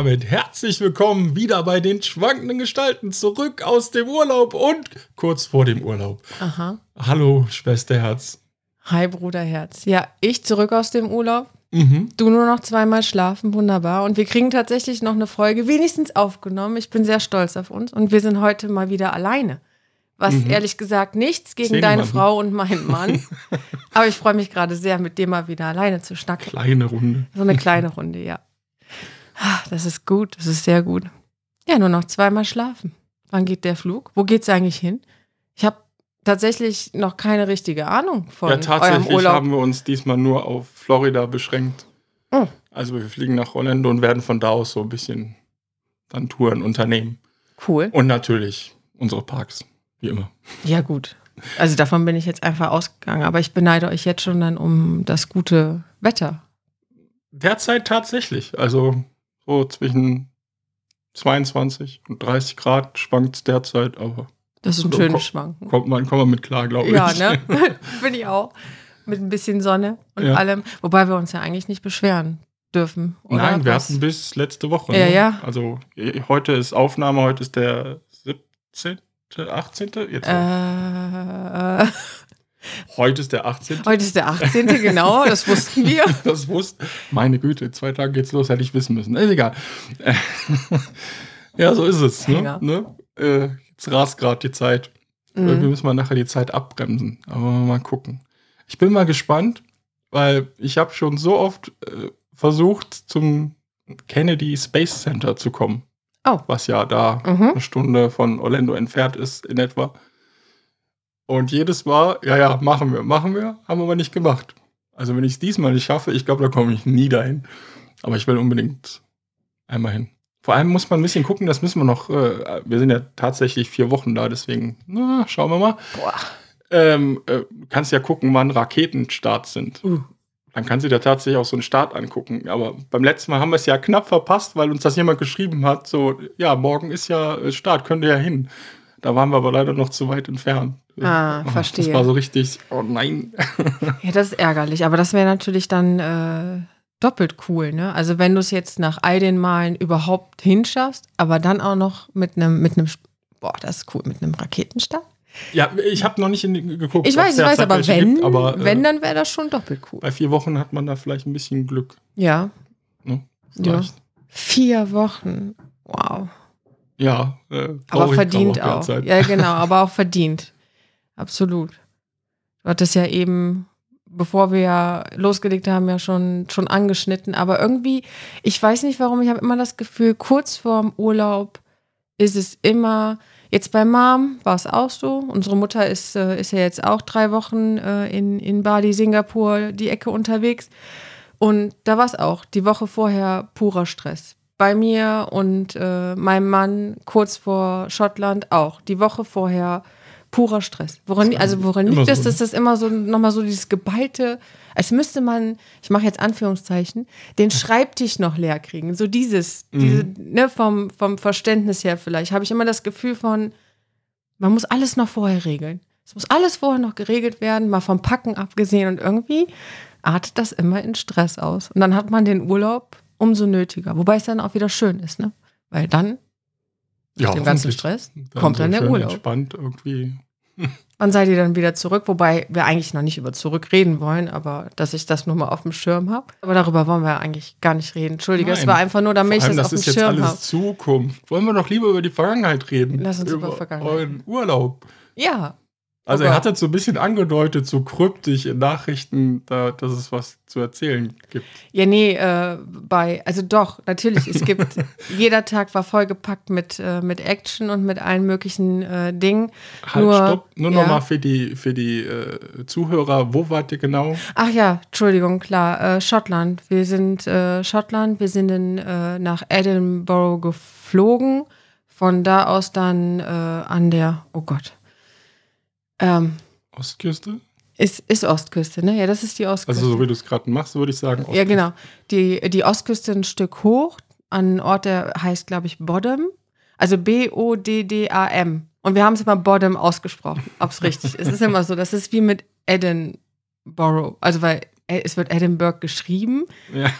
damit herzlich willkommen wieder bei den schwankenden Gestalten zurück aus dem Urlaub und kurz vor dem Urlaub. Aha. Hallo, Schwesterherz. Hi, Bruderherz. Ja, ich zurück aus dem Urlaub. Mhm. Du nur noch zweimal schlafen, wunderbar. Und wir kriegen tatsächlich noch eine Folge wenigstens aufgenommen. Ich bin sehr stolz auf uns. Und wir sind heute mal wieder alleine. Was ehrlich gesagt nichts gegen Zehn deine Mann. Frau und meinen Mann. Aber ich freue mich gerade sehr, mit dem mal wieder alleine zu schnacken. Kleine Runde. So eine kleine Runde, ja. Ah, Das ist gut, das ist sehr gut. Ja, nur noch zweimal schlafen. Wann geht der Flug? Wo geht's eigentlich hin? Ich habe tatsächlich noch keine richtige Ahnung von ja, eurem tatsächlich Urlaub. haben wir uns diesmal nur auf Florida beschränkt. Oh. Also wir fliegen nach Orlando und werden von da aus so ein bisschen dann Touren unternehmen. Cool. Und natürlich unsere Parks, wie immer. Ja, gut. Also davon bin ich jetzt einfach ausgegangen. Aber ich beneide euch jetzt schon dann um das gute Wetter. Derzeit tatsächlich. Also so zwischen 22 und 30 Grad schwankt es derzeit, aber Das ist ein So, schönes komm- Schwanken. kommt man, kommt man mit klar, glaube ich. Ja, ne? bin ich auch. Mit ein bisschen Sonne und Ja. allem. Wobei wir uns ja eigentlich nicht beschweren dürfen. Oder Nein, wir was? hatten bis letzte Woche. Ja, ne? ja. Also eh, heute ist Aufnahme, heute ist der 17., 18. Jetzt, Äh, Heute ist der 18. heute ist der 18. genau, das wussten wir. Das wusste. Meine Güte, zwei Tage geht's los, hätte ich wissen müssen. Ist egal. Ja, so ist es. Ne? Ne? Äh, jetzt rast gerade die Zeit. Irgendwie Mhm. müssen wir nachher die Zeit abbremsen. Aber mal gucken. Ich bin mal gespannt, weil ich habe schon so oft äh, versucht, zum Kennedy Space Center zu kommen. Oh. Was ja da Mhm. eine Stunde von Orlando entfernt ist in etwa. Und jedes Mal, ja, ja, machen wir, machen wir, haben wir aber nicht gemacht. Also wenn ich es diesmal nicht schaffe, ich glaube, da komme ich nie dahin. Aber ich will unbedingt einmal hin. Vor allem muss man ein bisschen gucken, das müssen wir noch, äh, wir sind ja tatsächlich vier Wochen da, deswegen, na, schauen wir mal. Boah. Ähm, äh, du kannst ja gucken, wann Raketenstarts sind. Uh. Dann kannst du dir tatsächlich auch so einen Start angucken. Aber beim letzten Mal haben wir es ja knapp verpasst, weil uns das jemand geschrieben hat, so, ja, morgen ist ja äh, Start, könnt ihr ja hin. Da waren wir aber leider noch zu weit entfernt. Ah, verstehe. Das war so richtig, oh nein. Ja, das ist ärgerlich, aber das wäre natürlich dann äh, doppelt cool, ne? Also wenn du es jetzt nach all den Malen überhaupt hinschaffst, aber dann auch noch mit einem, mit einem, boah, das ist cool, mit einem Raketenstart. Ja, ich habe noch nicht in, geguckt. Ich weiß, ich weiß, aber wenn, gibt, aber, äh, wenn, dann wäre das schon doppelt cool. Bei vier Wochen hat man da vielleicht ein bisschen Glück. Ja, Ne? Ja. Vier Wochen. Wow. Ja, äh, Aber verdient kann auch. sein. Ja, genau, aber auch verdient. Absolut. Du hattest ja eben, bevor wir ja losgelegt haben, ja schon, schon angeschnitten. Aber irgendwie, ich weiß nicht warum, ich habe immer das Gefühl, kurz vorm Urlaub ist es immer, jetzt bei Mom war es auch so. Unsere Mutter ist, äh, ist ja jetzt auch drei Wochen äh, in, in Bali, Singapur, die Ecke unterwegs. Und da war es auch, die Woche vorher purer Stress. Bei mir und äh, meinem Mann kurz vor Schottland auch. Die Woche vorher purer Stress. Woran, also woran liegt das, so, dass das immer so nochmal so dieses geballte, als müsste man, ich mache jetzt Anführungszeichen, den Schreibtisch noch leer kriegen. So dieses, diese, ne, vom, vom Verständnis her vielleicht, habe ich immer das Gefühl von, man muss alles noch vorher regeln. Es muss alles vorher noch geregelt werden, mal vom Packen abgesehen und irgendwie artet das immer in Stress aus. Und dann hat man den Urlaub umso nötiger. Wobei es dann auch wieder schön ist, ne? Weil dann, ja, dem ganzen. Stress, kommt dann der Urlaub. Entspannt irgendwie. wann seid ihr dann wieder zurück? Wobei wir eigentlich noch nicht über zurück reden wollen, aber dass ich das nur mal auf dem Schirm habe. Aber darüber wollen wir eigentlich gar nicht reden. Entschuldige, es Nein. war einfach nur, damit Vor ich allem, das, das auf ist dem jetzt Schirm alles habe. Zukunft. Wollen wir doch lieber über die Vergangenheit reden. Lass uns über Vergangenheit euren Urlaub. Ja, Also Oh er hat jetzt so ein bisschen angedeutet, so kryptisch in Nachrichten, da, dass es was zu erzählen gibt. Ja, nee, äh, bei, also doch, natürlich, es gibt, jeder Tag war vollgepackt mit, äh, mit Action und mit allen möglichen äh, Dingen. Halt, Nur- stopp. Nur ja. nochmal für die, für die äh, Zuhörer, wo wart ihr genau? Ach ja, Entschuldigung, klar, äh, Schottland. Wir sind äh, Schottland, wir sind in, nach Edinburgh geflogen. Von da aus dann an der, oh Gott, ähm, Ostküste? ist, ist Ostküste, ne? Ja, das ist die Ostküste. Also so wie du es gerade machst, würde ich sagen. Ja, genau. Die, die Ostküste ein Stück hoch, an einem Ort, der heißt, glaube ich, Bodham. Also B-O-D-D-A-M. Und wir haben es immer Bodham ausgesprochen, ob es richtig ist. Es ist immer so, das ist wie mit Edinburgh. Also, weil äh, es wird Edinburgh geschrieben. Ja.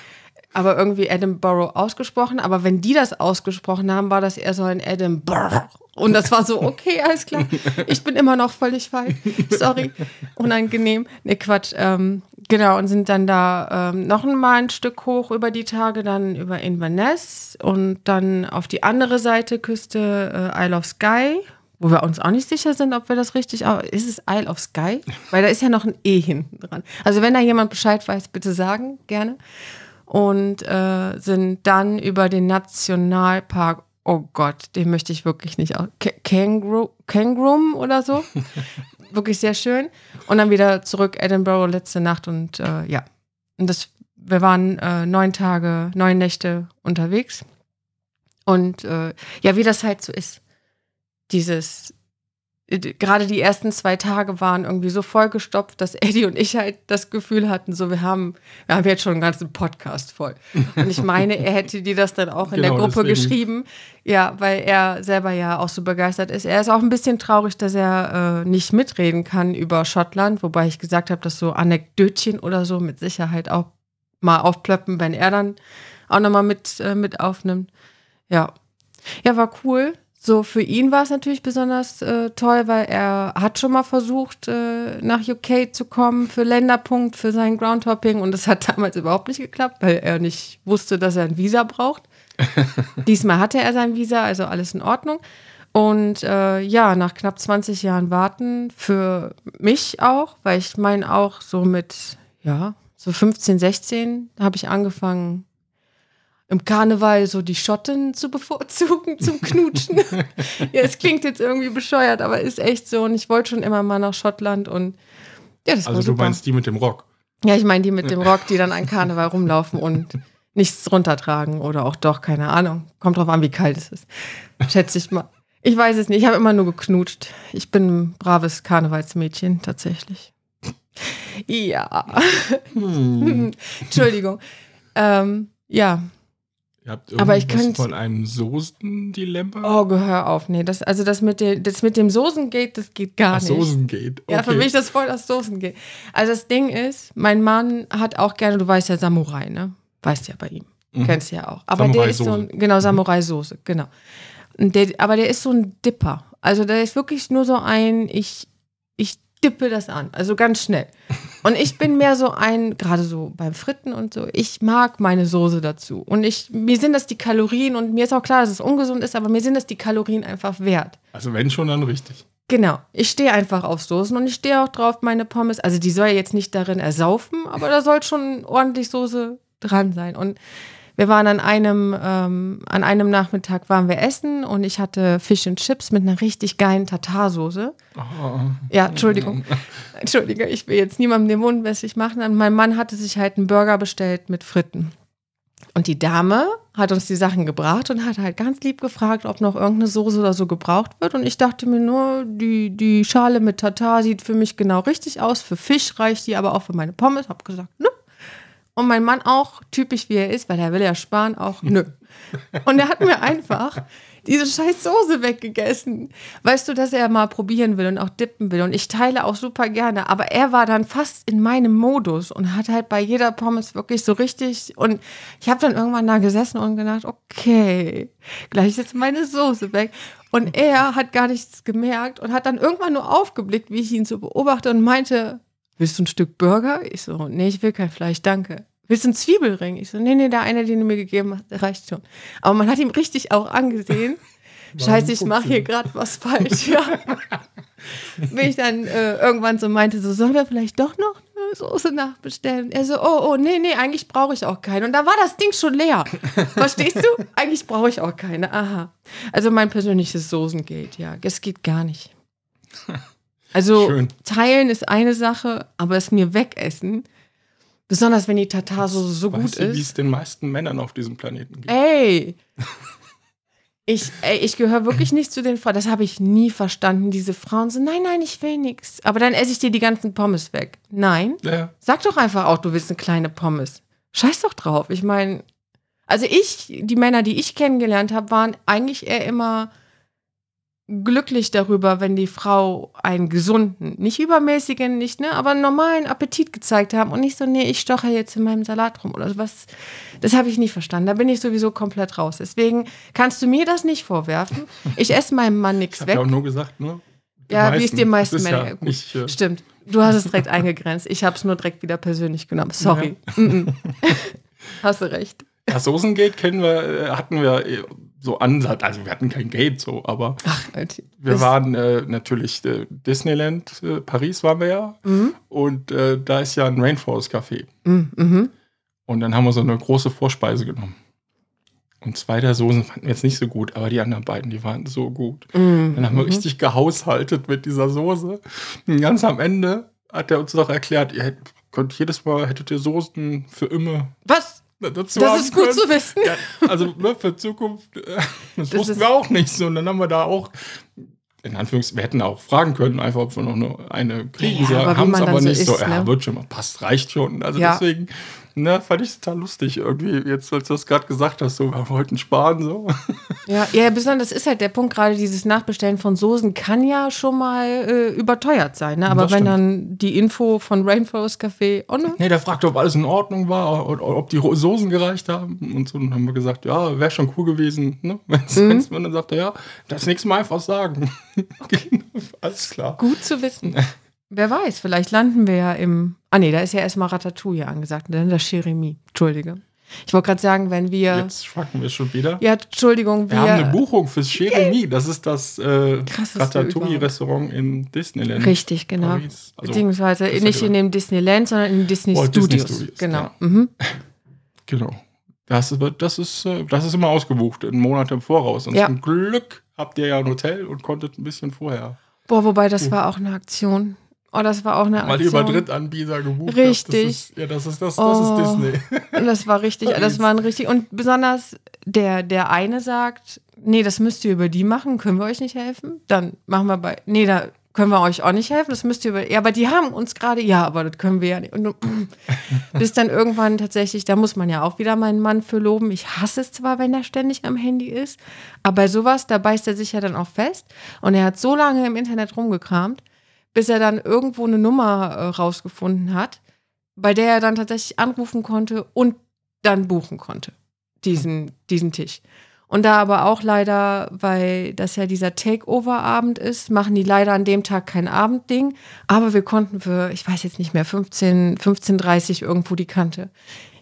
Aber irgendwie Edinburgh ausgesprochen. Aber wenn die das ausgesprochen haben, war das eher so ein Edinburgh. Und das war so, okay, alles klar. Ich bin immer noch völlig falsch. Sorry. Unangenehm. Nee, Quatsch. Ähm, genau, und sind dann da ähm, noch mal ein Stück hoch über die Tage, dann über Inverness und dann auf die andere Seite Küste äh, Isle of Skye, wo wir uns auch nicht sicher sind, ob wir das richtig. Ist es Isle of Skye? Weil da ist ja noch ein E hinten dran. Also, wenn da jemand Bescheid weiß, bitte sagen, gerne und äh, sind dann über den Nationalpark, oh Gott, den möchte ich wirklich nicht, Kangaroo oder so. wirklich sehr schön. Und dann wieder zurück Edinburgh letzte Nacht und äh, ja. Und das, wir waren äh, neun Tage, neun Nächte unterwegs. Und äh, ja, wie das halt so ist. Dieses gerade die ersten zwei Tage waren irgendwie so vollgestopft, dass Eddie und ich halt das Gefühl hatten, so wir haben, wir haben jetzt schon einen ganzen Podcast voll. Und ich meine, er hätte dir das dann auch in genau, der Gruppe deswegen. geschrieben, ja, weil er selber ja auch so begeistert ist. Er ist auch ein bisschen traurig, dass er äh, nicht mitreden kann über Schottland, wobei ich gesagt habe, dass so Anekdötchen oder so mit Sicherheit auch mal aufplöppen, wenn er dann auch nochmal mit, äh, mit aufnimmt. Ja. Ja, war cool. So, für ihn war es natürlich besonders äh, toll, weil er hat schon mal versucht, äh, nach UK zu kommen für Länderpunkt, für sein Groundhopping und das hat damals überhaupt nicht geklappt, weil er nicht wusste, dass er ein Visa braucht. Diesmal hatte er sein Visa, also alles in Ordnung. Und äh, ja, nach knapp 20 Jahren Warten für mich auch, weil ich meine auch so mit, ja, so 15, 16 habe ich angefangen, im Karneval so die Schotten zu bevorzugen zum Knutschen. ja, es klingt jetzt irgendwie bescheuert, aber ist echt so. Und ich wollte schon immer mal nach Schottland und ja, das also war super. du meinst die mit dem Rock? Ja, ich meine die mit dem Rock, die dann an Karneval rumlaufen und nichts runtertragen oder auch doch, keine Ahnung. Kommt drauf an, wie kalt es ist. Schätze ich mal. Ich weiß es nicht, ich habe immer nur geknutscht. Ich bin ein braves Karnevalsmädchen, tatsächlich. Ja. Hm. Entschuldigung. Ähm, ja, Ihr habt irgendwas Aber ich könnte von einem Soßen-Dilemma? Oh, gehör auf. Nee, das, also das mit, dem, das mit dem Soßengate, das geht gar Ach, nicht. Soßengate. Okay. Ja, für mich ist das voll das Soßengate. Also das Ding ist, mein Mann hat auch gerne, du weißt ja Samurai, ne? Weißt ja bei ihm. Mhm. Kennst ja auch. Aber der ist so ein, genau, mhm. Samurai-Soße, genau. Der, aber der ist so ein Dipper. Also der ist wirklich nur so ein, ich dippe das an, also ganz schnell. Und ich bin mehr so ein, gerade so beim Fritten und so, ich mag meine Soße dazu. Und ich, mir sind das die Kalorien und mir ist auch klar, dass es ungesund ist, aber mir sind das die Kalorien einfach wert. Also wenn schon, dann richtig. Genau. Ich stehe einfach auf Soßen und ich stehe auch drauf, meine Pommes. Also die soll ja jetzt nicht darin ersaufen, aber da soll schon ordentlich Soße dran sein. Und wir waren an einem, ähm, an einem Nachmittag waren wir essen und ich hatte Fish and Chips mit einer richtig geilen Tatarsoße. Oh. Ja, Entschuldigung. Entschuldige, ich will jetzt niemandem den Mund wässrig machen. Und mein Mann hatte sich halt einen Burger bestellt mit Fritten. Und die Dame hat uns die Sachen gebracht und hat halt ganz lieb gefragt, ob noch irgendeine Soße oder so gebraucht wird. Und ich dachte mir nur, die, die Schale mit Tatar sieht für mich genau richtig aus. Für Fisch reicht die, aber auch für meine Pommes. Hab gesagt, ne, und mein Mann auch, typisch wie er ist, weil er will ja sparen, auch nö. Und er hat mir einfach diese scheiß Soße weggegessen. Weißt du, dass er mal probieren will und auch dippen will. Und ich teile auch super gerne. Aber er war dann fast in meinem Modus und hat halt bei jeder Pommes wirklich so richtig. Und ich habe dann irgendwann da gesessen und gedacht, okay, gleich ist jetzt meine Soße weg. Und er hat gar nichts gemerkt und hat dann irgendwann nur aufgeblickt, wie ich ihn so beobachte und meinte, willst du ein Stück Burger? Ich so, nee, ich will kein Fleisch, danke. Willst du einen Zwiebelring? Ich so, nee, nee, der eine, den du mir gegeben hast, reicht schon. Aber man hat ihm richtig auch angesehen. Scheiße, ich mache hier gerade was falsch. Ja. Bin ich dann äh, irgendwann so meinte, so sollen wir vielleicht doch noch eine Soße nachbestellen? Er so, oh, oh, nee, nee, eigentlich brauche ich auch keine. Und da war das Ding schon leer. Verstehst du? Eigentlich brauche ich auch keine. Aha. Also mein persönliches Soßengate, ja. Es geht gar nicht. Also Schön. teilen ist eine Sache, aber es mir wegessen, besonders wenn die Tatarsoße so weißt gut du, ist. Wie es den meisten Männern auf diesem Planeten geht. Ey! Ich, ich gehöre wirklich nicht zu den Frauen. Das habe ich nie verstanden. Diese Frauen so, nein, nein, ich will nichts. Aber dann esse ich dir die ganzen Pommes weg. Nein. Ja. Sag doch einfach auch, du willst eine kleine Pommes. Scheiß doch drauf. Ich meine, also ich, die Männer, die ich kennengelernt habe, waren eigentlich eher immer glücklich darüber, wenn die Frau einen gesunden, nicht übermäßigen, nicht, ne, aber einen normalen Appetit gezeigt haben und nicht so, nee, ich stoche jetzt in meinem Salat rum oder was. Das habe ich nie verstanden. Da bin ich sowieso komplett raus. Deswegen kannst du mir das nicht vorwerfen. Ich esse meinem Mann nichts Ich weg. habe ja auch nur gesagt, ne? Ja, wie es die meisten Das ist Männer. Ja nicht, äh, Stimmt. Du hast es direkt eingegrenzt. Ich habe es nur direkt wieder persönlich genommen. Sorry. -mm. Hast du recht. das Soßengate kennen wir, äh, hatten wir äh, so Ansatz, also wir hatten kein Gate so, aber Ach, Alter. wir waren äh, natürlich äh, Disneyland, äh, Paris waren wir ja. Mhm. Und äh, da ist ja ein Rainforest Café. Mhm. Mhm. Und dann haben wir so eine große Vorspeise genommen. Und zwei der Soßen fanden wir jetzt nicht so gut, aber die anderen beiden, die waren so gut. Mhm. Dann haben wir richtig gehaushaltet mit dieser Soße. Und ganz am Ende hat er uns doch erklärt, ihr hättet, könnt jedes Mal hättet ihr Soßen für immer Was? Dazu Das ist gut können. zu wissen. Ja, also ne, für Zukunft, äh, das, Das wussten wir auch nicht so. Und dann haben wir da auch, in Anführungszeichen, wir hätten auch fragen können, einfach ob wir noch eine, eine kriegen. Ja, so, aber haben es aber so nicht so. ist, Ja, ne? wird schon mal, passt, reicht schon. Also Ja. deswegen, ne, fand ich total lustig irgendwie, jetzt als du das gerade gesagt hast, so, wir wollten sparen, so. Ja, ja, besonders ist halt der Punkt, gerade dieses Nachbestellen von Soßen kann ja schon mal äh, überteuert sein. Ne? Aber wenn dann die Info von Rainforest Café, oh ne? Nee, der fragte, ob alles in Ordnung war, und, ob die Soßen gereicht haben. Und so, dann haben wir gesagt, ja, wäre schon cool gewesen, ne? Wenn's, Mhm. wenn's, und dann sagte er, ja, das nächste Mal einfach sagen. alles klar. Gut zu wissen. Wer weiß, vielleicht landen wir ja im. Ah nee, da ist ja erstmal Ratatouille angesagt, dann das Jeremie. Entschuldige. Ich wollte gerade sagen, wenn wir. Jetzt schwacken wir schon wieder. Ja, Entschuldigung, wir. Wir haben eine Buchung fürs Jeremy. Das ist das äh, Ratatouille-Restaurant in Disneyland. Richtig, genau. Also, Beziehungsweise ist nicht in genau- dem Disneyland, sondern in Disney Oh, Disney Studios. Studios, genau. ja. Mhm. Genau. Das, wird, das, ist, äh, das ist immer ausgebucht, einen Monat im Voraus. Und Ja. zum Glück habt ihr ja ein Hotel und konntet ein bisschen vorher. Boah, wobei das war auch eine Aktion. Oh, das war auch eine Mal Aktion. über Drittanbieter gebucht. habt. Richtig. Das ist, ja, das ist, das, das Oh. ist Disney. Und das war richtig, das war ein richtig. Und besonders der, der eine sagt, nee, das müsst ihr über die machen, können wir euch nicht helfen? Dann machen wir bei, nee, da können wir euch auch nicht helfen, das müsst ihr über, ja, aber die haben uns gerade, ja, aber das können wir ja nicht. Und bis dann irgendwann tatsächlich, da muss man ja auch wieder meinen Mann für loben. Ich hasse es zwar, wenn er ständig am Handy ist, aber bei sowas, da beißt er sich ja dann auch fest. Und er hat so lange im Internet rumgekramt, bis er dann irgendwo eine Nummer äh, rausgefunden hat, bei der er dann tatsächlich anrufen konnte und dann buchen konnte, diesen, diesen Tisch. Und da aber auch leider, weil das ja dieser Takeover-Abend ist, machen die leider an dem Tag kein Abendding. Aber wir konnten für, ich weiß jetzt nicht mehr, 15, 15.30 irgendwo die Kante.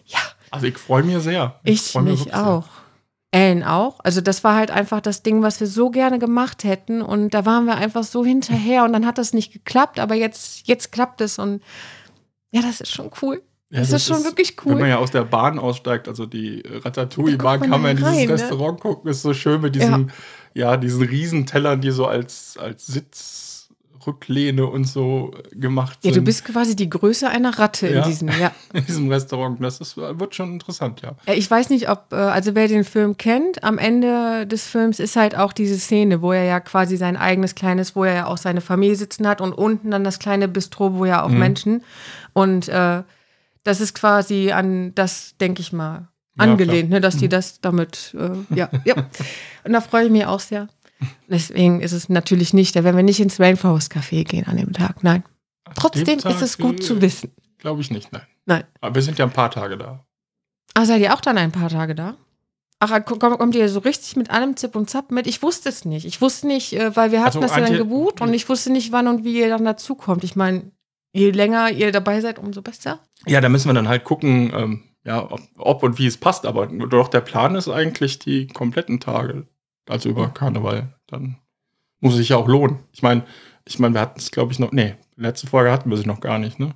Ja, Also ich freue mich sehr. ich freu mich mich wirklich sehr. Ellen auch. Also das war halt einfach das Ding, was wir so gerne gemacht hätten. Und da waren wir einfach so hinterher und dann hat das nicht geklappt. Aber jetzt, jetzt klappt es und ja, das ist schon cool. Ja, das, ist schon wirklich Wenn man cool. ja aus der Bahn aussteigt, also die äh, Ratatouille-Bahn, kann man in dieses rein, ne? Restaurant gucken, ist so schön mit diesen, ja, diesen Riesentellern, die so als, als Sitzrücklehne und so äh, gemacht Ja, sind. du bist quasi die Größe einer Ratte Ja. in diesem, ja. in diesem Restaurant. Das ist, wird schon interessant, ja. Ja, Ich weiß nicht, ob, äh, also wer den Film kennt, am Ende des Films ist halt auch diese Szene, wo er ja quasi sein eigenes kleines, wo er ja auch seine Familie sitzen hat und unten dann das kleine Bistro, wo ja auch Mhm. Menschen. Und äh, das ist quasi an das, denke ich mal, Ja, angelehnt, ne, dass die Mhm. das damit, äh, ja, ja. Und da freue ich mich auch sehr. Deswegen ist es natürlich nicht, da werden wir nicht ins Rainforest Café gehen an dem Tag, nein. Trotzdem ist es gut zu wissen. Glaube ich nicht, nein. Nein. Aber wir sind ja ein paar Tage da. Ah, seid ihr auch dann ein paar Tage da? Ach, kommt, kommt ihr so richtig mit allem Zip und Zap mit? Ich wusste es nicht. Ich wusste nicht, äh, weil wir hatten Also, das ja dann gebucht und ich wusste nicht, wann und wie ihr dann dazukommt. Ich meine, je länger ihr dabei seid, umso besser. Ja, da müssen wir dann halt gucken, ähm, ja, ob, ob und wie es passt. Aber doch der Plan ist eigentlich die kompletten Tage. Also über Karneval. Dann muss es sich ja auch lohnen. Ich meine, ich meine, wir hatten es, glaube ich, noch. Nee, letzte Folge hatten wir sie noch gar nicht, ne?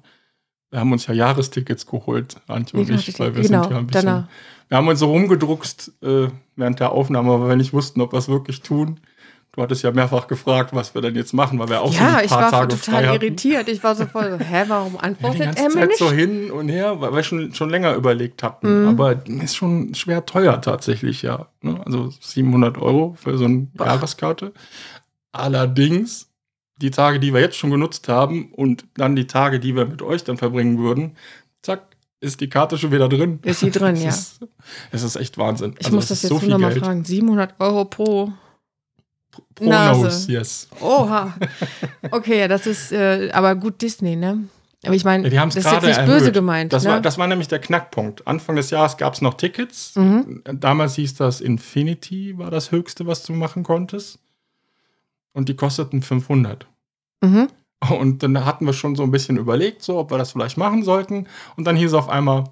Wir haben uns ja Jahrestickets geholt, Antje und ich, weil wir genau, sind ja ein bisschen. danach. Wir haben uns so rumgedruckst äh, während der Aufnahme, weil wir nicht wussten, ob wir es wirklich tun. Du hattest ja mehrfach gefragt, was wir denn jetzt machen, weil wir auch so Ja, ein ich paar war Tage total frei hatten. irritiert. Ich war so voll so, hä, warum Ja, die antwortet ganze er mir nicht? so hin und her, weil wir schon, schon länger überlegt hatten. Mhm. Aber ist schon schwer teuer tatsächlich, ja. Ne? Also 700 Euro für so eine Boah. Jahreskarte. Allerdings, die Tage, die wir jetzt schon genutzt haben und dann die Tage, die wir mit euch dann verbringen würden, zack, ist die Karte schon wieder drin. Ist sie drin, es ja. Ist, es ist echt Wahnsinn. Ich Also muss das jetzt so nur noch viel mal Geld. fragen. 700 Euro pro. Pro Nase. Yes. Oha. Okay, ja, das ist äh, aber gut Disney, ne? Aber ich meine, Ja, das ist jetzt nicht erhöht. böse gemeint. Das, ne? war, das war nämlich der Knackpunkt. Anfang des Jahres gab es noch Tickets. Mhm. Damals hieß das Infinity, war das höchste, was du machen konntest. Und die kosteten 500. mhm. Und dann hatten wir schon so ein bisschen überlegt, so, ob wir das vielleicht machen sollten. Und dann hieß es auf einmal,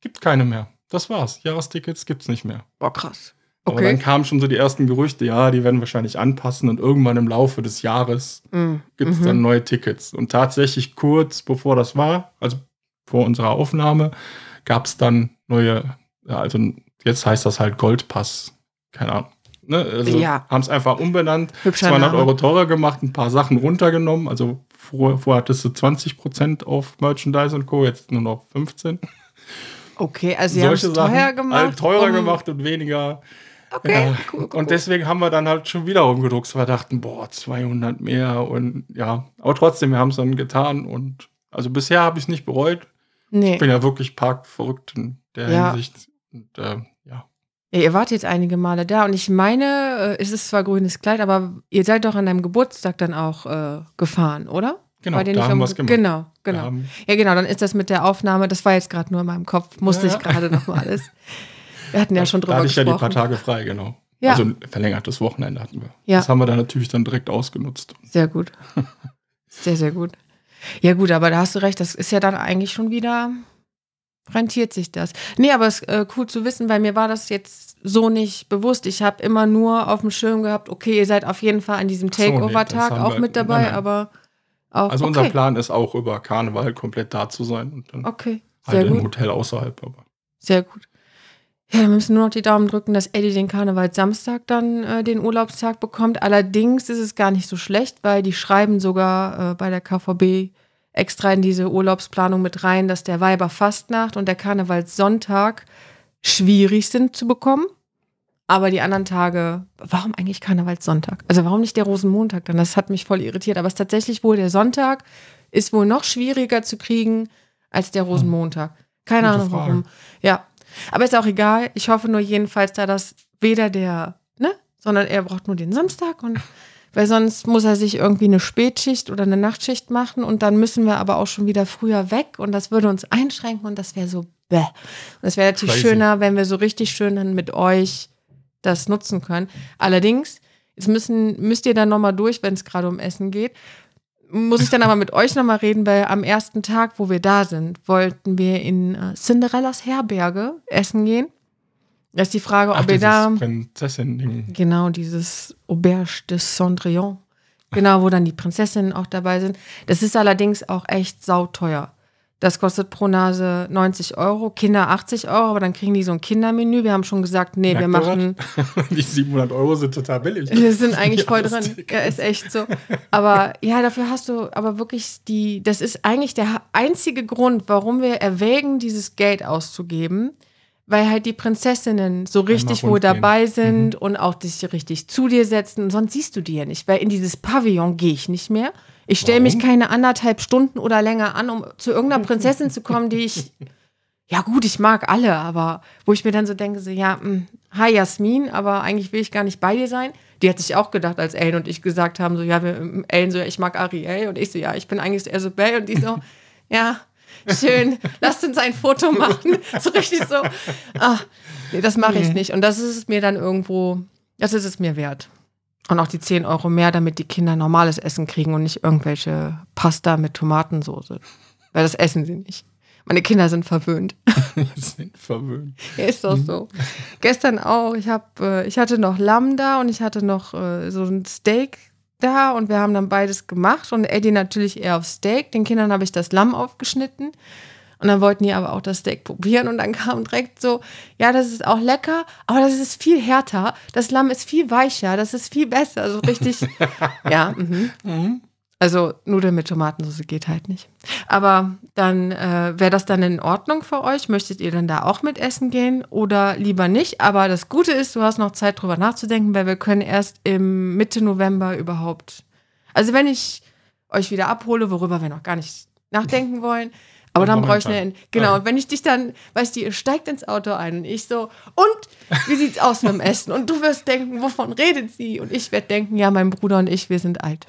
gibt keine mehr. Das war's. Jahrestickets gibt's nicht mehr. Boah, krass. Aber dann Okay. kamen schon so die ersten Gerüchte, ja, die werden wahrscheinlich anpassen und irgendwann im Laufe des Jahres Mhm. gibt es Mhm. dann neue Tickets. Und tatsächlich kurz bevor das war, also vor unserer Aufnahme, gab es dann neue, ja, also jetzt heißt das halt Goldpass. Keine Ahnung. Ne? Also Ja. haben es einfach umbenannt, Hübscher 200 Name. Euro teurer gemacht, ein paar Sachen runtergenommen. Also vorher, vorher hattest du 20% auf Merchandise und Co., jetzt nur noch 15. Okay, also sie haben es teuer gemacht. Halt teurer um- gemacht und weniger. Okay, Ja, cool, cool. Und deswegen haben wir dann halt schon wieder rumgedruckt. weil Wir dachten, boah, 200 mehr und ja. Aber trotzdem, wir haben es dann getan und also bisher habe ich es nicht bereut. nee. Ich bin ja wirklich parkverrückt in der Ja. Hinsicht. Und äh, ja. Ja, ihr wart jetzt einige Male da und ich meine, äh, es ist zwar grünes Kleid, aber ihr seid doch an deinem Geburtstag dann auch äh, gefahren, oder? Genau, da haben um- wir es gemacht. Genau, genau. Ja, genau, dann ist das mit der Aufnahme, das war jetzt gerade nur in meinem Kopf, musste Ja, ich ja. gerade noch mal alles. Wir hatten ja schon da drüber hatte ich ja die gesprochen. paar Tage frei, genau. Ja. Also ein verlängertes Wochenende hatten wir. Ja. Das haben wir dann natürlich dann direkt ausgenutzt. Sehr gut. Sehr, sehr gut. Ja, gut, aber da hast du recht, das ist ja dann eigentlich schon wieder, rentiert sich das. Nee, aber es ist äh, cool zu wissen, weil mir war das jetzt so nicht bewusst. Ich habe immer nur auf dem Schirm gehabt, okay, ihr seid auf jeden Fall an diesem Ach so, nee, Takeover-Tag auch wir- mit dabei, nein, nein. aber auch. Also okay. unser Plan ist auch über Karneval komplett da zu sein und dann Okay, halt im gut. Hotel außerhalb. Aber Sehr gut. Ja, wir müssen nur noch die Daumen drücken, dass Eddie den Karnevalssamstag dann äh, den Urlaubstag bekommt. Allerdings ist es gar nicht so schlecht, weil die schreiben sogar äh, bei der KVB extra in diese Urlaubsplanung mit rein, dass der Weiberfastnacht und der Karnevalssonntag schwierig sind zu bekommen. Aber die anderen Tage, warum eigentlich Karnevalssonntag? Also warum nicht der Rosenmontag dann? Das hat mich voll irritiert. Aber es ist tatsächlich wohl der Sonntag ist wohl noch schwieriger zu kriegen als der Rosenmontag. Keine Gute Ahnung Frage. warum. Ja, aber ist auch egal. Ich hoffe nur jedenfalls, da das weder der, ne, sondern er braucht nur den Samstag und weil sonst muss er sich irgendwie eine Spätschicht oder eine Nachtschicht machen und dann müssen wir aber auch schon wieder früher weg und das würde uns einschränken und das wäre so bäh. Und es wäre natürlich Crazy. schöner, wenn wir so richtig schön dann mit euch das nutzen können. Allerdings, jetzt müssen, müsst ihr dann nochmal durch, wenn es gerade um Essen geht. Muss ich dann aber mit euch nochmal reden, weil am ersten Tag, wo wir da sind, wollten wir in äh, Cinderellas Herberge essen gehen. Da ist die Frage, Ach, ob ihr da. Prinzessin-Ding. Genau, dieses Auberge de Cendrillon. Genau, wo dann die Prinzessinnen auch dabei sind. Das ist allerdings auch echt sauteuer. Das kostet pro Nase 90 Euro, Kinder 80 Euro, aber dann kriegen die so ein Kindermenü. Wir haben schon gesagt, nee, wir Merkt ihr machen. Die 700 Euro sind total billig. Wir sind eigentlich voll drin. Ja, ist echt so. Aber ja, dafür hast du aber wirklich die, das ist eigentlich der einzige Grund, warum wir erwägen, dieses Geld auszugeben, weil halt die Prinzessinnen so richtig wohl dabei sind und auch sich richtig zu dir setzen. Und sonst siehst du die ja nicht, weil in dieses Pavillon gehe ich nicht mehr. Ich stelle mich keine anderthalb Stunden oder länger an, um zu irgendeiner Prinzessin zu kommen, die ich ja gut, ich mag alle, aber wo ich mir dann so denke, so, ja, mh, hi Jasmin, aber eigentlich will ich gar nicht bei dir sein. Die hat sich auch gedacht, als Ellen und ich gesagt haben, so, ja, wir, ähm, Ellen so, ja, ich mag Ariel und ich so, ja, ich bin eigentlich eher so Belle und die so, ja, schön, lasst uns ein Foto machen. So richtig so, ah, nee, das mache ich nicht. Und das ist es mir dann irgendwo, das ist es mir wert. Und auch die 10 Euro mehr, damit die Kinder normales Essen kriegen und nicht irgendwelche Pasta mit Tomatensauce. Weil das essen sie nicht. Meine Kinder sind verwöhnt. Sind verwöhnt. Ja, ist doch so. Gestern auch. Ich, hab, äh, ich hatte noch Lamm da und ich hatte noch äh, so ein Steak da und wir haben dann beides gemacht und Eddie natürlich eher auf Steak. Den Kindern habe ich das Lamm aufgeschnitten und dann wollten die aber auch das Steak probieren und dann kam direkt so, ja, das ist auch lecker, aber das ist viel härter. Das Lamm ist viel weicher, das ist viel besser. Also richtig, ja, mhm. Also Nudeln mit Tomatensauce geht halt nicht. Aber dann äh, wäre das dann in Ordnung für euch? Möchtet ihr dann da auch mit essen gehen oder lieber nicht? Aber das Gute ist, du hast noch Zeit drüber nachzudenken, weil wir können erst im Mitte November überhaupt. Also wenn ich euch wieder abhole, worüber wir noch gar nicht nachdenken wollen, Aber dann brauche ich eine, genau. Ah. Und wenn ich dich dann, weißt du, ihr steigt ins Auto ein und ich so, und wie sieht's aus mit dem Essen? Und du wirst denken, wovon redet sie? Und ich werde denken, ja, mein Bruder und ich, wir sind alt.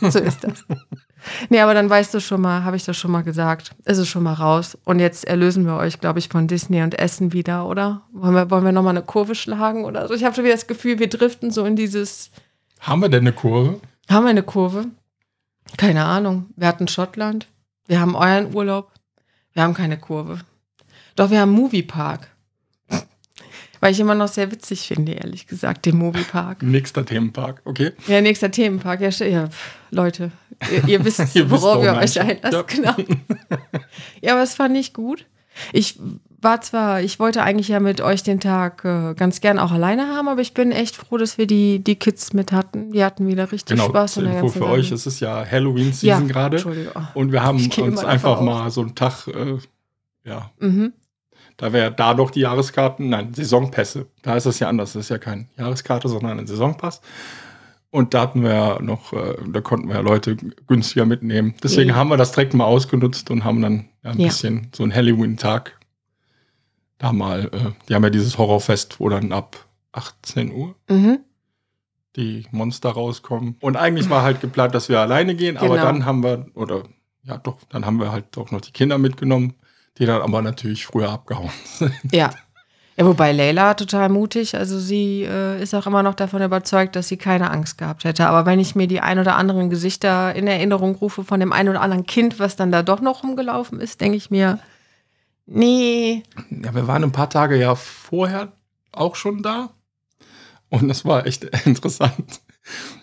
So ist das. nee, aber dann weißt du schon mal, habe ich das schon mal gesagt. Ist es schon mal raus. Und jetzt erlösen wir euch, glaube ich, von Disney und Essen wieder, oder? Wollen wir, wollen wir nochmal eine Kurve schlagen oder so? Ich habe schon wieder das Gefühl, wir driften so in dieses. Haben wir denn eine Kurve? Haben wir eine Kurve? Keine Ahnung. Wir hatten Schottland. Wir haben euren Urlaub. Wir haben keine Kurve. Doch, wir haben Moviepark. Weil ich immer noch sehr witzig finde, ehrlich gesagt, den Moviepark. Nächster Themenpark, okay? Ja, nächster Themenpark. Ja, ja Leute, ihr, ihr wisst, Ihr wisst, worauf warum ihr wir euch einlasst. Genau. ja, aber es fand ich gut. Ich war zwar, ich wollte eigentlich ja mit euch den Tag äh, ganz gern auch alleine haben, aber ich bin echt froh, dass wir die, die Kids mit hatten. Die hatten wieder richtig Genau, Spaß der Info für Sache. euch, es ist ja Halloween-Season Ja, gerade. Oh. Und wir haben uns einfach aus. mal so einen Tag, äh, ja, Mhm. da wäre da doch die Jahreskarten, nein, Saisonpässe. Da ist es ja anders. Das ist ja kein Jahreskarte, sondern ein Saisonpass. Und da hatten wir ja noch, äh, da konnten wir ja Leute günstiger mitnehmen. Deswegen Ja. haben wir das direkt mal ausgenutzt und haben dann ja, ein Ja. bisschen so einen Halloween-Tag da mal, äh, die haben ja dieses Horrorfest, wo dann ab 18 Uhr Mhm. die Monster rauskommen. Und eigentlich war halt geplant, dass wir alleine gehen, aber Genau. dann haben wir, oder ja doch, dann haben wir halt doch noch die Kinder mitgenommen, die dann aber natürlich früher abgehauen sind. Ja. Ja, wobei Leila total mutig, also sie äh, ist auch immer noch davon überzeugt, dass sie keine Angst gehabt hätte. Aber wenn ich mir die ein oder anderen Gesichter in Erinnerung rufe von dem einen oder anderen Kind, was dann da doch noch rumgelaufen ist, denke ich mir, nee, Ja, wir waren ein paar Tage ja vorher auch schon da. Und das war echt interessant.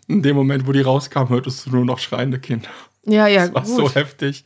In dem Moment, wo die rauskamen, hörtest du nur noch schreiende Kinder. ja, ja, das war gut. so heftig.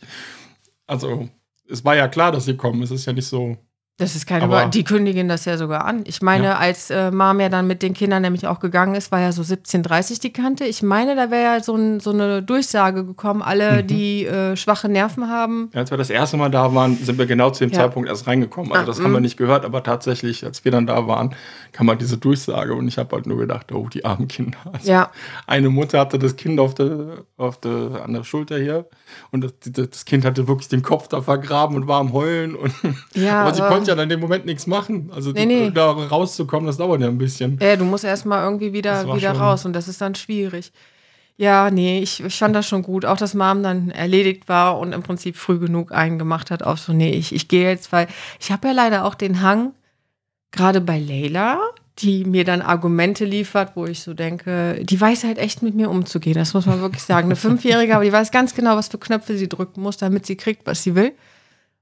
Also, es war ja klar, dass sie kommen. Es ist ja nicht so. Das ist keine Aber- Die kündigen das ja sogar an. Ich meine, Ja. als äh, Mom ja dann mit den Kindern nämlich auch gegangen ist, war ja so 17.30 die Kante. Ich meine, da wäre ja so, ein, so eine Durchsage gekommen, alle, Mhm. die äh, schwache Nerven haben. Als wir das erste Mal da waren, sind wir genau zu dem Ja. Zeitpunkt erst reingekommen. Also Ah, das haben wir mm. nicht gehört, aber tatsächlich, als wir dann da waren, kam halt diese Durchsage und ich habe halt nur gedacht, oh, die armen Kinder. Also Ja, Eine Mutter hatte das Kind auf der, auf der, an der Schulter hier und das, das Kind hatte wirklich den Kopf da vergraben und war am Heulen. Und, ja. aber sie konnte ja dann in dem Moment nichts machen. Also Nee, nee. da rauszukommen, das dauert ja ein bisschen. Ja, du musst erstmal irgendwie wieder, wieder schon- raus und das ist dann schwierig. Ja, nee, ich, ich fand das schon gut. Auch, dass Mom dann erledigt war und im Prinzip früh genug eingemacht hat auf so, nee, ich, ich gehe jetzt, weil ich habe ja leider auch den Hang, gerade bei Leila, die mir dann Argumente liefert, wo ich so denke, die weiß halt echt mit mir umzugehen. Das muss man wirklich sagen. Eine Fünfjährige, aber die weiß ganz genau, was für Knöpfe sie drücken muss, damit sie kriegt, was sie will.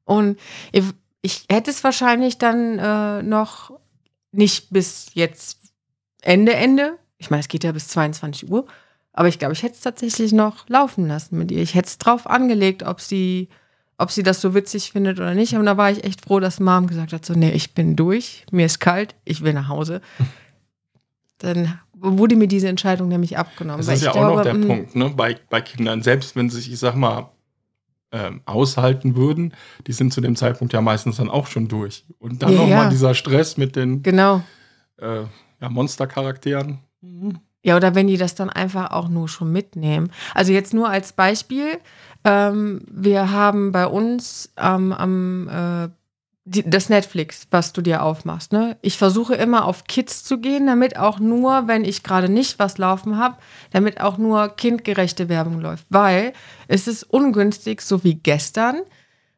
Und ich, ich hätte es wahrscheinlich dann äh, noch nicht bis jetzt Ende, Ende. Ich meine, es geht ja bis 22 Uhr. Aber ich glaube, ich hätte es tatsächlich noch laufen lassen mit ihr. Ich hätte es drauf angelegt, ob sie, ob sie das so witzig findet oder nicht. Und da war ich echt froh, dass Mom gesagt hat: so, nee, ich bin durch, mir ist kalt, ich will nach Hause. Dann wurde mir diese Entscheidung nämlich abgenommen. Das ist ja auch glaube, noch der mm, Punkt, ne? Bei, bei Kindern, selbst wenn sie sich, ich sag mal, ähm, aushalten würden, die sind zu dem Zeitpunkt ja meistens dann auch schon durch. Und dann Ja, nochmal ja. dieser Stress mit den Genau. äh, ja, Monstercharakteren. Ja, oder wenn die das dann einfach auch nur schon mitnehmen. Also jetzt nur als Beispiel. Ähm, wir haben bei uns ähm, am äh, die, das Netflix, was du dir aufmachst. Ne? Ich versuche immer auf Kids zu gehen, damit auch nur, wenn ich gerade nicht was laufen habe, damit auch nur kindgerechte Werbung läuft. Weil es ist ungünstig, so wie gestern.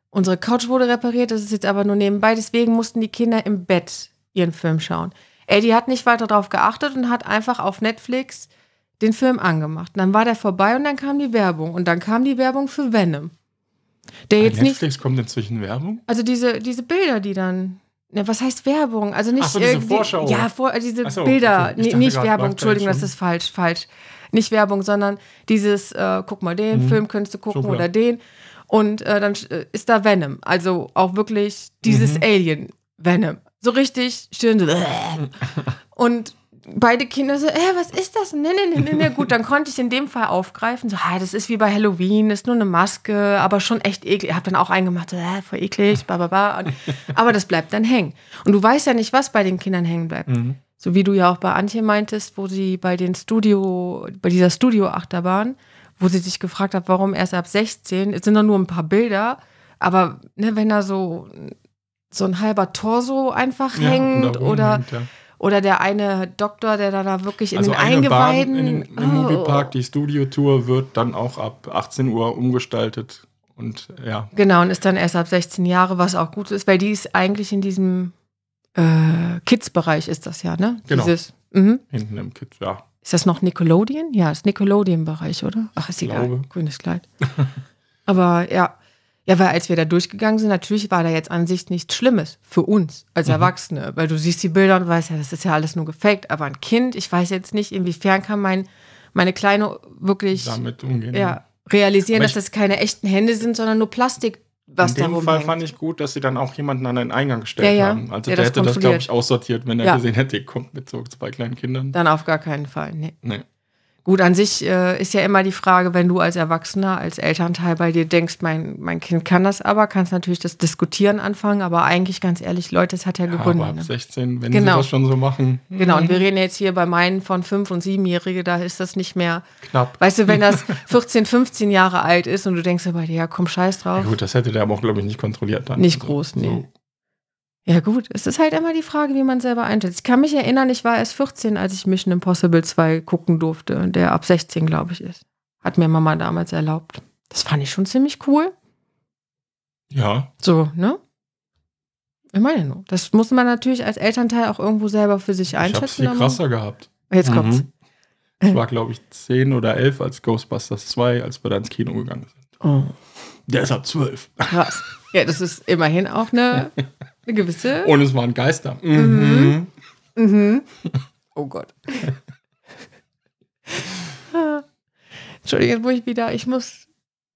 Unsere Couch wurde repariert, das ist jetzt aber nur nebenbei. Deswegen mussten die Kinder im Bett ihren Film schauen. Eddie hat nicht weiter darauf geachtet und hat einfach auf Netflix den Film angemacht. Und dann war der vorbei und dann kam die Werbung. Und dann kam die Werbung für Venom. Der Bei jetzt nicht, Netflix kommt inzwischen Werbung. also diese, diese Bilder, die dann. Ne, was heißt Werbung? Also nicht Ach so, diese Vorschau. Ja, vor, äh, diese so, Bilder. okay. Nicht Werbung, Entschuldigung, das ist falsch, falsch. Nicht Werbung, sondern dieses, äh, guck mal, den Mhm. Film könntest du gucken klar. oder den. Und äh, dann äh, ist da Venom. Also auch wirklich dieses Mhm. Alien Venom. So richtig schön so. Und beide Kinder so, äh, was ist das? Nee, nee, nee, nee. Gut, dann konnte ich in dem Fall aufgreifen. So, ah, das ist wie bei Halloween, das ist nur eine Maske, aber schon echt eklig. Ich habe dann auch eingemacht, so, äh, voll eklig, bla, bla, bla. Und, aber das bleibt dann hängen. Und du weißt ja nicht, was bei den Kindern hängen bleibt. Mhm. So wie du ja auch bei Antje meintest, wo sie bei den Studio, bei dieser Studio-Achterbahn, wo sie sich gefragt hat, warum erst ab 16, es sind doch nur ein paar Bilder, aber ne, wenn da so, so ein halber Torso einfach Ja, hängt oder, rumhängt, ja. Oder der eine Doktor, der da, da wirklich in Also den eine Bahn Eingeweiden. in im Oh. Moviepark, die Studio-Tour, wird dann auch ab 18 Uhr umgestaltet. Und ja, Genau, und ist dann erst ab 16 Jahre, was auch gut ist, weil die ist eigentlich in diesem äh, Kids-Bereich ist das ja, ne? Genau. Dieses, mhm. hinten im Kids, ja. Ist das noch Nickelodeon? Ja, ist Nickelodeon-Bereich, oder? Ach, ist egal. Glaube. Grünes Kleid. Aber ja. Ja, weil als wir da durchgegangen sind, natürlich war da jetzt an sich nichts Schlimmes für uns als Mhm. Erwachsene, weil du siehst die Bilder und weißt ja, das ist ja alles nur gefaked. Aber ein Kind, ich weiß jetzt nicht, inwiefern kann mein, meine Kleine wirklich Damit umgehen. ja, realisieren, Aber dass ich- das keine echten Hände sind, sondern nur Plastik, was In dem. Fall fand ich gut, dass sie dann auch jemanden an den Eingang gestellt Ja, ja. haben. Also Der der, das hätte das, glaube ich, aussortiert, wenn er Ja. gesehen hätte, ihr kommt mit so zwei kleinen Kindern. Dann auf gar keinen Fall. Nee. Nee. Gut, an sich äh, ist ja immer die Frage, wenn du als Erwachsener, als Elternteil bei dir denkst, mein, mein Kind kann das aber, kannst natürlich das Diskutieren anfangen, aber eigentlich ganz ehrlich, Leute, es hat ja Ja, Gründe. aber ab ne? 16, wenn Genau. sie das schon so machen, Genau, und wir reden jetzt hier bei meinen von 5- und 7-Jährige, da ist das nicht mehr, knapp. weißt du, wenn das 14, 15 Jahre alt ist und du denkst aber, ja, komm, scheiß Ja, drauf. gut, das hätte der aber auch, glaube ich, nicht kontrolliert dann. Nicht Also, groß, nee. Ja, gut, es ist halt immer die Frage, wie man selber einschätzt. Ich kann mich erinnern, ich war erst 14, als ich Mission Impossible 2 gucken durfte, der ab 16, glaube ich, ist. Hat mir Mama damals erlaubt. Das fand ich schon ziemlich cool. Ja, So, ne? Immerhin nur. Das muss man natürlich als Elternteil auch irgendwo selber für sich ich habe einschätzen. viel krasser gehabt. Jetzt kommt's. Mhm. Ich war, glaube ich, 10 oder 11 als Ghostbusters 2, als wir da ins Kino gegangen sind. Oh, Der ist ab 12. krass. Ja, das ist immerhin auch eine, eine gewisse. Und es waren Geister. Mhm. Mhm. Oh Gott. Entschuldigung, jetzt muss ich wieder, ich muss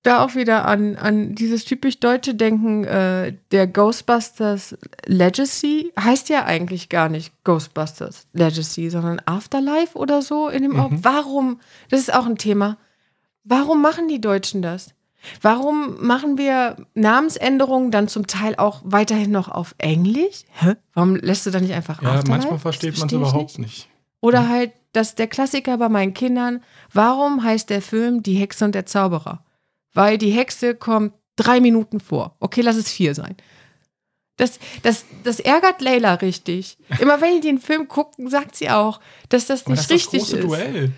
da auch wieder an, an dieses typisch Deutsche denken, äh, der Ghostbusters Legacy heißt ja eigentlich gar nicht Ghostbusters Legacy, sondern Afterlife oder so in dem Mhm. Ort. Warum? Das ist auch ein Thema. Warum machen die Deutschen das? Warum machen wir Namensänderungen dann zum Teil auch weiterhin noch auf Englisch? Hä? Warum lässt du da nicht einfach Ja, Afterlife? manchmal versteht man es versteh ich überhaupt nicht. Oder halt, dass der Klassiker bei meinen Kindern, warum heißt der Film Die Hexe und der Zauberer? Weil die Hexe kommt drei Minuten vor. Okay, lass es vier sein. Das, das, das ärgert Leila richtig. Immer wenn die den Film gucken, sagt sie auch, dass das Aber nicht das ist das richtig große ist. Duell.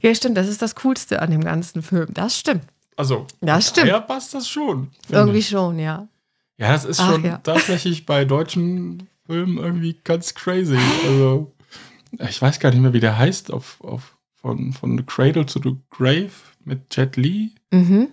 Ja, stimmt, das ist das Coolste an dem ganzen Film. Das stimmt. Also, Das stimmt. Ja, passt das schon. Irgendwie ich. schon, ja. Ja, das ist Ach, schon ja. tatsächlich bei deutschen Filmen irgendwie ganz crazy. Also, ich weiß gar nicht mehr, wie der heißt, auf, auf, von, von The Cradle to the Grave mit Jet Li. Mhm.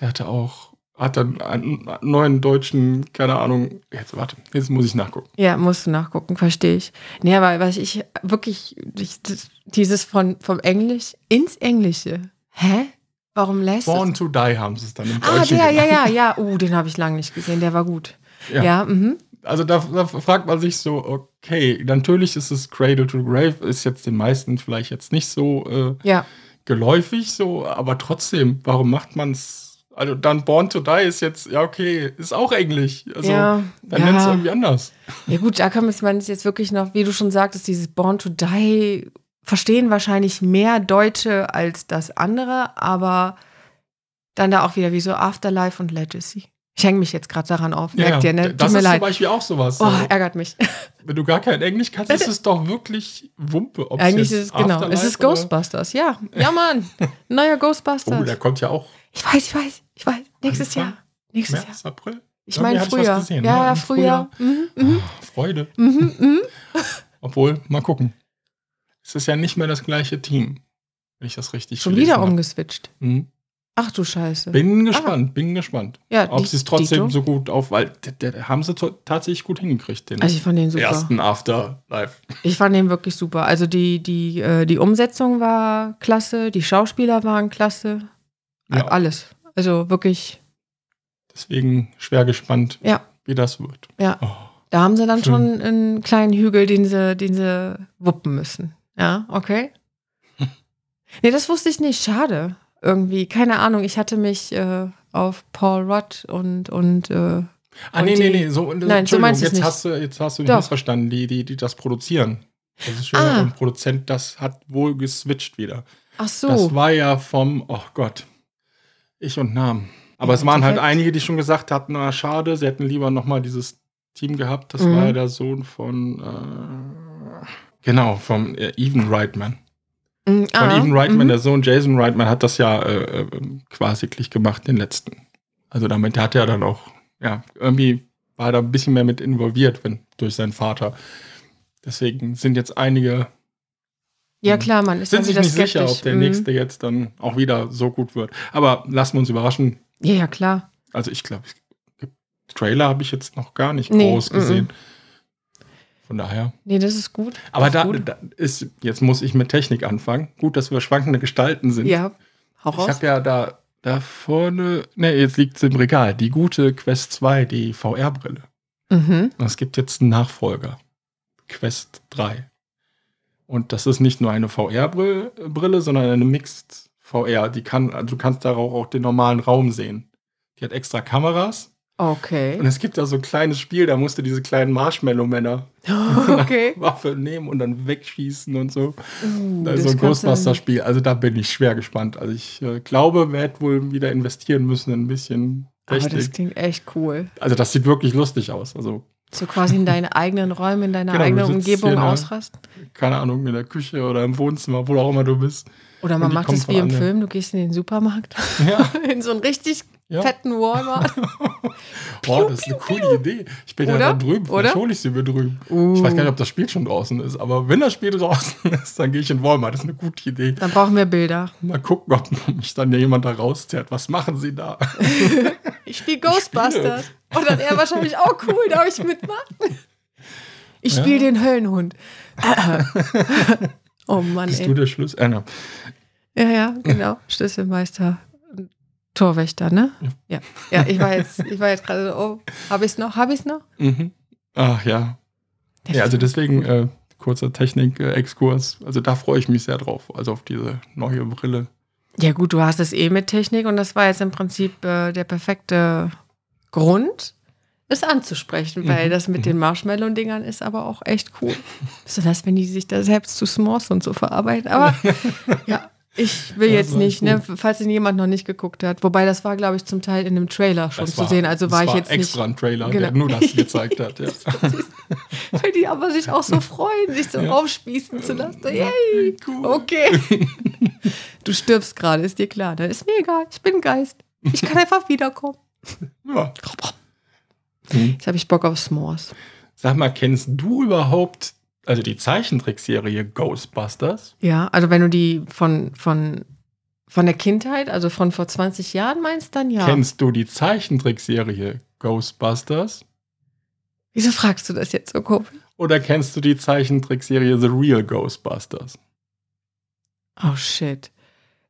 Der hatte auch, hat dann einen neuen deutschen, keine Ahnung, jetzt warte, jetzt muss ich nachgucken. Ja, musst du nachgucken, verstehe ich. Nee, aber was ich wirklich, ich, dieses von, vom Englisch ins Englische. Hä? Warum lässt Born to Die haben sie es dann im Ah, Deutschen der, ja, genannt. ja, ja. Uh, den habe ich lange nicht gesehen, der war gut. Ja. Ja, mhm. Also da, da fragt man sich so, okay, natürlich ist es Cradle to Grave, ist jetzt den meisten vielleicht jetzt nicht so äh, Ja, geläufig so, aber trotzdem, warum macht man es? Also dann Born to Die ist jetzt, ja okay, ist auch Englisch. Also ja, dann nennt es ja. irgendwie anders. ja gut, da kann man es jetzt wirklich noch, wie du schon sagtest, dieses Born to Die verstehen wahrscheinlich mehr Deutsche als das andere, aber dann da auch wieder wie so Afterlife und Legacy. Ich hänge mich jetzt gerade daran auf, merkt ihr, ne? Tut Das mir ist zum leid. Beispiel auch sowas. Oh, Also, ärgert mich. wenn du gar kein Englisch kannst, ist es doch wirklich Wumpe. Eigentlich ist es, genau, es Afterlife ist oder- Ghostbusters, ja. Ja, Mann. Neuer Ghostbusters. Oh, der kommt ja auch ich weiß, ich weiß, ich weiß. Nächstes Anfang Jahr. Nächstes Jahr. März, April. Ich meine Frühjahr. ja, ne? ja, Im Frühjahr. Mhm, mhm, Oh, Freude. mhm, mhm. Obwohl, mal gucken. Es ist ja nicht mehr das gleiche Team, wenn ich das richtig Schon wieder hab. umgeswitcht. Mhm. Ach du Scheiße. Bin gespannt, bin gespannt. ja, Ob sie es trotzdem Dito. so gut auf, weil der, der haben sie tatsächlich gut hingekriegt, den Also ich fand den super. ersten Afterlife. Ich fand den wirklich super. Also die, die, äh, die Umsetzung war klasse, die Schauspieler waren klasse. Ja. Alles. Also wirklich, Deswegen schwer gespannt, ja, wie das wird. ja. Oh. Da haben sie dann Schön. schon einen kleinen Hügel, den sie, den sie wuppen müssen. Ja, okay. nee, das wusste ich nicht. Schade. Irgendwie, keine Ahnung. Ich hatte mich äh, auf Paul Rudd und, und äh, Ah, Und nee, nee, nee, so, Nein, Entschuldigung, so meinst jetzt nicht. hast du, jetzt hast du dich Doch. missverstanden, die, die, die das produzieren. Das ist schön, Ah. und Produzent, das hat wohl geswitcht wieder. ach so. Das war ja vom, oh Gott, ich und Namen. Aber Im es waren halt einige, die schon gesagt hatten, na schade, sie hätten lieber noch mal dieses Team gehabt. Das Mhm. war ja der Sohn von, äh, genau, vom äh, Even Reitman. Mm, Von ah, Even Reitman, mhm. der Sohn Jason Reitman, hat das ja äh, äh, quasi gleich gemacht, den letzten. Also damit hat er dann auch, ja, irgendwie war er da ein bisschen mehr mit involviert, wenn, durch seinen Vater. Deswegen sind jetzt einige, Ja, klar, man ist sind sich nicht skeptisch. sicher, ob der Mhm. nächste jetzt dann auch wieder so gut wird. Aber lassen wir uns überraschen. Ja, ja, klar. Also ich glaube, Trailer habe ich jetzt noch gar nicht Nee, groß mhm. gesehen. Von daher. Nee, das ist gut. Aber da, ist gut. da ist, jetzt muss ich mit Technik anfangen. Gut, dass wir schwankende Gestalten sind. Ja, hau Ich raus. habe ja da, da vorne, ne, jetzt liegt es im Regal, die gute Quest 2, die VR-Brille. Mhm. Und es gibt jetzt einen Nachfolger, Quest 3. Und das ist nicht nur eine VR-Brille, sondern eine Mixed VR. Die kann, also du kannst darauf auch den normalen Raum sehen. Die hat extra Kameras. Okay. Und es gibt ja so ein kleines Spiel, da musst du diese kleinen Marshmallow-Männer okay. Waffe nehmen und dann wegschießen und so. Uh, Das ist so ein Ghostbuster-Spiel. Also da bin ich schwer gespannt. Also ich äh, glaube, werde wohl wieder investieren müssen in ein bisschen Aber das Technik. klingt echt cool. also das sieht wirklich lustig aus. Also So quasi in deine eigenen Räume, in deiner Genau, eigenen Umgebung der- ausrasten. keine Ahnung, in der Küche oder im Wohnzimmer, wo auch immer du bist. Oder man macht es wie im. Film, du gehst in den Supermarkt, Ja, in so einen richtig ja. fetten Walmart. Boah, das ist eine coole Idee. Ich bin ja Oder? da drüben, vielleicht Oder? hole ich sie mir drüben. Uh. Ich weiß gar nicht, ob das Spiel schon draußen ist, aber wenn das Spiel draußen ist, dann gehe ich in Walmart. Das ist eine gute Idee. Dann brauchen wir Bilder. Mal gucken, ob mich dann jemand da rauszerrt. Was machen sie da? Ich spiele Ghostbusters. Und dann er wahrscheinlich, oh cool, darf ich mitmachen? Ich spiele Ja. den Höllenhund. oh Mann, Bist du ey. der Schluss? Äh, na. Ja, ja, genau. Schlüsselmeister. Torwächter, ne? Ja. Ja, ich war jetzt, ich war jetzt gerade so, oh, hab ich's noch? Hab ich's noch? Mhm. Ach ja. Ja, also deswegen äh, kurzer Technik-Exkurs. Also da freue ich mich sehr drauf. Also auf diese neue Brille. Ja, gut, du hast es eh mit Technik und das war jetzt im Prinzip äh, der perfekte Grund, es anzusprechen, weil Mhm, das mit den Marshmallow-Dingern ist aber auch echt cool. Besonders wenn die sich da selbst zu S'mores und so verarbeiten. Aber ja, ich will Ja, jetzt war nicht, ne, falls ihn jemand noch nicht geguckt hat. Wobei das war, glaube ich, zum Teil in einem Trailer schon Das zu sehen. Also war ich jetzt extra nicht. ein Trailer, Genau. der nur das gezeigt hat. Ja. Weil die aber sich auch so freuen, sich so Ja. aufspießen zu lassen. Yay! Cool. Okay. Du stirbst gerade, ist dir klar. Dann ist mir egal. Ich bin Geist. Ich kann einfach wiederkommen. Ja. Jetzt habe ich Bock auf S'mores. Sag mal, kennst du überhaupt, also die Zeichentrickserie Ghostbusters? Ja, also wenn du die von, von, von der Kindheit, also von vor 20 Jahren meinst, dann ja. Kennst du die Zeichentrickserie Ghostbusters? Wieso fragst du das jetzt so komisch? Oder kennst du die Zeichentrickserie The Real Ghostbusters? Oh shit.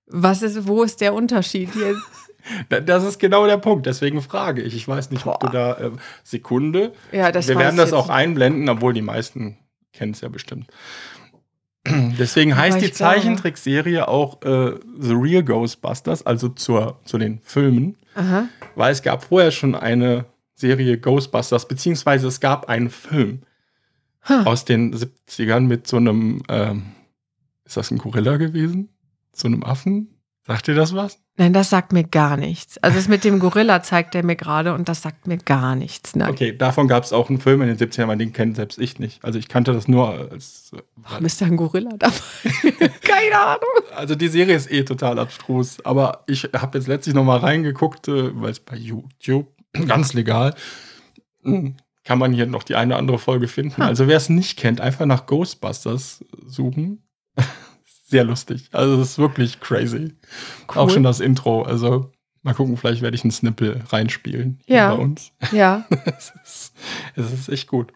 Was ist, wo ist der Unterschied jetzt? Da- Das ist genau der Punkt, deswegen frage ich. Ich weiß nicht, ob du Boah. da äh, Sekunde. Ja, das Wir werden das auch einblenden, obwohl die meisten kennen es ja bestimmt. Deswegen heißt die Zeichentrickserie auch äh, The Real Ghostbusters, also zur, zu den Filmen, Aha. weil es gab vorher schon eine Serie Ghostbusters, beziehungsweise es gab einen Film Ha. aus den 70ern mit so einem, ähm, ist das ein Gorilla gewesen? So einem Affen? Sagt dir das was? Nein, das sagt mir gar nichts. Also das mit dem Gorilla zeigt er mir gerade und das sagt mir gar nichts. Nein. Okay, davon gab es auch einen Film in den 70ern, aber den kennt selbst ich nicht. Also ich kannte das nur als. äh, Warum ist da ein Gorilla dabei? Keine Ahnung. Also die Serie ist eh total abstrus, aber ich habe jetzt letztlich noch mal reingeguckt, äh, weil es bei YouTube ganz legal hm, kann man hier noch die eine oder andere Folge finden. Ha. Also wer es nicht kennt, einfach nach Ghostbusters suchen. Sehr lustig. Also es ist wirklich crazy. Auch schon das Intro. Also mal gucken, vielleicht werde ich einen Snippel reinspielen Ja. bei uns. Ja. es, ist, es ist echt gut.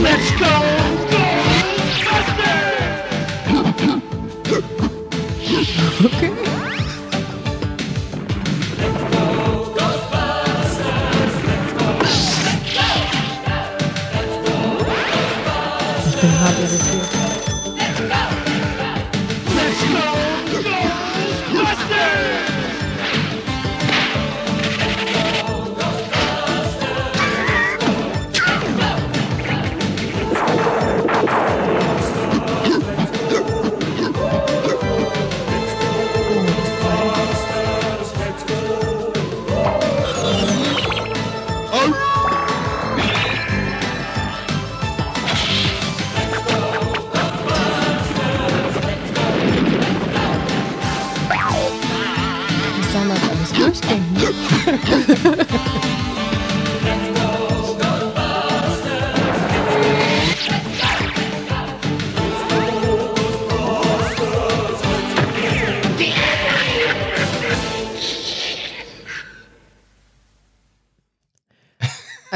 Let's go! Okay.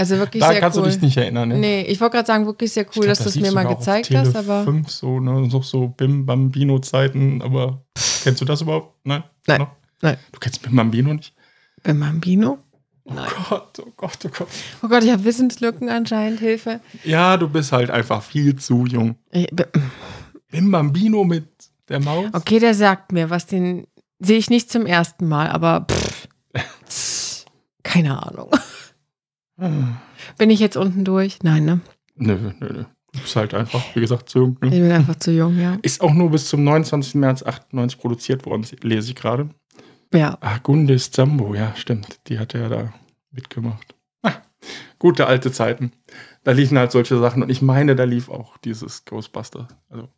Also wirklich Da sehr kannst cool. du dich nicht erinnern, ne? Nee, ich wollte gerade sagen, wirklich sehr cool, glaub, dass das du es mir mal gezeigt hast, aber 5, so, ne, so, so Bim Bambino-Zeiten, aber kennst du das überhaupt? Nein? Nein. Nein. Du kennst Bim Bambino nicht? Bim Bambino? Oh Gott, oh Gott, oh Gott. Oh Gott, ich habe Wissenslücken anscheinend, Hilfe. Ja, du bist halt einfach viel zu jung. Bim Bambino mit der Maus? okay, der sagt mir was, den sehe ich nicht zum ersten Mal, aber pff, keine Ahnung. Hm. Bin ich jetzt unten durch? Nein, ne? Nö, nö, nö. Du bist halt einfach, wie gesagt, zu jung. Ich Ne? bin einfach zu jung, ja. Ist auch nur bis zum 29. März 98 produziert worden, lese ich gerade. Ja, Ah, Gundis Zambo, ja, stimmt. Die hat ja da mitgemacht. Ah, gute alte Zeiten. Da liefen halt solche Sachen und ich meine, da lief auch dieses Ghostbuster. Also,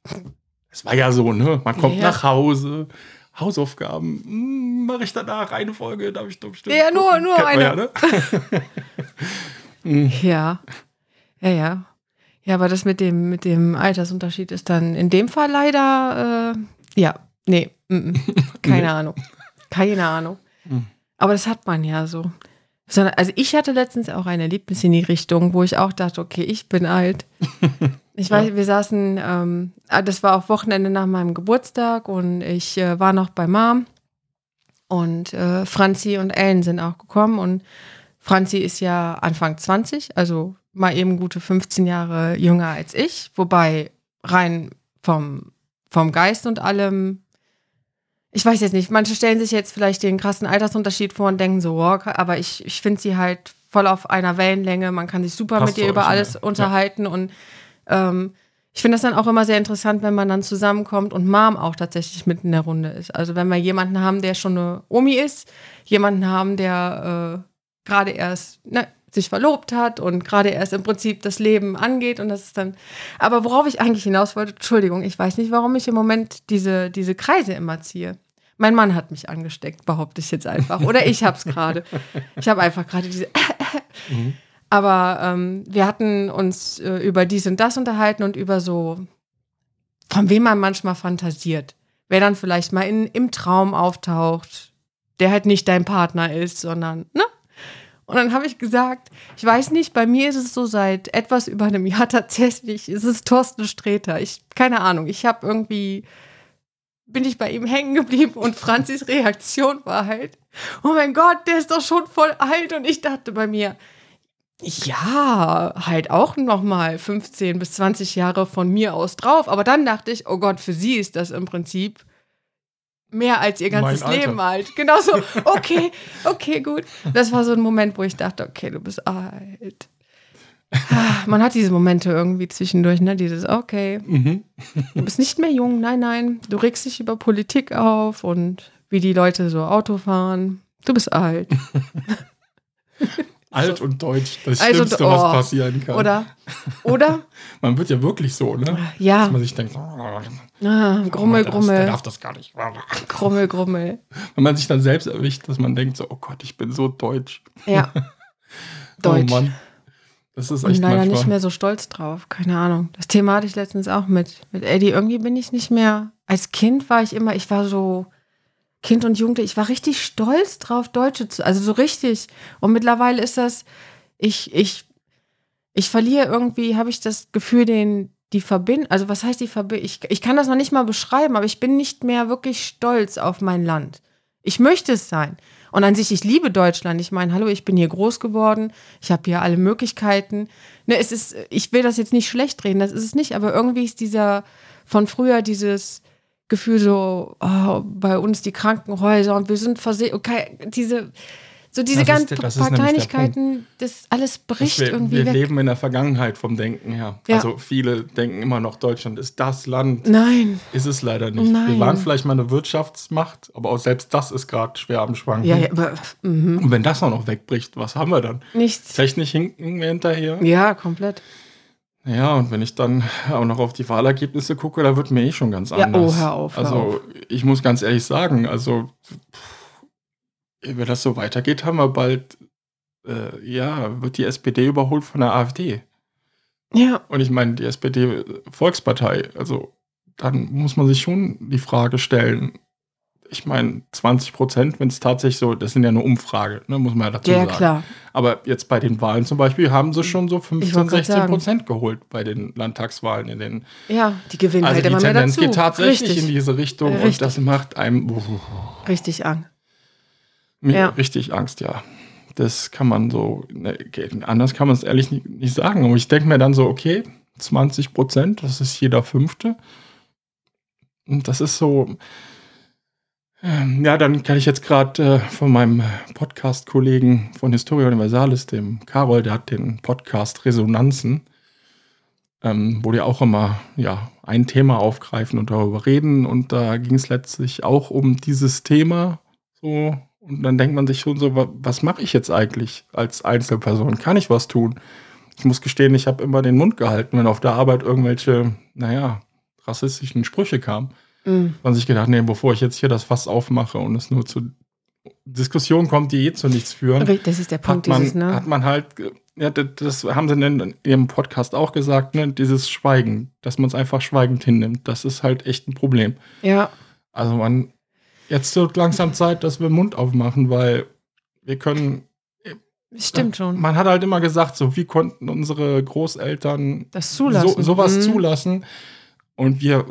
es war ja so, ne? Man kommt Ja. nach Hause, Hausaufgaben, hm, mache ich danach eine Folge, darf ich doch bestimmt. Ja, nur- nur Kennt eine. Ja, ne? Hm, ja. Ja, ja. Ja, aber das mit dem, mit dem Altersunterschied ist dann in dem Fall leider, äh, ja, nee, mm, mm. keine Nee. Ahnung. Keine Ahnung. Hm. Aber das hat man ja so. Also ich hatte letztens auch ein Erlebnis in die Richtung, wo ich auch dachte, okay, ich bin alt. Ich weiß, wir saßen, ähm, ah, das war auch Wochenende nach meinem Geburtstag und ich äh, war noch bei Mom und äh, Franzi und Ellen sind auch gekommen und Franzi ist ja Anfang 20, also mal eben gute 15 Jahre jünger als ich, wobei rein vom, vom Geist und allem, ich weiß jetzt nicht, manche stellen sich jetzt vielleicht den krassen Altersunterschied vor und denken so, wow, aber ich, ich finde sie halt voll auf einer Wellenlänge, man kann sich super Passt mit ihr über alles ja. unterhalten und ähm, ich finde das dann auch immer sehr interessant, wenn man dann zusammenkommt und Mom auch tatsächlich mit in der Runde ist. Also wenn wir jemanden haben, der schon eine Omi ist, jemanden haben, der äh, gerade erst ne, sich verlobt hat und gerade erst im Prinzip das Leben angeht und das ist dann. Aber worauf ich eigentlich hinaus wollte, Entschuldigung, ich weiß nicht, warum ich im Moment diese, diese Kreise immer ziehe. Mein Mann hat mich angesteckt, behaupte ich jetzt einfach. Oder ich hab's gerade. Ich habe einfach gerade diese. Mhm. Aber ähm, wir hatten uns äh, über dies und das unterhalten und über so, von wem man manchmal fantasiert. Wer dann vielleicht mal in, im Traum auftaucht, der halt nicht dein Partner ist, sondern, ne? Und dann habe ich gesagt, ich weiß nicht, bei mir ist es so seit etwas über einem Jahr tatsächlich, ist es Thorsten Sträter. Ich, keine Ahnung, ich habe irgendwie, bin ich bei ihm hängen geblieben und Franzis Reaktion war halt, oh mein Gott, der ist doch schon voll alt. Und ich dachte bei mir, ja, halt auch noch mal 15 bis 20 Jahre von mir aus drauf. Aber dann dachte ich, oh Gott, für sie ist das im Prinzip mehr als ihr ganzes. Leben alt. Genau so, okay, okay, gut. Das war so ein Moment, wo ich dachte, okay, du bist alt. Man hat diese Momente irgendwie zwischendurch, ne? Dieses, okay, Mhm. du bist nicht mehr jung, nein, nein. Du regst dich über Politik auf und wie die Leute so Auto fahren. Du bist alt. Alt und deutsch, das Also, Schlimmste, oh. was passieren kann. Oder? Oder? Man wird ja wirklich so, ne? Ja. Dass man sich denkt, oh, Ah, Grummel, der, Grummel. Der darf das gar nicht. Grummel, Grummel. Wenn man sich dann selbst erwischt, dass man denkt, so, oh Gott, ich bin so deutsch. Ja. Deutsch. Oh Mann. Das ist Und echt leider manchmal. nicht mehr so stolz drauf. Keine Ahnung. Das Thema hatte ich letztens auch mit, mit Eddie. Irgendwie bin ich nicht mehr. Als Kind war ich immer, ich war so Kind und Jugendlich, ich war richtig stolz drauf, Deutsche zu. Also so richtig. Und mittlerweile ist das, ich, ich, ich verliere irgendwie, habe ich das Gefühl, den, die Verbindung, also was heißt die Verbindung? Ich, ich kann das noch nicht mal beschreiben, aber ich bin nicht mehr wirklich stolz auf mein Land. Ich möchte es sein. Und an sich, ich liebe Deutschland. Ich meine, hallo, ich bin hier groß geworden. Ich habe hier alle Möglichkeiten. Ne, es ist, ich will das jetzt nicht schlecht reden, das ist es nicht, aber irgendwie ist dieser von früher dieses Gefühl so, oh, bei uns die Krankenhäuser und wir sind versehen, okay, diese, so diese Das ganzen ist paar Kleinigkeiten, das alles bricht wir, irgendwie wir weg. leben in der Vergangenheit vom Denken her. Ja. Also viele denken immer noch, Deutschland ist das Land. Nein. Ist es leider nicht. Wir Nein. waren vielleicht mal eine Wirtschaftsmacht, aber auch selbst das ist gerade schwer am Schwanken. Ja, ja, aber mhm. Und wenn das auch noch wegbricht, was haben wir dann? nichts. Technisch hinken wir hinterher. Ja, komplett. Ja, und wenn ich dann auch noch auf die Wahlergebnisse gucke, da wird mir eh schon ganz Ja, anders. oh, hör auf, hör also ich muss ganz ehrlich sagen, also pff, wenn das so weitergeht, haben wir bald, äh, ja, wird die SPD überholt von der AfD. Ja, Und ich meine, die SPD Volkspartei, also dann muss man sich schon die Frage stellen, ich meine, 20 Prozent, wenn es tatsächlich so, das sind ja eine Umfrage, ne, muss man ja dazu Ja, sagen. klar. Aber jetzt bei den Wahlen zum Beispiel haben sie schon so 15, wollte grad 16 sagen. Prozent geholt bei den Landtagswahlen in den. Ja, die gewinnen Also halt die immer mehr Tendenz dazu. geht tatsächlich Richtig, in diese Richtung Richtig. und das macht einem uh, richtig Angst. mir Ja. richtig Angst, ja. Das kann man so, ne, anders kann man es ehrlich nicht, nicht sagen. Aber ich denke mir dann so, okay, 20 Prozent, das ist jeder Fünfte. Und das ist so, ähm, ja, dann kann ich jetzt gerade äh, von meinem Podcast-Kollegen von Historia Universalis, dem Carol, der hat den Podcast Resonanzen, ähm, wo die auch immer ja, ein Thema aufgreifen und darüber reden. Und da ging es letztlich auch um dieses Thema. So, und dann denkt man sich schon so, wa- was mache ich jetzt eigentlich als Einzelperson? Kann ich was tun? Ich muss gestehen, ich habe immer den Mund gehalten, wenn auf der Arbeit irgendwelche, naja, rassistischen Sprüche kamen. Mhm. Man sich gedacht, nee, bevor ich jetzt hier das Fass aufmache und es nur zu Diskussionen kommt, die eh zu nichts führen, Das ist der Punkt, hat man, dieses, ne? hat man halt, ja, das, das haben sie in ihrem Podcast auch gesagt, ne, dieses Schweigen, dass man es einfach schweigend hinnimmt, das ist halt echt ein Problem. Ja, Also man, jetzt wird langsam Zeit, dass wir den Mund aufmachen, weil wir können, stimmt schon. man hat halt immer gesagt, so wie konnten unsere Großeltern Das zulassen. so, sowas Mhm. zulassen und wir,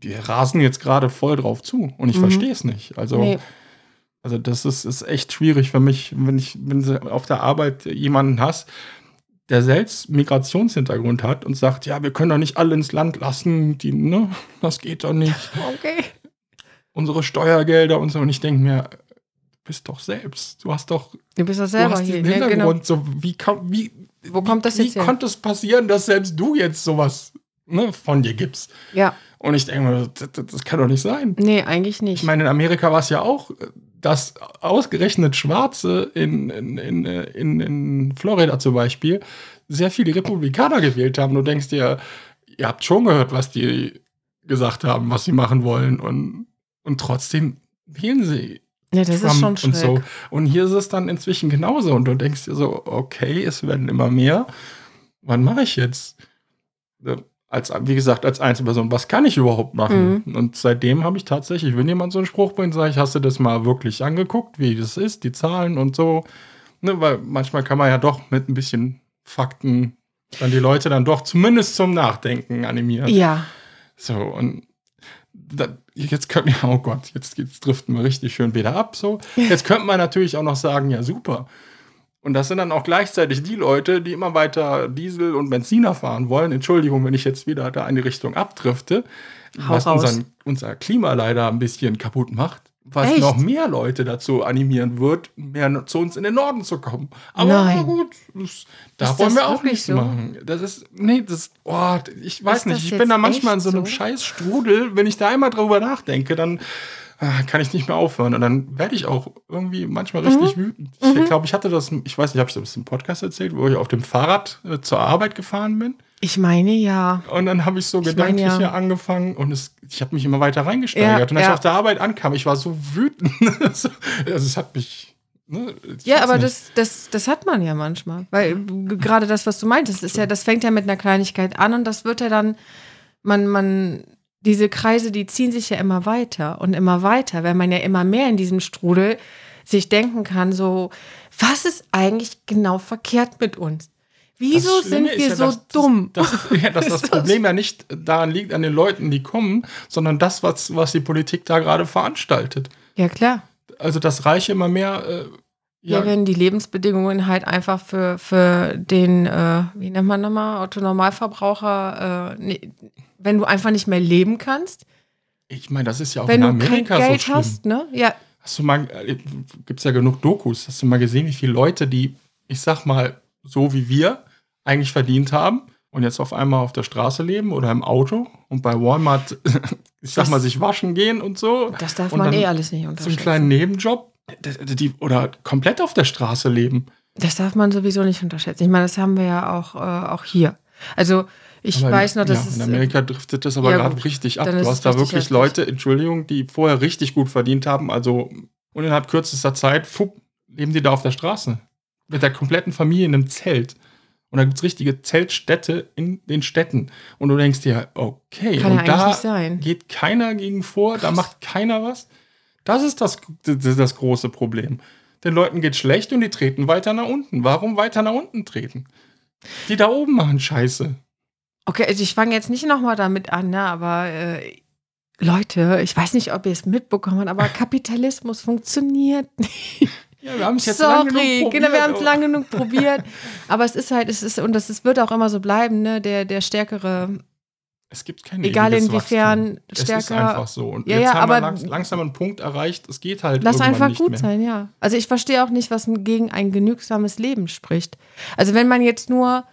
wir rasen jetzt gerade voll drauf zu und ich Mhm. verstehe es nicht. Also Nee. also das ist, ist echt schwierig für mich, wenn ich, wenn du auf der Arbeit jemanden hast, der selbst Migrationshintergrund hat und sagt, ja, wir können doch nicht alle ins Land lassen, die, ne, das geht doch nicht. Okay. Unsere Steuergelder und so. Und ich denke mir, du bist doch selbst. Du hast doch, Du bist doch du selber hast hier. diesen Ne? Genau. Hintergrund. So, wie, wie, Wo kommt das wie jetzt her? konnte es passieren, dass selbst du jetzt sowas ne, von dir gibst? Ja, Und ich denke mir, das, das, kann doch nicht sein. nee, eigentlich nicht. Ich meine, in Amerika war es ja auch, dass ausgerechnet Schwarze in, in, in, in, in Florida zum Beispiel sehr viele Republikaner gewählt haben. Du denkst dir, ihr habt schon gehört, was die gesagt haben, was sie machen wollen. Und, und trotzdem wählen sie ja, das ist schon und schräg. so. Und hier ist es dann inzwischen genauso. Und du denkst dir so, okay, es werden immer mehr. Wann mache ich jetzt? Als, wie gesagt, als Einzelperson, was kann ich überhaupt machen? Mhm. Und seitdem habe ich tatsächlich, wenn jemand so einen Spruch bringt, sage ich, hast du das mal wirklich angeguckt, wie das ist, die Zahlen und so. Ne, weil manchmal kann man ja doch mit ein bisschen Fakten dann die Leute dann doch zumindest zum Nachdenken animieren. Ja, So, und da, jetzt könnte oh Gott, jetzt, jetzt driften wir richtig schön wieder ab. So. Jetzt könnte man natürlich auch noch sagen, ja, super. Und das sind dann auch gleichzeitig die Leute, die immer weiter Diesel und Benziner fahren wollen. Entschuldigung, wenn ich jetzt wieder da in die Richtung abdrifte, Hau was unseren, unser Klima leider ein bisschen kaputt macht. Was Echt? noch mehr Leute dazu animieren wird, mehr zu uns in den Norden zu kommen. Aber na gut, das, da wollen wir auch nichts so? machen. Das ist, nee, das, oh, ich weiß Ist nicht, ich bin da manchmal in so einem so? scheiß Strudel, wenn ich da einmal drüber nachdenke, dann kann ich nicht mehr aufhören. Und dann werde ich auch irgendwie manchmal richtig Mhm. wütend. Ich glaube, ich hatte das, ich weiß nicht, habe ich das im Podcast erzählt, wo ich auf dem Fahrrad äh, zur Arbeit gefahren bin. ich meine ja. Und dann habe ich so Ich gedanklich ja. hier angefangen und es, ich habe mich immer weiter reingesteigert. Ja, und als ja. ich auf der Arbeit ankam, ich war so wütend. also es hat mich. Ne, Ja, aber nicht. das, das, das hat man ja manchmal. Weil gerade das, was du meintest, ist ja, das fängt ja mit einer Kleinigkeit an und das wird ja dann, man, man, diese Kreise, die ziehen sich ja immer weiter und immer weiter, weil man ja immer mehr in diesem Strudel sich denken kann, so, was ist eigentlich genau verkehrt mit uns? Wieso sind wir ja, so dass- dumm? Dass, ja, dass das Das- Problem ja nicht daran liegt, an den Leuten, die kommen, sondern das, was, was die Politik da gerade veranstaltet. Ja, klar. Also, dass Reiche immer mehr. Äh, Ja, ja, wenn die Lebensbedingungen halt einfach für, für den, äh, wie nennt man nochmal, Autonormalverbraucher, äh, nee, wenn du einfach nicht mehr leben kannst, ich meine, das ist ja auch wenn in du kein Amerika Geld so schlimm. hast, ne? Ja, Hast du mal, äh, gibt's ja genug Dokus, hast du mal gesehen, wie viele Leute, die, ich sag mal, so wie wir, eigentlich verdient haben und jetzt auf einmal auf der Straße leben oder im Auto und bei Walmart, ich sag Das- mal, sich waschen gehen und so. das darf man eh alles nicht So einen unterschätzen. kleinen Nebenjob, die, oder komplett auf der Straße leben. Das darf man sowieso nicht unterschätzen. Ich meine, das haben wir ja auch, äh, auch hier. Also, ich Aber weiß noch, dass ja, es. in Amerika driftet das aber ja, gerade richtig ab. Du hast da wirklich heftig. Leute, Entschuldigung, die vorher richtig gut verdient haben, also und innerhalb kürzester Zeit fupp, leben die da auf der Straße. Mit der kompletten Familie in einem Zelt. Und da gibt es richtige Zeltstädte in den Städten. Und du denkst dir, okay, Kann ja und eigentlich da geht keiner gegen vor, da macht keiner was. Das ist das, das, das große Problem. Den Leuten geht schlecht und die treten weiter nach unten. Warum weiter nach unten treten? Die da oben machen Scheiße. Okay, also ich fange jetzt nicht nochmal damit an, ne, aber äh, Leute, ich weiß nicht, ob ihr es mitbekommen habt, aber Kapitalismus funktioniert nicht. Ja, wir haben es jetzt Sorry, lange genug probiert, genau, wir haben es aber- lange genug probiert. Aber es ist halt, es ist, und das ist, wird auch immer so bleiben, ne, der, der Stärkere, Es gibt kein Egal inwiefern Wachstum. Es ist stärker- einfach so. Und Ja, jetzt ja, haben wir langs langsam einen Punkt erreicht. Es geht halt lass irgendwann einfach nicht gut mehr. sein, ja. Also ich verstehe auch nicht, was gegen ein genügsames Leben spricht. Also wenn man jetzt nur,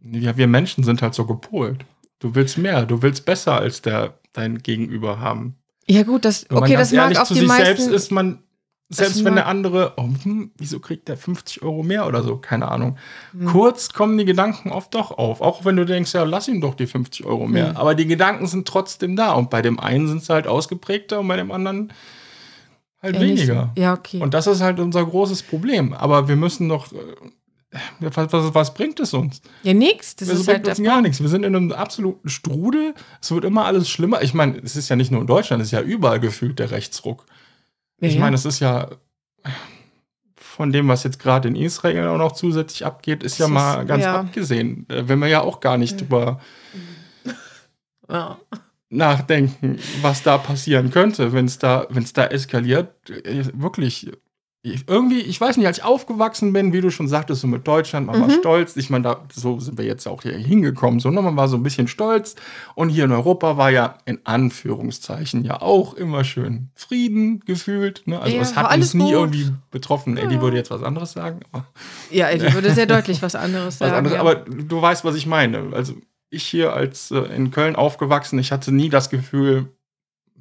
Ja, wir Menschen sind halt so gepolt. Du willst mehr, du willst besser als der dein Gegenüber haben. ja gut, das, okay, das mag auf zu die meisten, selbst ist man, selbst wenn der andere, oh, hm, wieso kriegt der 50 Euro mehr oder so, keine Ahnung. Hm. Kurz kommen die Gedanken oft doch auf, auch wenn du denkst, ja, lass ihm doch die 50 Euro mehr. Hm. Aber die Gedanken sind trotzdem da und bei dem einen sind sie halt ausgeprägter und bei dem anderen halt so. weniger. Ja, okay. Und das ist halt unser großes Problem. Aber wir müssen doch, äh, was, was, was bringt es uns? ja, nix. Das Das ist bringt halt uns gar nichts. Wir sind in einem absoluten Strudel. Es wird immer alles schlimmer. Ich meine, es ist ja nicht nur in Deutschland, es ist ja überall gefühlt der Rechtsruck. Ja, ich meine, es ist ja von dem, was jetzt gerade in Israel auch noch zusätzlich abgeht, ist ja mal ist- ganz abgesehen. Wenn wir ja auch gar nicht drüber Ja. nachdenken, was da passieren könnte, wenn es da, wenn es da eskaliert. Äh, Wirklich. Ich, irgendwie, ich weiß nicht, als ich aufgewachsen bin, wie du schon sagtest, so mit Deutschland, man war Mhm. stolz. Ich meine, da, so sind wir jetzt auch hier hingekommen. So, ne, man war so ein bisschen stolz. Und hier in Europa war ja in Anführungszeichen ja auch immer schön Frieden gefühlt. Ne? Also Ja, es war hat uns nie gut. irgendwie betroffen. Eddie würde jetzt was anderes sagen. Ja, ich würde sehr deutlich was anderes was sagen. anderes, ja. aber du weißt, was ich meine. Also ich hier als äh, in Köln aufgewachsen, ich hatte nie das Gefühl,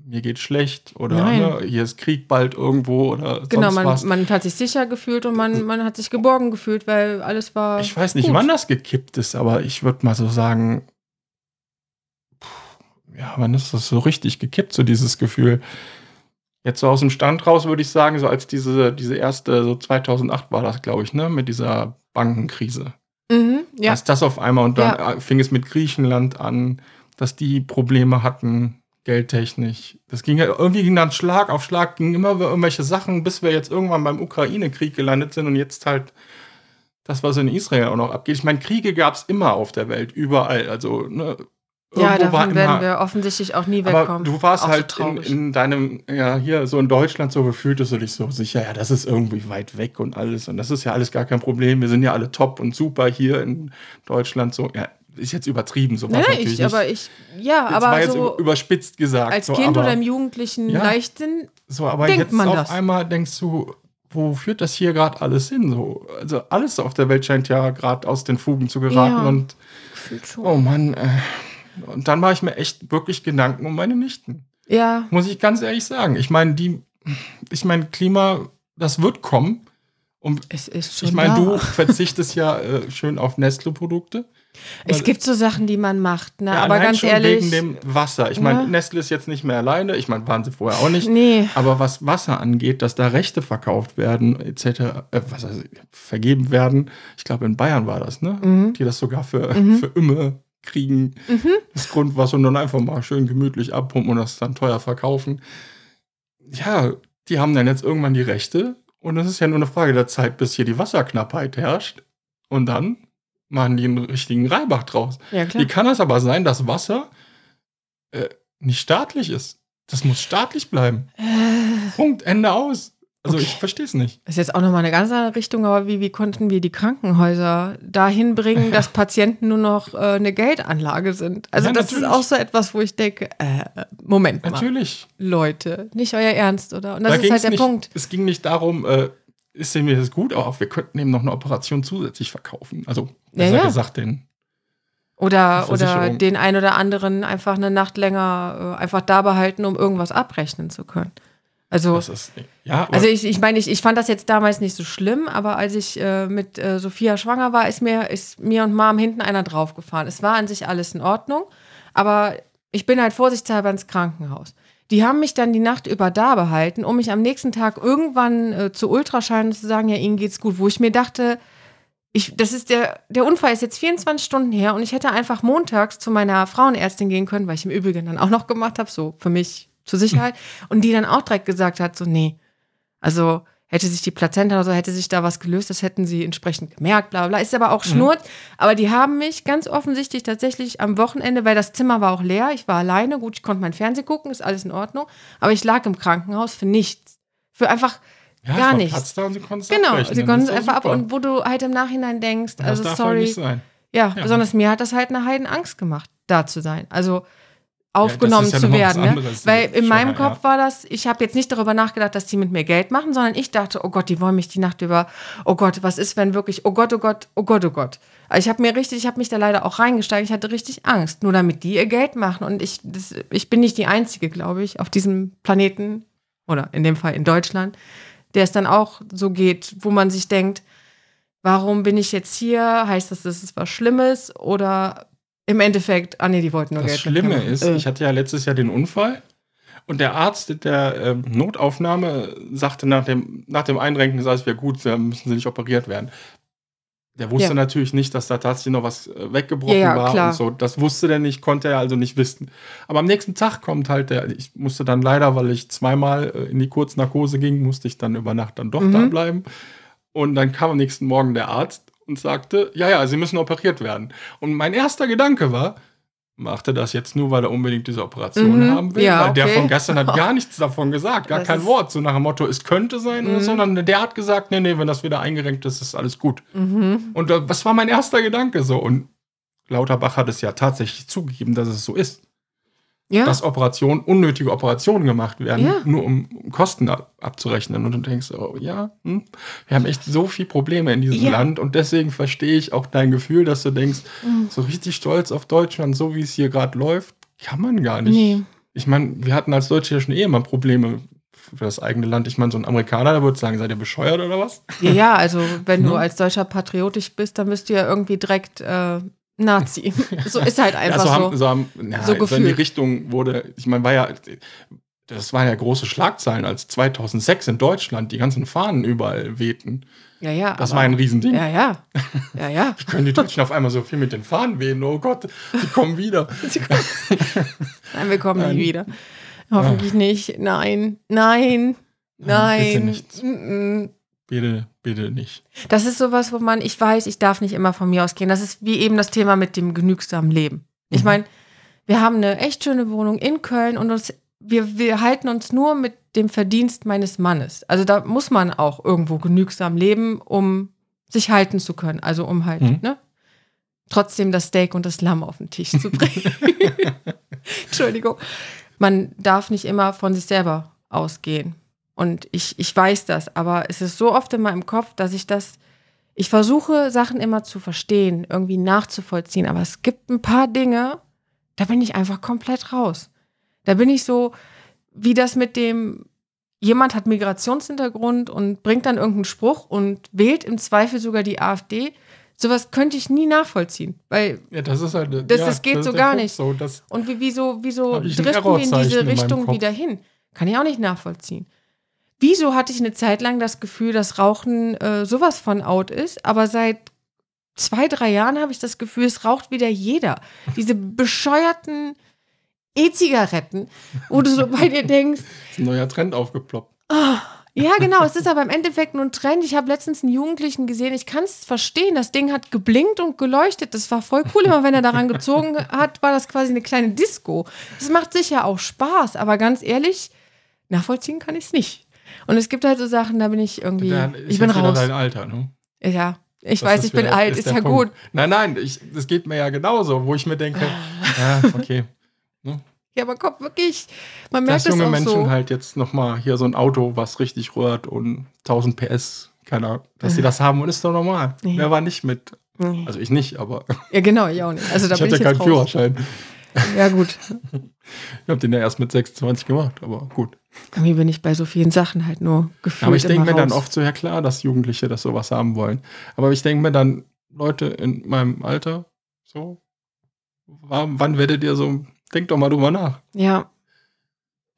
mir geht schlecht oder ne, hier ist Krieg bald irgendwo oder Genau, sonst man, was. man hat sich sicher gefühlt und man, man hat sich geborgen gefühlt, weil alles war. ich weiß nicht, gut. wann das gekippt ist, aber ich würde mal so sagen, ja, wann ist das so richtig gekippt, so dieses Gefühl? Jetzt so aus dem Stand raus würde ich sagen, so als diese, diese erste, so 2008 war das, glaube ich, ne, mit dieser Bankenkrise. Mhm, ja. Als das auf einmal und dann Ja. fing es mit Griechenland an, dass die Probleme hatten, geldtechnisch. Das ging ja irgendwie ging dann Schlag auf Schlag, ging immer über irgendwelche Sachen, bis wir jetzt irgendwann beim Ukraine-Krieg gelandet sind und jetzt halt das, was in Israel auch noch abgeht. Ich meine, Kriege gab es immer auf der Welt, überall. Also, ne, ja, davon werden wir offensichtlich auch nie aber wegkommen. du warst Auch so halt in, traurig. in deinem, ja, hier so in Deutschland so gefühltest du dich so sicher, ja, das ist irgendwie weit weg und alles. Und das ist ja alles gar kein Problem. Wir sind ja alle top und super hier in Deutschland so. Ja, ist jetzt übertrieben, so war's nein, natürlich ich, aber ich, ja, Das aber war jetzt so über- überspitzt gesagt. als so, Kind aber, oder im jugendlichen Ja. Leichtsinn, so, aber denkt jetzt man auf das. einmal denkst du, wo führt das hier gerade alles hin? So, also alles auf der Welt scheint ja gerade aus den Fugen zu geraten Ja. und gefühlt schon. oh Mann, äh, und dann mache ich mir echt wirklich Gedanken um meine Nichten. Ja, Muss ich ganz ehrlich sagen. Ich meine, die, ich meine, Klima, das wird kommen. Und es ist schon ich meine, du verzichtest ja äh, schön auf Nestle-Produkte. Es gibt so Sachen, die man macht, ne? Ja, aber ganz schon ehrlich. wegen dem Wasser. Ich meine, Ja. Nestle ist jetzt nicht mehr alleine. Ich meine, waren sie vorher auch nicht. nee, Aber was Wasser angeht, dass da Rechte verkauft werden, etc., äh, was heißt, vergeben werden, ich glaube, in Bayern war das, ne? Mhm. Die das sogar für, Mhm. für Imme kriegen, Mhm. das Grundwasser und dann einfach mal schön gemütlich abpumpen und das dann teuer verkaufen. Ja, die haben dann jetzt irgendwann die Rechte und es ist ja nur eine Frage der Zeit, bis hier die Wasserknappheit herrscht und dann machen die einen richtigen Reibach draus. ja klar. Wie kann das aber sein, dass Wasser äh, nicht staatlich ist? Das muss staatlich bleiben. Äh, Punkt, Ende aus. Also Okay. ich verstehe es nicht. ist jetzt auch nochmal eine ganz andere Richtung, aber wie, wie konnten wir die Krankenhäuser dahin bringen, dass Patienten nur noch äh, eine Geldanlage sind? Also, Ja, das natürlich. ist auch so etwas, wo ich denke, äh, Moment mal, Natürlich. Leute, nicht euer Ernst, oder? Und das Da ist halt der nicht, Punkt. Es ging nicht darum, äh, ist mir das gut, aber wir könnten eben noch eine Operation zusätzlich verkaufen. Also, besser ja. gesagt, den. Oder, oder den ein oder anderen einfach eine Nacht länger äh, einfach da behalten, um irgendwas abrechnen zu können. Also, ist, ja, also ich, ich meine, ich, ich fand das jetzt damals nicht so schlimm, aber als ich äh, mit äh, Sophia schwanger war, ist mir, ist mir und Mom hinten einer draufgefahren. Es war an sich alles in Ordnung, aber ich bin halt vorsichtshalber ins Krankenhaus. Die haben mich dann die Nacht über da behalten, um mich am nächsten Tag irgendwann äh, zu Ultraschallen und zu sagen, ja, ihnen geht's gut. Wo ich mir dachte, ich, das ist der, der Unfall ist jetzt 24 Stunden her und ich hätte einfach montags zu meiner Frauenärztin gehen können, weil ich im Übrigen dann auch noch gemacht habe, so für mich zur Sicherheit. Und die dann auch direkt gesagt hat, so, nee, also hätte sich die Plazenta oder so, hätte sich da was gelöst, das hätten sie entsprechend gemerkt, bla bla. Ist aber auch Schnurz. Aber die haben mich ganz offensichtlich tatsächlich am Wochenende, weil das Zimmer war auch leer, ich war alleine, gut, ich konnte mein Fernsehen gucken, ist alles in Ordnung. Aber ich lag im Krankenhaus für nichts. Für einfach Ja, gar nichts. Da und sie Genau, sie konnten es einfach ab super. und wo du halt im Nachhinein denkst, Das also halt sorry. nicht sein. Ja, Ja. besonders mir hat das halt eine Heiden Angst gemacht, da zu sein. Also aufgenommen ist ja zu werden. Ne? Weil in meinem ja. Kopf war das, ich habe jetzt nicht darüber nachgedacht, dass die mit mir Geld machen, sondern ich dachte, oh Gott, die wollen mich die Nacht über, oh Gott, was ist, wenn wirklich, oh Gott, oh Gott, oh Gott, oh Gott. Also ich habe mir richtig, ich habe mich da leider auch reingesteigert, ich hatte richtig Angst, nur damit die ihr Geld machen. Und ich, das, ich bin nicht die Einzige, glaube ich, auf diesem Planeten, oder in dem Fall in Deutschland, der es dann auch so geht, wo man sich denkt, warum bin ich jetzt hier? Heißt das, das ist was Schlimmes? Oder im Endeffekt, ah nee, die wollten nur Das Geld Schlimme mitnehmen. ist, Äh. ich hatte ja letztes Jahr den Unfall und der Arzt der ähm, Notaufnahme sagte nach dem, nach dem Einrenken, ist alles wieder gut, da müssen sie nicht operiert werden. Der wusste Ja. natürlich nicht, dass da tatsächlich noch was äh, weggebrochen Ja, ja, war klar. und so. Das wusste der nicht, konnte er also nicht wissen. Aber am nächsten Tag kommt halt der, ich musste dann leider, weil ich zweimal äh, in die Kurznarkose ging, musste ich dann über Nacht dann doch Mhm. da bleiben. Und dann kam am nächsten Morgen der Arzt und sagte, ja, ja, Sie müssen operiert werden. Und mein erster Gedanke war, macht er das jetzt nur, weil er unbedingt diese Operation Mhm. haben will? Ja, weil der okay. von gestern hat gar nichts davon gesagt, gar Das kein Wort, so nach dem Motto, es könnte sein oder Mhm. so, sondern der hat gesagt, nee, nee, wenn das wieder eingerenkt ist, ist alles gut. Mhm. Und äh, was war mein erster Gedanke so? Und Lauterbach hat es ja tatsächlich zugegeben, dass es so ist Ja, dass Operationen, unnötige Operationen gemacht werden, Ja. nur um Kosten ab, abzurechnen. Und du denkst, oh ja, hm, wir haben echt so viele Probleme in diesem Ja. Land und deswegen verstehe ich auch dein Gefühl, dass du denkst, Mhm. so richtig stolz auf Deutschland, so wie es hier gerade läuft, kann man gar nicht. nee. Ich meine, wir hatten als Deutsche ja schon eh immer Probleme für das eigene Land. Ich meine, so ein Amerikaner, der würde sagen, seid ihr bescheuert oder was? Ja, also wenn du Ne? als Deutscher patriotisch bist, dann bist du ja irgendwie direkt äh, Nazi. so ist halt einfach ja, so, haben, so, haben, ja, So so in die. Richtung wurde, ich meine, war ja, das waren ja große Schlagzeilen, als 2006 in Deutschland die ganzen Fahnen überall wehten. ja, ja. Das aber- war ein Riesending. Ja, ja. Ja, ja. Können die Deutschen auf einmal so viel mit den Fahnen wehen? Oh Gott, die kommen wieder. Nein, wir kommen Nein. nie wieder. Hoffentlich nicht. Nein, nein, Nein, bitte nicht. Mm-mm. Bitte, bitte nicht. Das ist sowas, wo man, ich weiß, ich darf nicht immer von mir ausgehen. Das ist wie eben das Thema mit dem genügsamen Leben. Ich Mhm. meine, wir haben eine echt schöne Wohnung in Köln und uns, wir, wir halten uns nur mit dem Verdienst meines Mannes. Also da muss man auch irgendwo genügsam leben, um sich halten zu können. Also um halt, Mhm. ne? Trotzdem das Steak und das Lamm auf den Tisch zu bringen. Entschuldigung. Man darf nicht immer von sich selber ausgehen. Und ich, ich weiß das, aber es ist so oft in meinem Kopf, dass ich das, ich versuche Sachen immer zu verstehen, irgendwie nachzuvollziehen, aber es gibt ein paar Dinge, da bin ich einfach komplett raus. Da bin ich so, wie das mit dem, jemand hat Migrationshintergrund und bringt dann irgendeinen Spruch und wählt im Zweifel sogar die AfD. Sowas könnte ich nie nachvollziehen, weil Ja, das ist halt. Das- ja, das geht ist so gar nicht. So, das, und wie, wieso, wieso driften wir in diese in Richtung Kopf. wieder hin? Kann ich auch nicht nachvollziehen. Wieso hatte ich eine Zeit lang das Gefühl, dass Rauchen äh, sowas von out ist, aber seit zwei, drei Jahren habe ich das Gefühl, es raucht wieder jeder. Diese bescheuerten E-Zigaretten, wo du so bei dir denkst, ist ein neuer Trend aufgeploppt. Ah, ja, genau. Es ist aber im Endeffekt nur ein Trend. Ich habe letztens einen Jugendlichen gesehen. Ich kann es verstehen. Das Ding hat geblinkt und geleuchtet. Das war voll cool. Immer wenn er daran gezogen hat, war das quasi eine kleine Disco. Das macht sicher auch Spaß. Aber ganz ehrlich, nachvollziehen kann ich es nicht. Und es gibt halt so Sachen, da bin ich irgendwie. Da ich ist bin raus. dein Alter, ne? Ja, ich Das weiß, ist ich bin wieder- alt. Ist, der ja Punkt. gut. Nein, nein, ich, das geht mir ja genauso, wo ich mir denke, ja, okay. Ja, aber kommt wirklich. Man Dass merkt es junge Menschen so. halt jetzt nochmal hier so ein Auto, was richtig rührt und 1000 PS, keine Ahnung, dass sie das haben und ist doch normal. Ja. Wer war nicht mit? Also ich nicht, aber Ja, genau, ich auch nicht. Also da ich bin hatte ich keinen raus. Führerschein. Ja, gut. Ich habe den ja erst mit 26 gemacht, aber gut. Irgendwie bin ich bei so vielen Sachen halt nur gefühlt. Aber ich denke mir dann raus. oft so, ja klar, dass Jugendliche das sowas haben wollen. Aber ich denke mir dann, Leute in meinem Alter, so, wann, wann werdet ihr so, denkt doch mal drüber nach. Ja.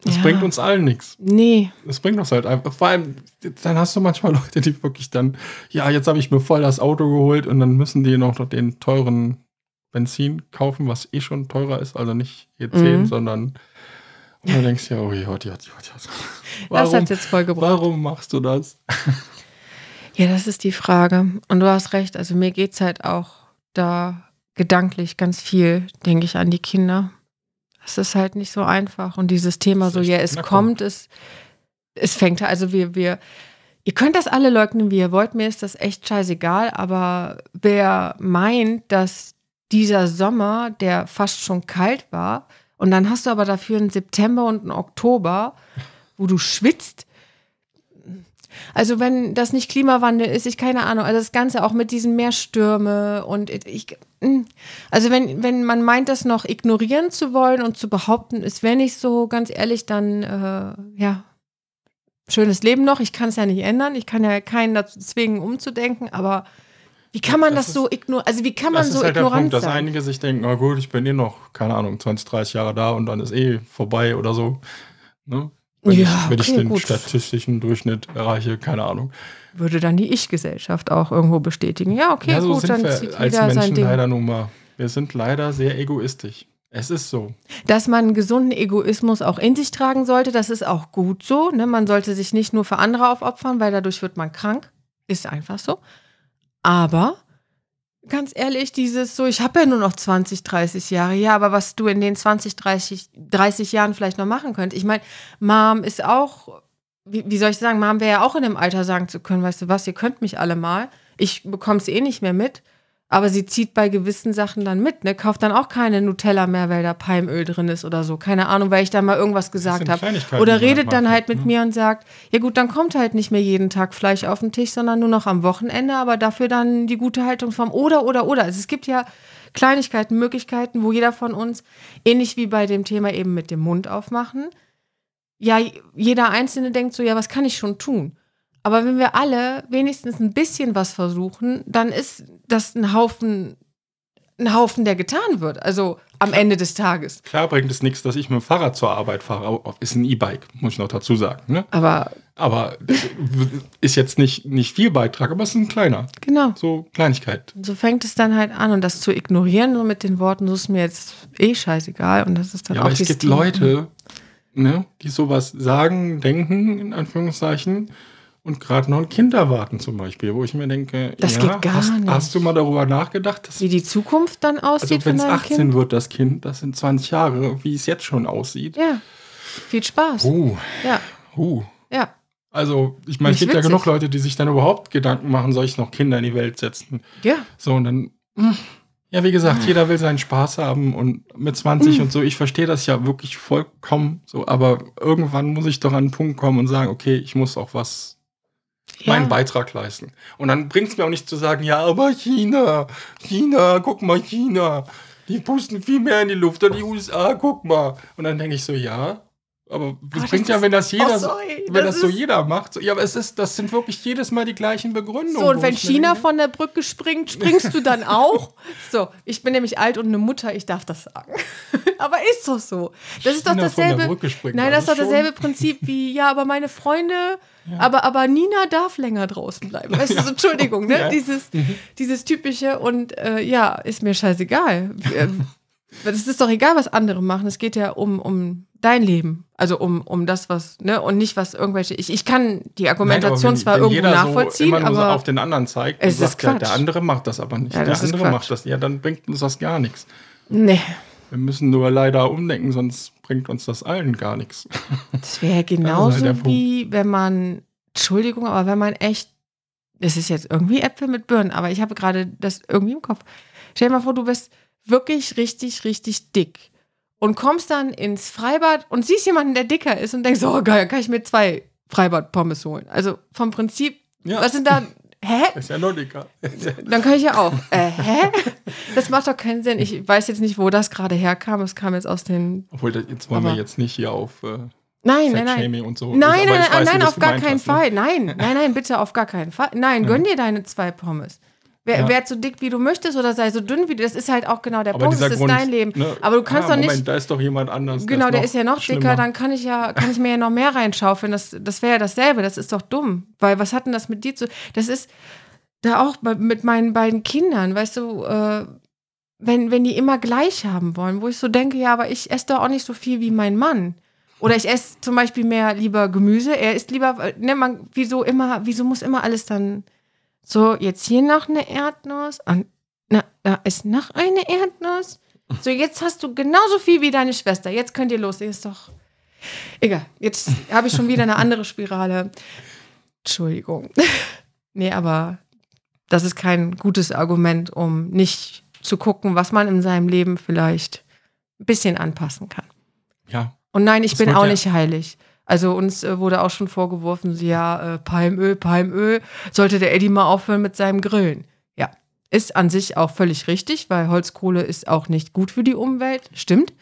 Das ja. bringt uns allen nichts. Nee. Das bringt uns halt einfach. Vor allem, dann hast du manchmal Leute, die wirklich dann, ja, jetzt habe ich mir voll das Auto geholt und dann müssen die noch den teuren Benzin kaufen, was eh schon teurer ist, also nicht E10, Mhm. sondern Und du denkst ja, oh Gott, Gott, Gott, Gott. Das Warum, hat's jetzt voll gebracht. warum machst du das? Ja, das ist die Frage. Und du hast recht, also mir geht's halt auch da gedanklich ganz viel, denke ich, an die Kinder. Es ist halt nicht so einfach. Und dieses Thema Das so, ja, es kommt, es, es fängt, also wir, wir, ihr könnt das alle leugnen, wie ihr wollt, mir ist das echt scheißegal, aber wer meint, dass dieser Sommer, der fast schon kalt war, und dann hast du aber dafür einen September und einen Oktober, wo du schwitzt, also wenn das nicht Klimawandel ist, ich keine Ahnung, also das Ganze auch mit diesen Meerstürme und ich, also wenn, wenn man meint, das noch ignorieren zu wollen und zu behaupten, es wäre nicht so, ganz ehrlich, dann, äh, ja, schönes Leben noch, ich kann es ja nicht ändern, ich kann ja keinen dazu zwingen, umzudenken, aber wie kann man Das das, so ignorieren, also wie kann man das so ist halt der ignorant Punkt, dass sein? einige sich denken, na gut, ich bin eh noch, keine Ahnung, 20, 30 Jahre da und dann ist eh vorbei oder so. Ne? Wenn, Ja, ich, wenn ich okay, den gut. statistischen Durchschnitt erreiche, keine Ahnung. Würde dann die Ich-Gesellschaft auch irgendwo bestätigen. Ja, okay, ja, so gut, dann wir zieht als jeder sein Menschen Ding. leider nun mal. Wir sind leider sehr egoistisch. Es ist so. dass man einen gesunden Egoismus auch in sich tragen sollte. Das ist auch gut so. Ne? Man sollte sich nicht nur für andere aufopfern, weil dadurch wird man krank. Ist einfach so. Aber ganz ehrlich, dieses so, ich habe ja nur noch 20, 30 Jahre. Ja, aber was du in den 20, 30, 30 Jahren vielleicht noch machen könntest. Ich meine, Mom ist auch, wie, wie soll ich sagen, Mom wäre ja auch in dem Alter sagen zu können, weißt du was, ihr könnt mich alle mal. Ich bekomme es eh nicht mehr mit. Aber sie zieht bei gewissen Sachen dann mit, ne? Kauft dann auch keine Nutella mehr, weil da Palmöl drin ist oder so. Keine Ahnung, weil ich da mal irgendwas gesagt habe. Oder man redet dann halt mit ne? mir und sagt, ja gut, dann kommt halt nicht mehr jeden Tag Fleisch auf den Tisch, sondern nur noch am Wochenende, aber dafür dann die gute Haltung vom oder, oder, oder. Also es gibt ja Kleinigkeiten, Möglichkeiten, wo jeder von uns, ähnlich wie bei dem Thema eben mit dem Mund aufmachen, ja, jeder Einzelne denkt so, ja, was kann ich schon tun? Aber wenn wir alle wenigstens ein bisschen was versuchen, dann ist das ein Haufen, ein Haufen, der getan wird. Also am Ende des Tages. Klar bringt es nichts, dass ich mit dem Fahrrad zur Arbeit fahre. Ist ein E-Bike, muss ich noch dazu sagen. Ne? Aber Aber ist jetzt nicht, nicht viel Beitrag, aber es ist ein kleiner. genau. So Kleinigkeit. So fängt es dann halt an und das zu ignorieren, nur mit den Worten, so ist mir jetzt eh scheißegal und das ist dann Ja, auch aber es gibt. Leute, ne, die sowas sagen, denken, in Anführungszeichen, und gerade noch ein Kind erwarten zum Beispiel, wo ich mir denke, Das ja, geht gar hast, nicht. hast du mal darüber nachgedacht, dass Wie die Zukunft dann aussieht also wenn es deinem 18 Kind. wird, das Kind, das sind 20 Jahre, wie es jetzt schon aussieht. Ja, viel Spaß. Uh, Ja, uh. ja. Also, ich meine, es gibt ja witzig. genug Leute, die sich dann überhaupt Gedanken machen, soll ich noch Kinder in die Welt setzen? Ja, So, und dann, ja, wie gesagt, jeder will seinen Spaß haben und mit 20 und so, ich verstehe das ja wirklich vollkommen so, aber irgendwann muss ich doch an einen Punkt kommen und sagen, okay, ich muss auch was, ja. meinen Beitrag leisten. Und dann bringt es mir auch nicht zu sagen, ja, aber China, China, guck mal, China, die pusten viel mehr in die Luft, oder die USA, guck mal. Und dann denke ich so, ja, aber das das bringt ja, ist- wenn das jeder, Oh, sorry, wenn das das, so ist- jeder macht. Ja, aber es ist, das sind wirklich jedes Mal die gleichen Begründungen. So, und wenn China denke, von der Brücke springt, springst du dann auch? So, ich bin nämlich alt und eine Mutter, ich darf das sagen. aber ist doch so. Das ist doch China von der dasselbe. Springt, Nein, das das ist doch ist dasselbe Prinzip wie, ja, aber meine Freunde, aber, aber Nina darf länger draußen bleiben. Weißt du, so, Entschuldigung, ne? Ja. Dieses, dieses typische und äh, ja, ist mir scheißegal. Es ist doch egal, was andere machen. Es geht ja um, um dein Leben. Also um, um das, was, ne? Und nicht, was irgendwelche. Ich, ich kann die Argumentation Nein, wenn- zwar wenn irgendwo nachvollziehen, so immer nur aber. auf den anderen zeigt Es und ist sagt, ja, der andere macht das aber nicht. Ja, der das ist andere macht das. Ja, dann bringt uns das gar nichts. Nee. Wir müssen nur leider umdenken, sonst bringt uns das allen gar nichts. Das wäre halt genauso der Punkt. wie wenn man, Entschuldigung, aber wenn man echt, das ist jetzt irgendwie Äpfel mit Birnen, aber ich habe gerade das irgendwie im Kopf. Stell dir mal vor, du bist wirklich richtig, richtig dick und kommst dann ins Freibad und siehst jemanden, der dicker ist und denkst, oh geil, kann ich mir zwei Freibad-Pommes holen. Also vom Prinzip, Ja. was sind da, hä? Ist ja noch dicker. Dann kann ich ja auch. Äh, hä? Das macht doch keinen Sinn. Ich weiß jetzt nicht, wo das gerade herkam. Es kam jetzt aus den. Obwohl, jetzt wollen wir jetzt nicht hier auf äh, Nein, nein, nein. Und so. Nein, nein, nein, weiß, nein, das auf gar keinen hast, ne? Fall. Nein, nein, nein, bitte auf gar keinen Fall. Nein, gönn dir deine zwei Pommes. Wer, Ja. Werd so dick, wie du möchtest oder sei so dünn, wie du. Das ist halt auch genau der Aber Punkt. Das ist Grund, dein Leben. ne, Aber du kannst ah, doch nicht. Moment, da ist doch jemand anders. Genau, der ist ja noch schlimmer. dicker, dann kann ich ja, kann ich mir ja noch mehr reinschaufeln. Das, das wäre ja dasselbe. Das ist doch dumm. Weil was hat denn das mit dir zu. Das ist da auch mit meinen beiden Kindern, weißt du, äh, wenn, wenn die immer gleich haben wollen, wo ich so denke, ja, aber ich esse doch auch nicht so viel wie mein Mann. Oder ich esse zum Beispiel mehr lieber Gemüse. Er isst lieber, ne, man, wieso immer, wieso muss immer alles dann so, jetzt hier noch eine Erdnuss und na, da ist noch eine Erdnuss. So, jetzt hast du genauso viel wie deine Schwester. Jetzt könnt ihr los. Ist doch. Egal, jetzt habe ich schon wieder eine andere Spirale. Entschuldigung. nee, aber das ist kein gutes Argument, um nicht zu gucken, was man in seinem Leben vielleicht ein bisschen anpassen kann. Ja, Und nein, ich bin auch ja- nicht heilig. Also uns äh, wurde auch schon vorgeworfen, ja, äh, Palmöl, Palmöl, sollte der Eddie mal aufhören mit seinem Grillen. Ja, ist an sich auch völlig richtig, weil Holzkohle ist auch nicht gut für die Umwelt, stimmt.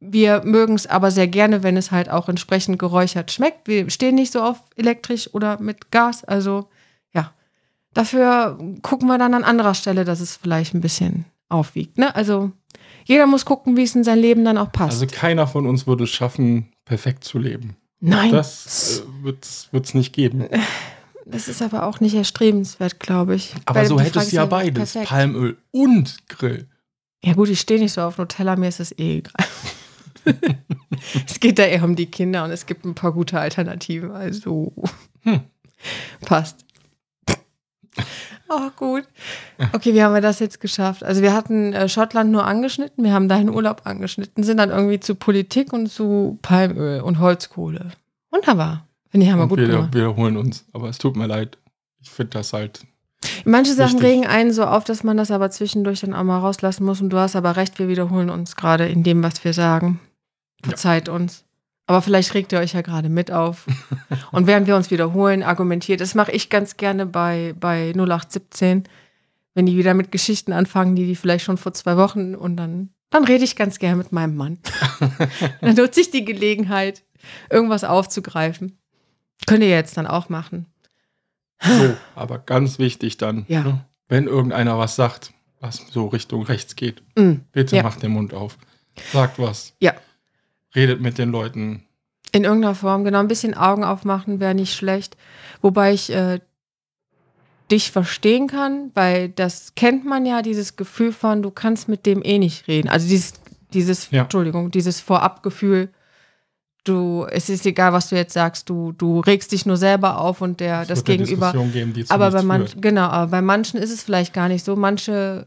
Wir mögen es aber sehr gerne, wenn es halt auch entsprechend geräuchert schmeckt. Wir stehen nicht so auf elektrisch oder mit Gas, also ja. Dafür gucken wir dann an anderer Stelle, dass es vielleicht ein bisschen aufwiegt. Ne? Also jeder muss gucken, wie es in sein Leben dann auch passt. also keiner von uns würde es schaffen, perfekt zu leben. Nein, Das äh, wird es nicht geben. Das ist aber auch nicht erstrebenswert, glaube ich. Aber Weil so hättest du ja beides. perfekt. Palmöl und Grill. Ja gut, ich stehe nicht so auf Nutella, mir ist es eh egal. es geht da eher um die Kinder und es gibt ein paar gute Alternativen. Also Hm. passt. Oh, gut. Okay, wie haben wir das jetzt geschafft? Also wir hatten äh, Schottland nur angeschnitten, wir haben deinen Urlaub angeschnitten, sind dann irgendwie zu Politik und zu Palmöl und Holzkohle. Wunderbar. Finde ich, haben wir gut wir gemacht. wiederholen uns. Aber es tut mir leid. Ich finde das halt. Manche Sachen Richtig. regen einen so auf, dass man das aber zwischendurch dann auch mal rauslassen muss. Und du hast aber recht, wir wiederholen uns gerade in dem, was wir sagen. Verzeiht uns. Aber vielleicht regt ihr euch ja gerade mit auf. Und während wir uns wiederholen, argumentiert. Das mache ich ganz gerne bei, bei 0817, wenn die wieder mit Geschichten anfangen, die die vielleicht schon vor zwei Wochen und dann, dann rede ich ganz gerne mit meinem Mann. dann nutze ich die Gelegenheit, irgendwas aufzugreifen. Könnt ihr jetzt dann auch machen. So, aber ganz wichtig dann, Ja. ne, wenn irgendeiner was sagt, was so Richtung rechts geht, Mm. bitte Ja. macht den Mund auf. Sagt was. Ja. Redet mit den Leuten. In irgendeiner Form, genau. Ein bisschen Augen aufmachen wäre nicht schlecht. Wobei ich äh, dich verstehen kann, weil das kennt man ja, dieses Gefühl von, du kannst mit dem eh nicht reden. Also dieses, dieses, Ja. Entschuldigung, dieses Vorabgefühl, du, es ist egal, was du jetzt sagst, du, du regst dich nur selber auf und der, Es das Gegenüber. Geben, Aber bei manchen, genau, aber bei manchen ist es vielleicht gar nicht so. Manche.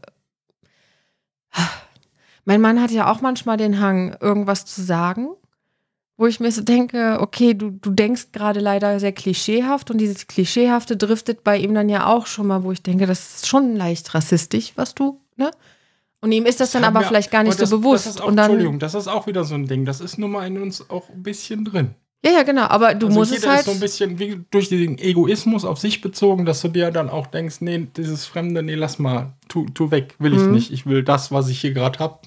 Mein Mann hat ja auch manchmal den Hang, irgendwas zu sagen, wo ich mir so denke, okay, du, du denkst gerade leider sehr klischeehaft und dieses Klischeehafte driftet bei ihm dann ja auch schon mal, wo ich denke, das ist schon leicht rassistisch, was du, ne? Und ihm ist das, dann haben aber wir- vielleicht gar nicht das, so bewusst. Das auch, und dann, Entschuldigung, das ist auch wieder so ein Ding. Das ist nun mal in uns auch ein bisschen drin. Ja, ja, genau, aber du also musst jeder es halt. ist so ein bisschen wie durch den Egoismus auf sich bezogen, dass du dir dann auch denkst, nee, dieses Fremde, nee, lass mal, tu, tu weg, will ich Mhm. nicht. Ich will das, was ich hier gerade hab,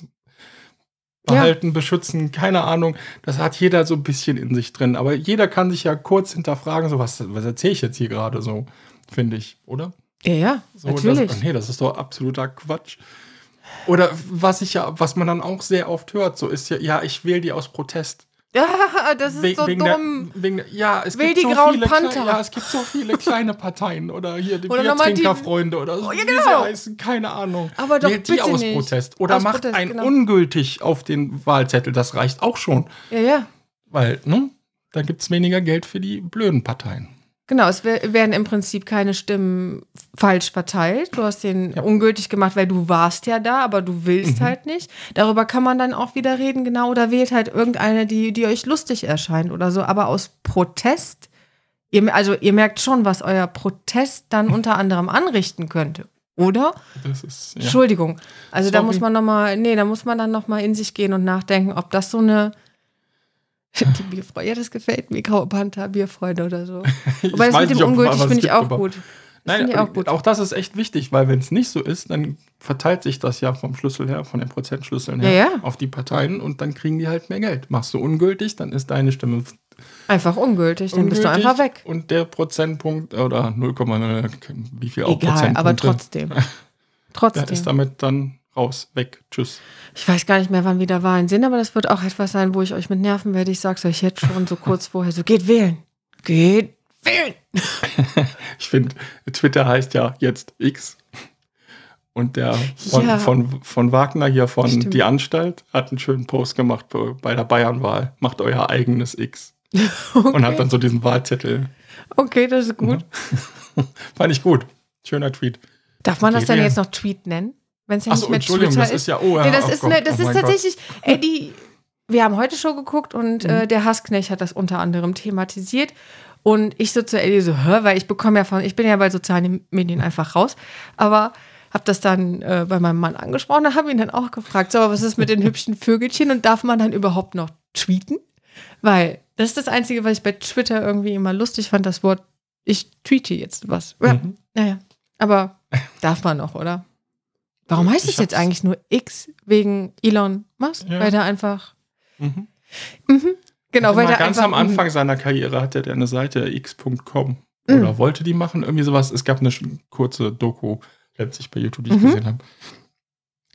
Ja. behalten, beschützen, keine Ahnung. Das hat jeder so ein bisschen in sich drin. Aber jeder kann sich ja kurz hinterfragen, so was, was erzähle ich jetzt hier gerade so, finde ich, oder? ja, ja, So, natürlich. Das, nee, das ist doch absoluter Quatsch. Oder was ich ja, was man dann auch sehr oft hört, so ist ja, ja, ich wähle die aus Protest. Ja, das ist We- so dumm. Der, wegen ja, es Will gibt die so Grauen viele Panther. Kleine, ja, es gibt so viele kleine Parteien oder hier die Oder die- Biertrinkerfreunde oder so, Oh, ja, wie genau. sie heißen, keine Ahnung. Aber doch Wählt die bitte aus nicht. Protest oder Aus macht Protest, ein genau. ungültig auf den Wahlzettel, das reicht auch schon, ja, ja. weil, ne, da gibt es weniger Geld für die blöden Parteien. Genau, es wer- werden im Prinzip keine Stimmen falsch verteilt. Du hast den Ja. ungültig gemacht, weil du warst ja da, aber du willst Mhm. halt nicht. Darüber kann man dann auch wieder reden, genau. Oder wählt halt irgendeine, die, die euch lustig erscheint oder so. Aber aus Protest, ihr, also ihr merkt schon, was euer Protest dann unter anderem anrichten könnte. Oder? Das ist, ja. Entschuldigung. Also da Sorry. muss man nochmal, nee, da muss man dann nochmal in sich gehen und nachdenken, ob das so eine. Die Bierfreunde, ja, das gefällt mir, Graue Panther, Bierfreunde oder so. Wobei das mit dem nicht, ungültig finde ich auch aber- gut. Das Nein, ich aber auch gut. auch das ist echt wichtig, weil wenn es nicht so ist, dann verteilt sich das ja vom Schlüssel her, von den Prozentschlüsseln her, Ja, ja. auf die Parteien und dann kriegen die halt mehr Geld. Machst du ungültig, dann ist deine Stimme Einfach ungültig, dann bist du ungültig einfach weg. Und der Prozentpunkt oder 0,0, wie viel auch Egal, aber trotzdem. der ist Trotzdem. damit dann raus, weg, tschüss. Ich weiß gar nicht mehr, wann wieder Wahlen sind, aber das wird auch etwas sein, wo ich euch mit nerven werde. Ich sag's euch jetzt schon so kurz vorher. So, geht wählen. Geht wählen. Ich finde, Twitter heißt ja jetzt X. Und der von, Ja. von, von Wagner hier von Stimmt. Die Anstalt hat einen schönen Post gemacht bei- der Bayernwahl. Macht euer eigenes X. Und hat dann so diesen Wahlzettel. Okay, das ist gut. Fand ich gut. Schöner Tweet. Darf man das Geht dann ja. jetzt noch Tweet nennen? Wenn es ja Achso, nicht mehr Entschuldigung, Twitter das ist ja. Oh, ja, Nee, das oh ist, Gott, ne, das oh ist mein Gott. tatsächlich, ey, die, wir haben heute Show geguckt und Mhm. äh, der Hassknecht hat das unter anderem thematisiert. Und ich so zu Ellie so, hör, weil ich bekomme ja von, ich bin ja bei sozialen Medien einfach raus, aber habe das dann äh, bei meinem Mann angesprochen und habe ihn dann auch gefragt, so, aber was ist mit den hübschen Vögelchen und darf man dann überhaupt noch tweeten? Weil das ist das Einzige, was ich bei Twitter irgendwie immer lustig fand, das Wort, ich tweete jetzt was. Ja, Mhm. naja, aber darf man noch, oder? Warum heißt es jetzt eigentlich nur X wegen Elon Musk? Ja. Weil der einfach. Mhm. Mhm. Genau, weil der ganz einfach. am Anfang seiner Karriere hatte der eine Seite x.com Mhm. oder wollte die machen, irgendwie sowas. Es gab eine kurze Doku letztlich bei YouTube, die ich Mhm. gesehen habe.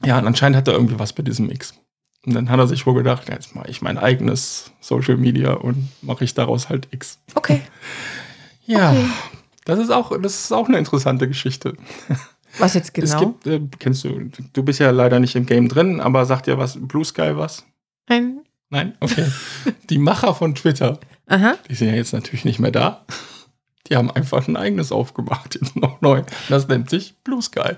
Ja, und anscheinend hat er irgendwie was mit diesem X. Und dann hat er sich wohl gedacht, jetzt mache ich mein eigenes Social Media und mache ich daraus halt X. Okay. Ja, Okay. das ist auch, das ist auch eine interessante Geschichte. Was jetzt Es genau? gibt, äh, kennst du, du bist ja leider nicht im Game drin, aber sagt dir was, Blue Sky was? Ein. Nein? Okay. die Macher von Twitter, Aha. die sind ja jetzt natürlich nicht mehr da. Die haben einfach ein eigenes aufgemacht, jetzt noch neu. Das nennt sich Blue Sky.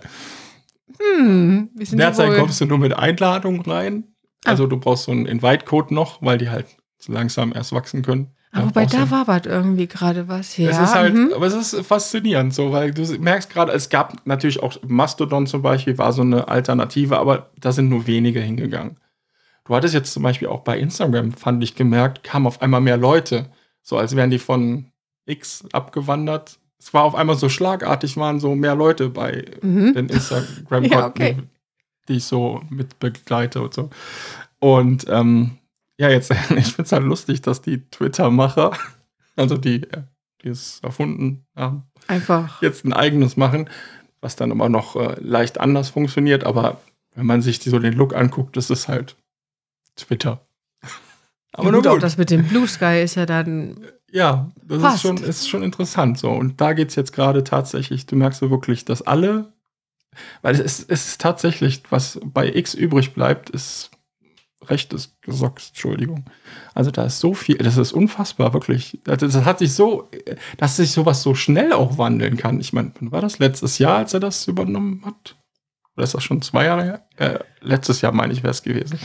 Hm. Wir sind Derzeit wohl. kommst du nur mit Einladung rein. Ah. Also du brauchst so einen Invite-Code noch, weil die halt so langsam erst wachsen können. Aber bei brauchst du- da wabert irgendwie gerade was. Ja. Es ist halt, mhm. aber es ist faszinierend so, weil du merkst gerade, es gab natürlich auch Mastodon zum Beispiel, war so eine Alternative, aber da sind nur wenige hingegangen. Du hattest jetzt zum Beispiel auch bei Instagram, fand ich gemerkt, kamen auf einmal mehr Leute, so als wären die von X abgewandert. Es war auf einmal so schlagartig, waren so mehr Leute bei Mhm. den instagram Ja, okay. die ich so mit begleite und so. Und ähm, ja, jetzt, ich finde es halt lustig, dass die Twitter-Macher, also die, äh, die es erfunden haben, Einfach. jetzt ein eigenes machen, was dann immer noch äh, leicht anders funktioniert. Aber wenn man sich die, so den Look anguckt, das ist halt Twitter. Aber ja, gut, auch das mit dem Blue Sky ist ja dann. Ja, das ist schon, ist schon interessant so. Und da geht es jetzt gerade tatsächlich, du merkst so wirklich, dass alle, weil es ist, es ist tatsächlich, was bei X übrig bleibt, ist rechtes Gesocks, Entschuldigung. Also da ist so viel, das ist unfassbar, wirklich. Also Das hat sich so, dass sich sowas so schnell auch wandeln kann. Ich meine, wann war das letztes Jahr, als er das übernommen hat? Oder ist das schon zwei Jahre her? Äh, letztes Jahr, meine ich, wäre es gewesen.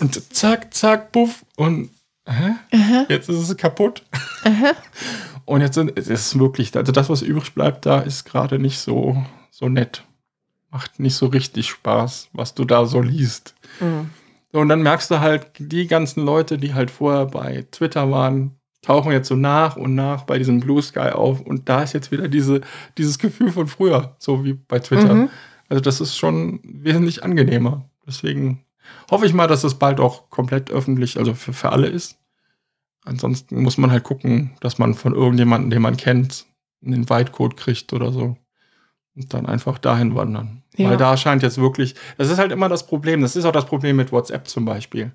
Und zack, zack, puff. Und hä? Aha, jetzt ist es kaputt. aha. Und jetzt sind, es ist wirklich, also das, was übrig bleibt, da ist gerade nicht so, so nett. Macht nicht so richtig Spaß, was du da so liest. Mhm. So, und dann merkst du halt, die ganzen Leute, die halt vorher bei Twitter waren, tauchen jetzt so nach und nach bei diesem Blue Sky auf. Und da ist jetzt wieder diese, dieses Gefühl von früher, so wie bei Twitter. Mhm. Also das ist schon wesentlich angenehmer. Deswegen hoffe ich mal, dass es bald auch komplett öffentlich, also für, für alle ist. Ansonsten muss man halt gucken, dass man von irgendjemandem, den man kennt, einen Invite-Code kriegt oder so. Und dann einfach dahin wandern. Ja. Weil da scheint jetzt wirklich, das ist halt immer das Problem. Das ist auch das Problem mit WhatsApp zum Beispiel.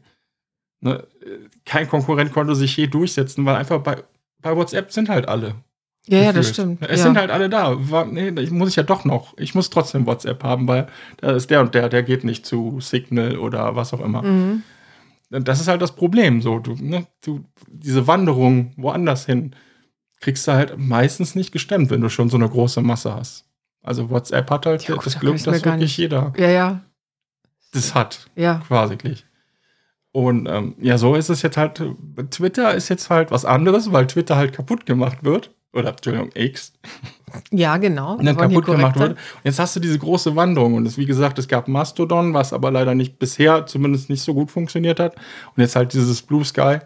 Ne? Kein Konkurrent konnte sich je durchsetzen, weil einfach bei, bei WhatsApp sind halt alle. Ja, ja, das stimmt. Es ja. sind halt alle da. Nee, ich muss ich ja doch noch. Ich muss trotzdem WhatsApp haben, weil da ist der und der, der geht nicht zu Signal oder was auch immer. Mhm. Das ist halt das Problem. So, du, ne, du, diese Wanderung woanders hin kriegst du halt meistens nicht gestemmt, wenn du schon so eine große Masse hast. Also WhatsApp hat halt Ja, gut, das da Glück, dass wirklich nicht- jeder Ja, ja, das hat, ja. quasi. Und ähm, ja, so ist es jetzt halt. Twitter ist jetzt halt was anderes, weil Twitter halt kaputt gemacht wird. Oder, Entschuldigung, X. Ja, genau. und dann kaputt gemacht wird. Und jetzt hast du diese große Wanderung. Und es, wie gesagt, es gab Mastodon, was aber leider nicht bisher zumindest nicht so gut funktioniert hat. Und jetzt halt dieses Blue Sky.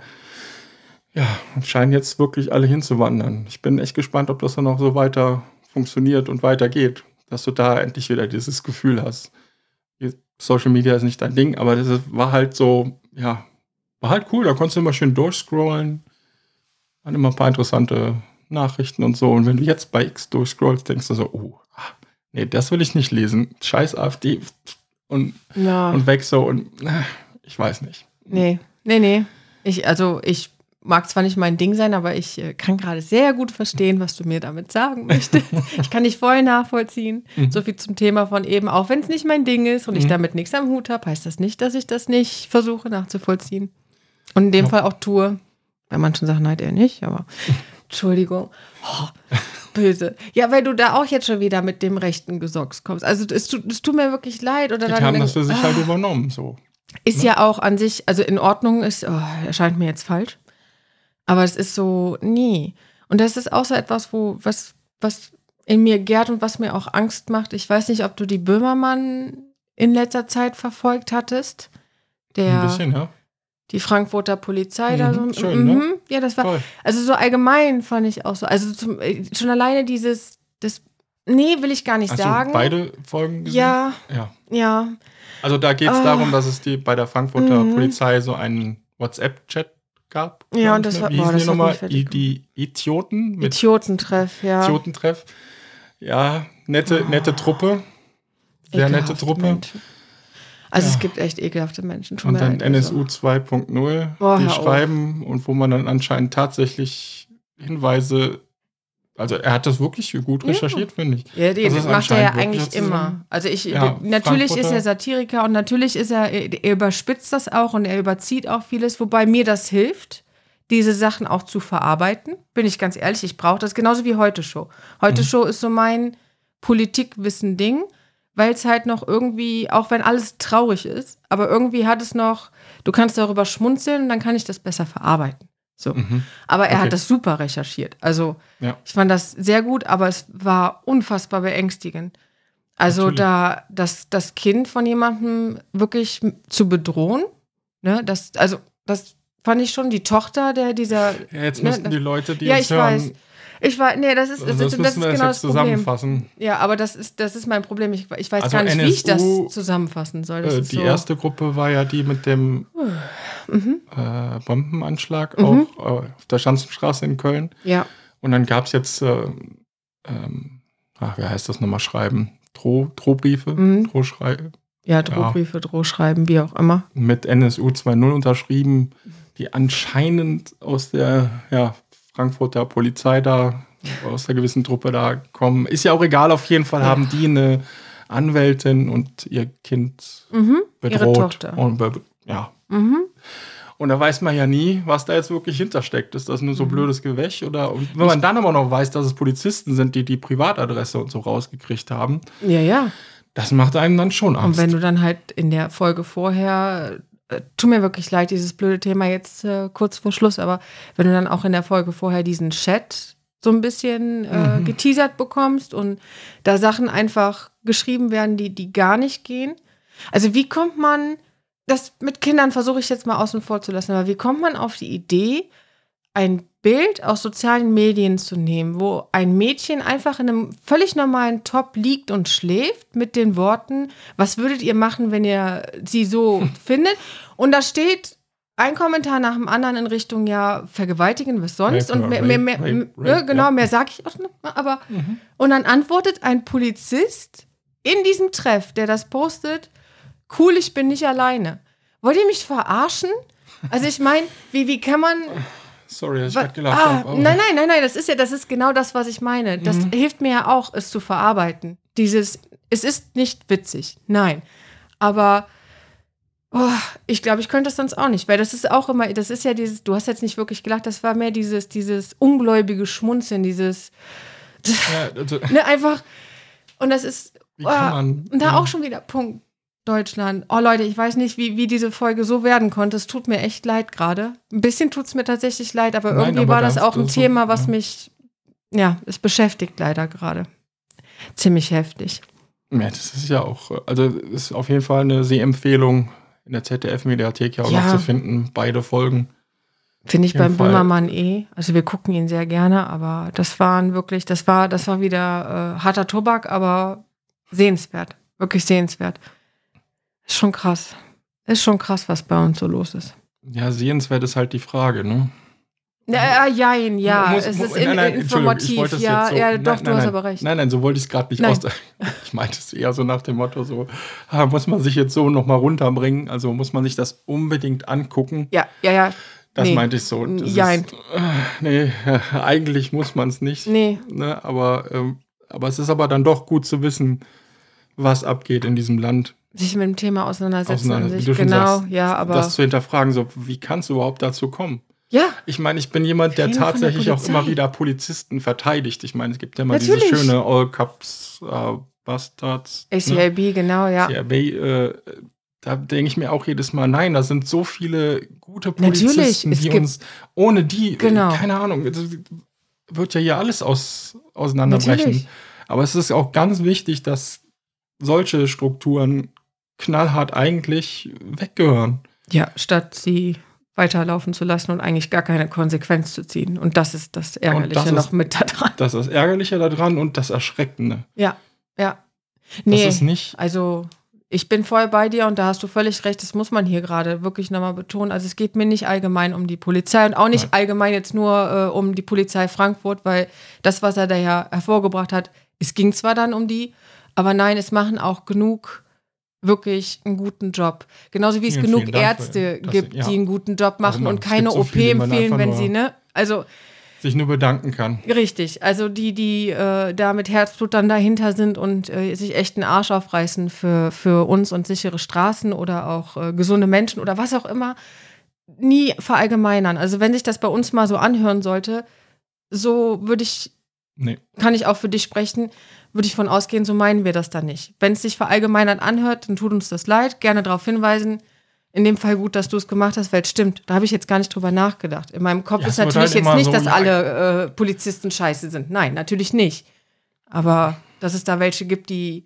Ja, scheinen jetzt wirklich alle hinzuwandern. Ich bin echt gespannt, ob das dann auch so weiter funktioniert und weitergeht. Dass du da endlich wieder dieses Gefühl hast. Social Media ist nicht dein Ding, aber das war halt so, ja, war halt cool. Da konntest du immer schön durchscrollen. Waren immer ein paar interessante Nachrichten und so. Und wenn du jetzt bei X durchscrollst, denkst du so, oh, ah, nee, das will ich nicht lesen. Scheiß AfD und, Ja. und weg so und äh, ich weiß nicht. Nee, nee, nee. Ich, also ich mag zwar nicht mein Ding sein, aber ich äh, kann gerade sehr gut verstehen, was du mir damit sagen möchtest. ich kann dich voll nachvollziehen. Mhm. So viel zum Thema von eben, auch wenn es nicht mein Ding ist und ich damit nichts am Hut habe, heißt das nicht, dass ich das nicht versuche nachzuvollziehen. Und in dem Ja. Fall auch tue. Bei manchen Sachen halt eher nicht, aber Entschuldigung. Oh, böse. Ja, weil du da auch jetzt schon wieder mit dem rechten Gesocks kommst. Also es tut, tut mir wirklich leid. Oder Die dann haben das für sich Ah. halt übernommen, so. ist ja auch an sich, also in Ordnung ist, oh, erscheint mir jetzt falsch. Aber es ist so, nee. Und das ist auch so etwas, wo, was, was in mir gärt und was mir auch Angst macht. Ich weiß nicht, ob du die Böhmermann in letzter Zeit verfolgt hattest. Der, Ein bisschen, ja. die Frankfurter Polizei da Mhm, so. schön, ne? mhm, Ja, das war, Toll. also so allgemein fand ich auch so. Also zum, äh, schon alleine dieses, das, nee, will ich gar nicht Hast sagen. du beide Folgen gesehen? Ja, Ja. ja. Also da geht es Ah. darum, dass es die bei der Frankfurter Mhm. Polizei so einen WhatsApp-Chat gab. Ja, und das ne? war- boah, das nochmal? I, die Idioten mit Idiotentreff, ja. Idiotentreff. Ja, nette, nette Truppe. Sehr nette Ekelhafte Truppe. Menschen. Also es Ja. gibt echt ekelhafte Menschen. Tut Und dann also. NSU 2.0, Boah, die hör auf. schreiben und wo man dann anscheinend tatsächlich Hinweise, also er hat das wirklich gut Ja. recherchiert, finde ich. Ja, die Das macht er ja eigentlich immer. Also ich, Ja, natürlich ist er Satiriker und natürlich ist er, er überspitzt das auch und er überzieht auch vieles, wobei mir das hilft, diese Sachen auch zu verarbeiten. Bin ich ganz ehrlich, ich brauche das genauso wie heute Show. Heute Mhm. Show ist so mein Politikwissen-Ding, weil es halt noch irgendwie, auch wenn alles traurig ist, aber irgendwie hat es noch, du kannst darüber schmunzeln und dann kann ich das besser verarbeiten. So. Mhm. Aber er Okay. hat das super recherchiert. Also Ja. ich fand das sehr gut, aber es war unfassbar beängstigend. Also Natürlich. da das, das Kind von jemandem wirklich zu bedrohen, ne, das, also das fand ich schon die Tochter der dieser. Ja, jetzt ne, müssten die Leute, die ja, uns ich hören, weiß. Ich war, nee, das ist, das, also das das müssen ist genau das Problem. zusammenfassen. Ja, aber das ist, das ist mein Problem. Ich, ich weiß Also gar nicht, wie ich das NSU, zusammenfassen soll. Das Äh, die so, erste Gruppe war ja die mit dem Mhm. äh, Bombenanschlag Mhm. auch äh, auf der Schanzenstraße in Köln. Ja, Und dann gab es jetzt, äh, ähm, ach, wie heißt das nochmal, schreiben? Droh, Drohbriefe, Mhm. Drohschrei ja, Drohbriefe, Drohschreiben, wie auch immer. mit NSU 2.0 unterschrieben, die anscheinend aus der ja, Frankfurter Polizei da, aus der gewissen Truppe da kommen. Ist ja auch egal, auf jeden Fall Ja. haben die eine Anwältin und ihr Kind Mhm. Ihre bedroht. Tochter. Und ja. Mhm. Und da weiß man ja nie, was da jetzt wirklich hintersteckt. Ist das nur Mhm. so blödes Gewäsch? Oder und wenn man dann aber noch weiß, dass es Polizisten sind, die die Privatadresse und so rausgekriegt haben, Ja, ja. das macht einem dann schon Und Angst. wenn du dann halt in der Folge vorher, tut mir wirklich leid, dieses blöde Thema jetzt äh, kurz vor Schluss, aber wenn du dann auch in der Folge vorher diesen Chat so ein bisschen äh, Mhm. geteasert bekommst und da Sachen einfach geschrieben werden, die, die gar nicht gehen. Also wie kommt man, das mit Kindern versuche ich jetzt mal außen vor zu lassen, aber wie kommt man auf die Idee, ein Bild aus sozialen Medien zu nehmen, wo ein Mädchen einfach in einem völlig normalen Top liegt und schläft mit den Worten, was würdet ihr machen, wenn ihr sie so findet? Und da steht ein Kommentar nach dem anderen in Richtung, ja, vergewaltigen, was sonst? Rape, und mehr, mehr, mehr, rape, rape, ja, genau, ja. mehr sage ich auch nicht, aber Mhm. und dann antwortet ein Polizist in diesem Treff, der das postet, cool, ich bin nicht alleine. Wollt ihr mich verarschen? Also ich meine, wie, wie kann man Sorry, dass ich gerade gelacht ah, habe. nein, nein, nein, nein, das ist ja, das ist genau das, was ich meine. Das Mhm. hilft mir ja auch, es zu verarbeiten. Dieses, es ist nicht witzig, nein. Aber oh, ich glaube, ich könnte das sonst auch nicht, weil das ist auch immer, das ist ja dieses, du hast jetzt nicht wirklich gelacht, das war mehr dieses, dieses ungläubige Schmunzeln, dieses, Ja, also, ne, einfach, und das ist, wie oh, kann man. und da ja. auch schon wieder Punkt. Deutschland. Oh Leute, ich weiß nicht, wie, wie diese Folge so werden konnte. Es tut mir echt leid gerade. Ein bisschen tut es mir tatsächlich leid, aber Nein, irgendwie aber war das auch ein Thema, was ja. mich, ja, es beschäftigt leider gerade. Ziemlich heftig. Ja, das ist ja auch, also ist auf jeden Fall eine Sehempfehlung in der ZDF-Mediathek ja auch Ja. noch zu finden, beide Folgen. Finde ich beim Fall. Böhmermann eh. Also wir gucken ihn sehr gerne, aber das waren wirklich, das war, das war wieder äh, harter Tobak, aber sehenswert. Wirklich sehenswert. Ist schon krass. Ist schon krass, was bei uns so los ist. Ja, sehenswert ist halt die Frage, ne? Ja, äh, jein, ja. Muss- es ist nein, in, nein, informativ. Ja, so- ja, nein, doch, nein, du hast nein. aber recht. Nein, nein, so wollte ich es gerade nicht Nein. aus. Ich meinte es eher so nach dem Motto, so, ah, muss man sich jetzt so nochmal runterbringen, also muss man sich das unbedingt angucken. Ja, ja, ja. Das Nee. meinte ich so. Das Jein. Ist, äh, nee, eigentlich muss man es nicht. Nee, Ne, aber, ähm, aber es ist aber dann doch gut zu wissen, was abgeht in diesem Land. Sich mit dem Thema auseinandersetzen. Auseinander- an wie sich. du schon genau, sagst, ja, aber. das zu hinterfragen, so wie kann es überhaupt dazu kommen? ja, Ich meine, ich bin jemand, der tatsächlich auch immer wieder Polizisten verteidigt. Ich meine, es gibt ja immer Natürlich. diese schöne All Cups äh, Bastards. ne? ACAB, genau, ja. CRB, äh, da denke ich mir auch jedes Mal, nein, da sind so viele gute Polizisten, die gibt- uns ohne die, Genau. keine Ahnung, wird ja hier alles aus, auseinanderbrechen. Natürlich. Aber es ist auch ganz wichtig, dass solche Strukturen knallhart eigentlich weggehören. Ja, statt sie weiterlaufen zu lassen und eigentlich gar keine Konsequenz zu ziehen. Und das ist das Ärgerliche das noch ist- mit da dran. Das ist das Ärgerliche daran und das Erschreckende. Ja, ja. Das Nee, ist nicht. also ich bin voll bei dir und da hast du völlig recht, das muss man hier gerade wirklich nochmal betonen. Also es geht mir nicht allgemein um die Polizei und auch nicht Nein. allgemein jetzt nur äh, um die Polizei Frankfurt, weil das, was er da ja hervorgebracht hat, es ging zwar dann um die, aber nein, es machen auch genug wirklich einen guten Job. Genauso wie es Vielen, genug vielen Ärzte für- gibt, ja. die einen guten Job machen man- und keine so OP viele, empfehlen, wenn sie, ne? Also sich nur bedanken kann. Richtig, also die, die äh, da mit Herzblut dann dahinter sind und äh, sich echt einen Arsch aufreißen für, für uns und sichere Straßen oder auch äh, gesunde Menschen oder was auch immer, nie verallgemeinern. Also wenn sich das bei uns mal so anhören sollte, so würde ich, Nee. kann ich auch für dich sprechen, würde ich von ausgehen, so meinen wir das dann nicht. Wenn es sich verallgemeinert anhört, dann tut uns das leid, gerne darauf hinweisen. In dem Fall gut, dass du es gemacht hast, weil es stimmt. Da habe ich jetzt gar nicht drüber nachgedacht. In meinem Kopf Ja, ist natürlich halt jetzt nicht, so, dass alle äh, Polizisten scheiße sind. Nein, natürlich nicht. Aber dass es da welche gibt, die,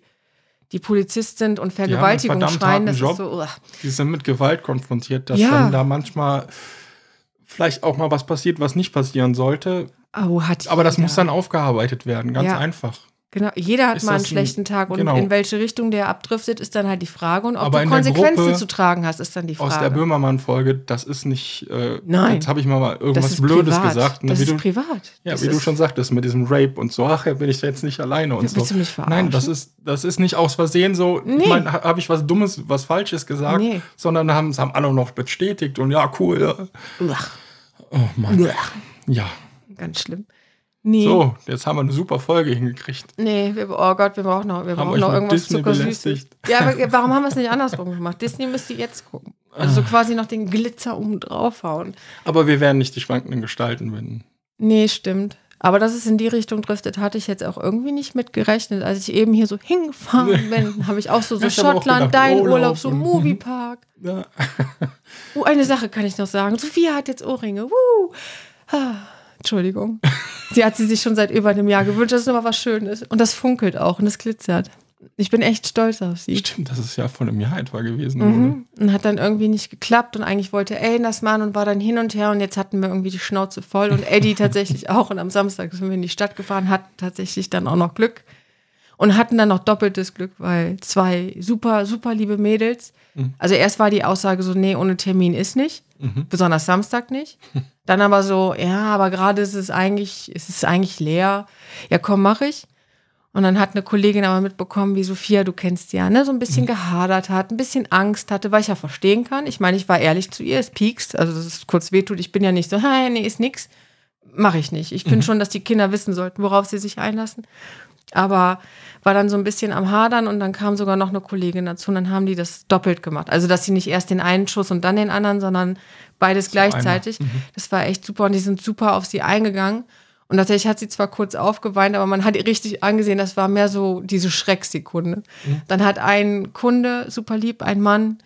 die Polizist sind und Vergewaltigung schreien, das Job. ist so. uah. Die sind mit Gewalt konfrontiert, dass Ja. dann da manchmal vielleicht auch mal was passiert, was nicht passieren sollte. Oh, Aber das muss dann aufgearbeitet werden, ganz Ja. einfach. Genau, jeder hat Ist mal einen das ein- schlechten Tag und genau. in welche Richtung der abdriftet, ist dann halt die Frage. Und ob Aber du Konsequenzen Gruppe zu tragen hast, ist dann die Frage. Aus der Böhmermann-Folge, das ist nicht. Äh, Nein. Jetzt habe ich mal irgendwas Blödes privat. gesagt. ne, das wie ist du, privat. ja, das wie du schon sagtest, mit diesem Rape und so. Ach, ja, bin ich da jetzt nicht alleine und Willst so. du mich verarschen? Nein, das ist, das ist nicht aus Versehen so. Nee. Ich meine, habe ich was Dummes, was Falsches gesagt, Nee. sondern haben es haben alle noch bestätigt und ja, cool. Ja. Uah, Oh Mann. uah, Ja. ganz schlimm. Nee. So, jetzt haben wir eine super Folge hingekriegt. Nee, wir, oh Gott, wir brauchen noch, wir Haben brauchen noch irgendwas Zuckersüßes. Ja, aber warum haben wir es nicht andersrum gemacht? Disney müsste jetzt gucken. Also so Ah. quasi noch den Glitzer oben draufhauen. Aber wir werden nicht die schwankenden Gestalten wenden. Nee, stimmt. Aber dass es in die Richtung driftet, hatte ich jetzt auch irgendwie nicht mit gerechnet. Als ich eben hier so hingefahren bin, habe ich auch so, so Ich Schottland, gedacht, dein Urlaub so Moviepark. Ja. Oh, eine Sache kann ich noch sagen. Sophia hat jetzt Ohrringe. Woo. Ah, Entschuldigung. Sie hat sie sich schon seit über einem Jahr gewünscht. Das ist immer was Schönes. Und das funkelt auch und es glitzert. Ich bin echt stolz auf sie. Stimmt, das ist ja vor einem Jahr etwa gewesen. Mhm. Und hat dann irgendwie nicht geklappt und eigentlich wollte Ellen das machen und war dann hin und her und jetzt hatten wir irgendwie die Schnauze voll und Eddie tatsächlich auch und am Samstag sind wir in die Stadt gefahren, hatten tatsächlich dann auch noch Glück und hatten dann noch doppeltes Glück, weil zwei super, super liebe Mädels, also erst war die Aussage so, nee, ohne Termin ist nicht, Mhm. besonders Samstag nicht. Dann aber so, ja, aber gerade ist es eigentlich, ist es eigentlich leer. Ja, komm, mach ich. Und dann hat eine Kollegin aber mitbekommen, wie Sophia, du kennst sie ja, ne, so ein bisschen gehadert hat, ein bisschen Angst hatte, weil ich ja verstehen kann. Ich meine, ich war ehrlich zu ihr, es piekst, also dass es kurz wehtut. Ich bin ja nicht so, hey, nee, ist nix. Mache ich nicht. Ich finde schon, dass die Kinder wissen sollten, worauf sie sich einlassen. Aber war dann so ein bisschen am Hadern und dann kam sogar noch eine Kollegin dazu und dann haben die das doppelt gemacht. Also, dass sie nicht erst den einen Schuss und dann den anderen, sondern beides gleichzeitig. Das war echt super und die sind super auf sie eingegangen. Und tatsächlich hat sie zwar kurz aufgeweint, aber man hat ihr richtig angesehen, das war mehr so diese Schrecksekunde. Dann hat ein Kunde, super lieb, ein Mann,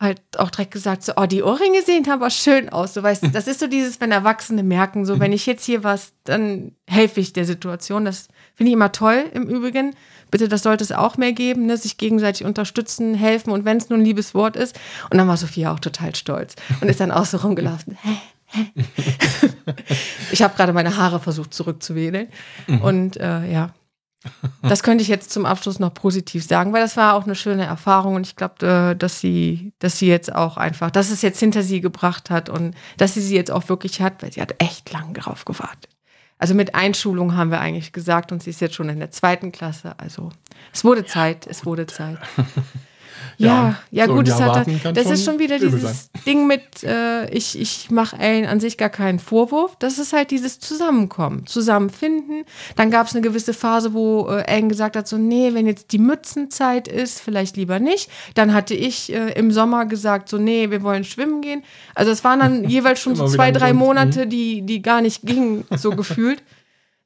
halt auch direkt gesagt, so, oh, die Ohrringe sehen aber schön aus. Du weißt, das ist so dieses, wenn Erwachsene merken, so, wenn ich jetzt hier was, dann helfe ich der Situation. Das finde ich immer toll im Übrigen. Bitte, das sollte es auch mehr geben, ne? sich gegenseitig unterstützen, helfen und wenn es nur ein liebes Wort ist. Und dann war Sophia auch total stolz und ist dann auch so rumgelaufen. ich habe gerade meine Haare versucht zurückzuwedeln. Und äh, ja, das könnte ich jetzt zum Abschluss noch positiv sagen, weil das war auch eine schöne Erfahrung und ich glaube, äh, dass sie, dass sie jetzt auch einfach, dass es jetzt hinter sie gebracht hat und dass sie sie jetzt auch wirklich hat, weil sie hat echt lang darauf gewartet. Also mit Einschulung haben wir eigentlich gesagt und sie ist jetzt schon in der zweiten Klasse. Also es wurde Zeit, es wurde Zeit. Ja, ja, so gut, es hat, das ist schon wieder dieses Ding mit, äh, ich, ich mache Ellen an sich gar keinen Vorwurf. Das ist halt dieses Zusammenkommen, Zusammenfinden. Dann gab es eine gewisse Phase, wo äh, Ellen gesagt hat, so, nee, wenn jetzt die Mützenzeit ist, vielleicht lieber nicht. Dann hatte ich äh, im Sommer gesagt, so, nee, wir wollen schwimmen gehen. Also es waren dann jeweils schon so zwei, drei Monate, die, die gar nicht gingen, so gefühlt.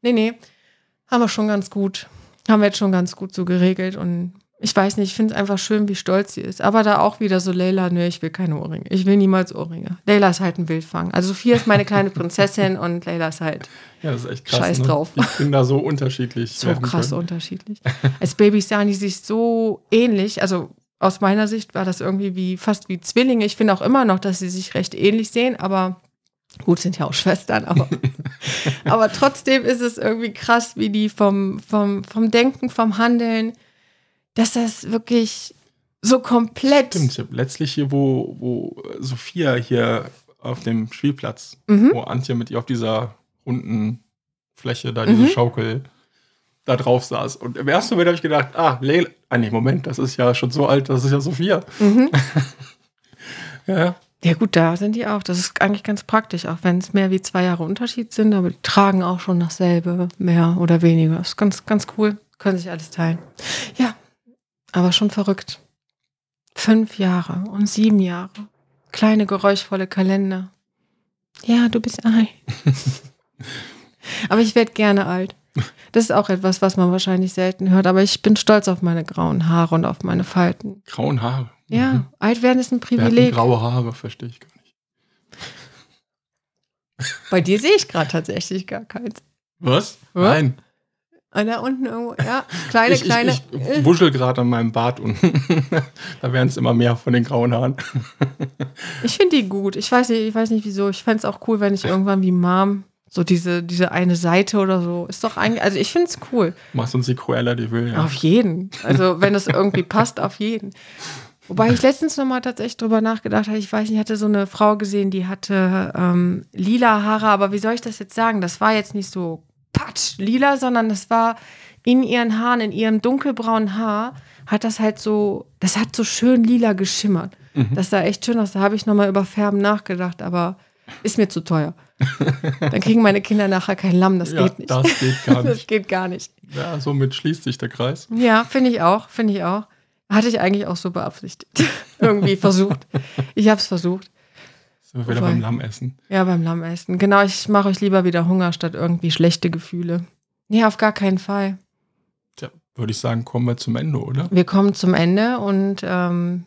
Nee, nee, haben wir schon ganz gut, haben wir jetzt schon ganz gut so geregelt und ich weiß nicht, ich finde es einfach schön, wie stolz sie ist. Aber da auch wieder so, Leila, nö, ich will keine Ohrringe. Ich will niemals Ohrringe. Leila ist halt ein Wildfang. Also Sophia ist meine kleine Prinzessin und Leila ist halt Ja, das ist echt krass. Scheiß ne? drauf. Ich bin da so unterschiedlich. so krass können. unterschiedlich. Als Babys sahen die sich so ähnlich. Also aus meiner Sicht war das irgendwie wie fast wie Zwillinge. Ich finde auch immer noch, dass sie sich recht ähnlich sehen, aber gut, sind ja auch Schwestern, aber, aber trotzdem ist es irgendwie krass, wie die vom, vom, vom Denken, vom Handeln, dass das wirklich so komplett. Stimmt, letztlich hier, wo, wo Sophia hier auf dem Spielplatz, Mhm. wo Antje mit ihr auf dieser runden Fläche, da diese Mhm. Schaukel, da drauf saß. Und im ersten Moment habe ich gedacht, ah, Leila, ah nee, Moment, das ist ja schon so alt, das ist ja Sophia. Mhm. Ja, ja. Gut, da sind die auch. Das ist eigentlich ganz praktisch, auch wenn es mehr wie zwei Jahre Unterschied sind, aber die tragen auch schon dasselbe, mehr oder weniger. ist ganz, ganz cool. Können sich alles teilen. Ja, aber schon verrückt. Fünf Jahre und sieben Jahre. Kleine, geräuschvolle Kalender. Ja, du bist alt. aber ich werde gerne alt. Das ist auch etwas, was man wahrscheinlich selten hört, aber ich bin stolz auf meine grauen Haare und auf meine Falten. Grauen Haare. Ja, Mhm. alt werden ist ein Privileg. graue Haare, verstehe ich gar nicht. Bei dir sehe ich gerade tatsächlich gar keins. Was? Hä? Nein. Ah, da unten irgendwo, ja, kleine, ich, kleine. Ich, ich wuschel gerade an meinem Bart und da werden es immer mehr von den grauen Haaren. Ich finde die gut. Ich weiß nicht, ich weiß nicht wieso. Ich fände es auch cool, wenn ich irgendwann wie Mom so diese, diese eine Seite oder so. Ist doch eigentlich, also ich finde es cool. Machst uns die Cruella, die will, ja. Auf jeden. Also wenn es irgendwie passt, auf jeden. Wobei ich letztens nochmal tatsächlich drüber nachgedacht habe, ich weiß nicht, ich hatte so eine Frau gesehen, die hatte ähm, lila Haare, aber wie soll ich das jetzt sagen? Das war jetzt nicht so patsch lila, sondern das war in ihren Haaren, in ihrem dunkelbraunen Haar, hat das halt so, das hat so schön lila geschimmert. Mhm. Das sah echt schön aus. Da habe ich nochmal über Färben nachgedacht, aber ist mir zu teuer. Dann kriegen meine Kinder nachher kein Lamm, das ja, geht nicht. das geht gar Das nicht. geht gar nicht. Ja, somit schließt sich der Kreis. Ja, finde ich auch, finde ich auch. Hatte ich eigentlich auch so beabsichtigt. Irgendwie versucht. Ich habe es versucht. Sind wir wieder Wobei- beim Lammessen. Ja, beim Lammessen. Genau, ich mache euch lieber wieder Hunger statt irgendwie schlechte Gefühle. Nee, auf gar keinen Fall. Tja, würde ich sagen, kommen wir zum Ende, oder? Wir kommen zum Ende und ähm,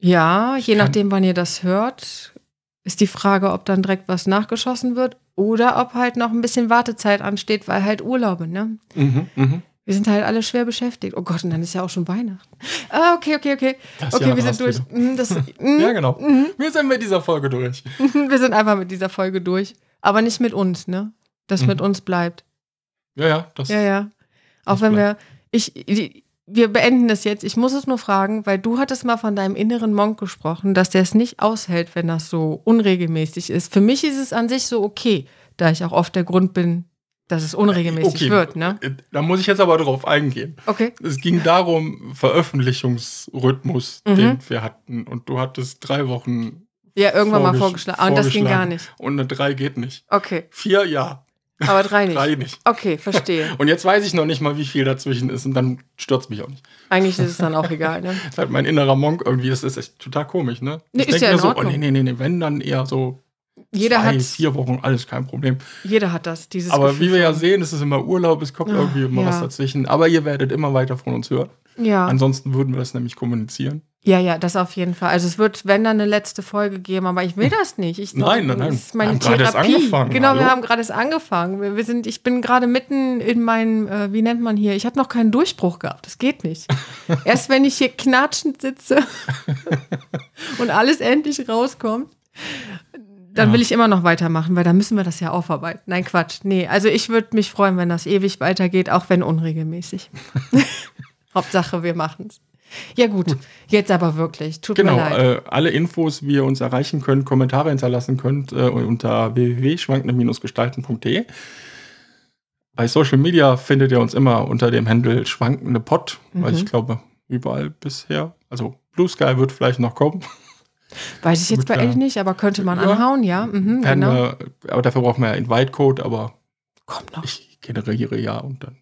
ja, je nachdem, wann ihr das hört, ist die Frage, ob dann direkt was nachgeschossen wird oder ob halt noch ein bisschen Wartezeit ansteht, weil halt Urlaube, ne? Mhm, mhm. Wir sind halt alle schwer beschäftigt. Oh Gott, und dann ist ja auch schon Weihnachten. Ah, okay, okay, okay. Das Okay, Jahr wir sind durch. Mhm, Das, mhm, Ja, genau. mhm. Wir sind mit dieser Folge durch. Wir sind einfach mit dieser Folge durch. Aber nicht mit uns, ne? Das Mhm. mit uns bleibt. Ja, ja, das Ja, ja. Auch wenn wir. Ich, wir beenden das jetzt. Ich muss es nur fragen, weil du hattest mal von deinem inneren Monk gesprochen, dass der es nicht aushält, wenn das so unregelmäßig ist. Für mich ist es an sich so okay, da ich auch oft der Grund bin, dass es unregelmäßig Okay. wird, ne? Äh, Da muss ich jetzt aber drauf eingehen. Okay. Es ging darum, Veröffentlichungsrhythmus, Mhm. den wir hatten. Und du hattest drei Wochen Ja, irgendwann mal Vorgesch- vorgeschlagen. Ah, Und das ging gar nicht. und eine drei geht nicht. Okay. Vier, ja. Aber drei nicht. Drei nicht. Okay, verstehe. Und jetzt weiß ich noch nicht mal, wie viel dazwischen ist. Und dann stürzt mich auch nicht. Eigentlich ist es dann auch egal, ne? Das ist halt mein innerer Monk irgendwie. Das ist echt total komisch, ne? Nee, ich ist ja mir in so, oh, Ordnung. nee, nee, nee, nee, wenn dann eher so Jeder zwei, hat, vier Wochen, alles kein Problem. jeder hat das, dieses Aber Gefühl wie wir ja sehen, ist es immer Urlaub, es kommt Ah, irgendwie immer ja. was dazwischen. Aber ihr werdet immer weiter von uns hören. Ja. Ansonsten würden wir das nämlich kommunizieren. Ja, ja, das auf jeden Fall. Also es wird, wenn dann eine letzte Folge geben, aber ich will das nicht. Ich, Nein, nein, nein. Das ist meine Wir haben gerade erst Therapie. angefangen, Genau, wir hallo? haben gerade erst angefangen. Wir, wir sind, ich bin gerade mitten in meinem, äh, wie nennt man hier? Ich habe noch keinen Durchbruch gehabt. Das geht nicht. erst wenn ich hier knatschend sitze und alles endlich rauskommt, dann Ja. will ich immer noch weitermachen, weil dann müssen wir das ja aufarbeiten. Nein, Quatsch. Nee, also ich würde mich freuen, wenn das ewig weitergeht, auch wenn unregelmäßig. Hauptsache, wir machen es. Ja, gut. Jetzt aber wirklich. Tut Genau, mir leid. äh, alle Infos, wie ihr uns erreichen könnt, Kommentare hinterlassen könnt, äh, unter www.schwankende-gestalten.de. Bei Social Media findet ihr uns immer unter dem Handle schwankende Pod, weil Mhm. ich glaube, überall bisher, also Blue Sky wird vielleicht noch kommen. Weiß ich jetzt bei echt nicht, aber könnte man Ja. anhauen, ja. Mhm, Werden genau. wir, aber dafür brauchen wir ja Invite-Code, aber Kommt noch. ich generiere ja und dann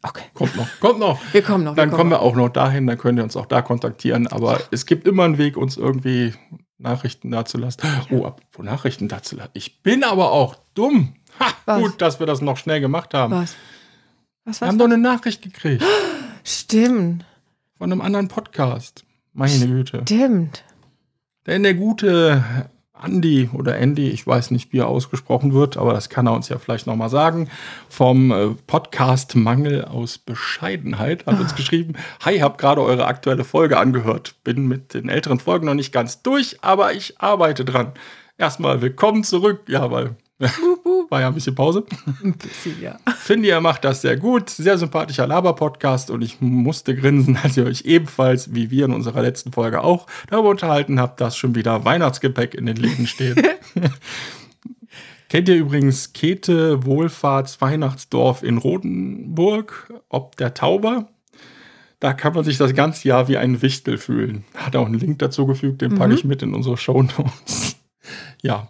Okay. kommt noch. Kommt noch. Wir kommen noch. Dann wir kommen noch. wir auch noch dahin, dann könnt ihr uns auch da kontaktieren. Aber es gibt immer einen Weg, uns irgendwie Nachrichten dazulassen. Oh, apropos Nachrichten dazulassen. Ich bin aber auch dumm. Ha, Was? gut, dass wir das noch schnell gemacht haben. Was? Was Wir was? haben doch eine Nachricht gekriegt Stimmt. von einem anderen Podcast. Meine Güte. Stimmt. Denn der gute Andy oder Andy, ich weiß nicht, wie er ausgesprochen wird, aber das kann er uns ja vielleicht nochmal sagen, vom äh, Podcast Mangel aus Bescheidenheit hat uns geschrieben, Hi, hab gerade eure aktuelle Folge angehört. Bin mit den älteren Folgen noch nicht ganz durch, aber ich arbeite dran. Erstmal willkommen zurück. Ja, weil war ja ein bisschen Pause. Ein bisschen, ja. Finde, ihr macht das sehr gut. Sehr sympathischer Laber-Podcast und ich musste grinsen, als ihr euch ebenfalls, wie wir in unserer letzten Folge auch, darüber unterhalten habt, dass schon wieder Weihnachtsgepäck in den Läden steht. Kennt ihr übrigens Käthe Wohlfahrts Weihnachtsdorf in Rodenburg, ob der Tauber? Da kann man sich das ganze Jahr wie ein Wichtel fühlen. Hat auch einen Link dazu gefügt, den packe Mhm. ich mit in unsere Shownotes. ja,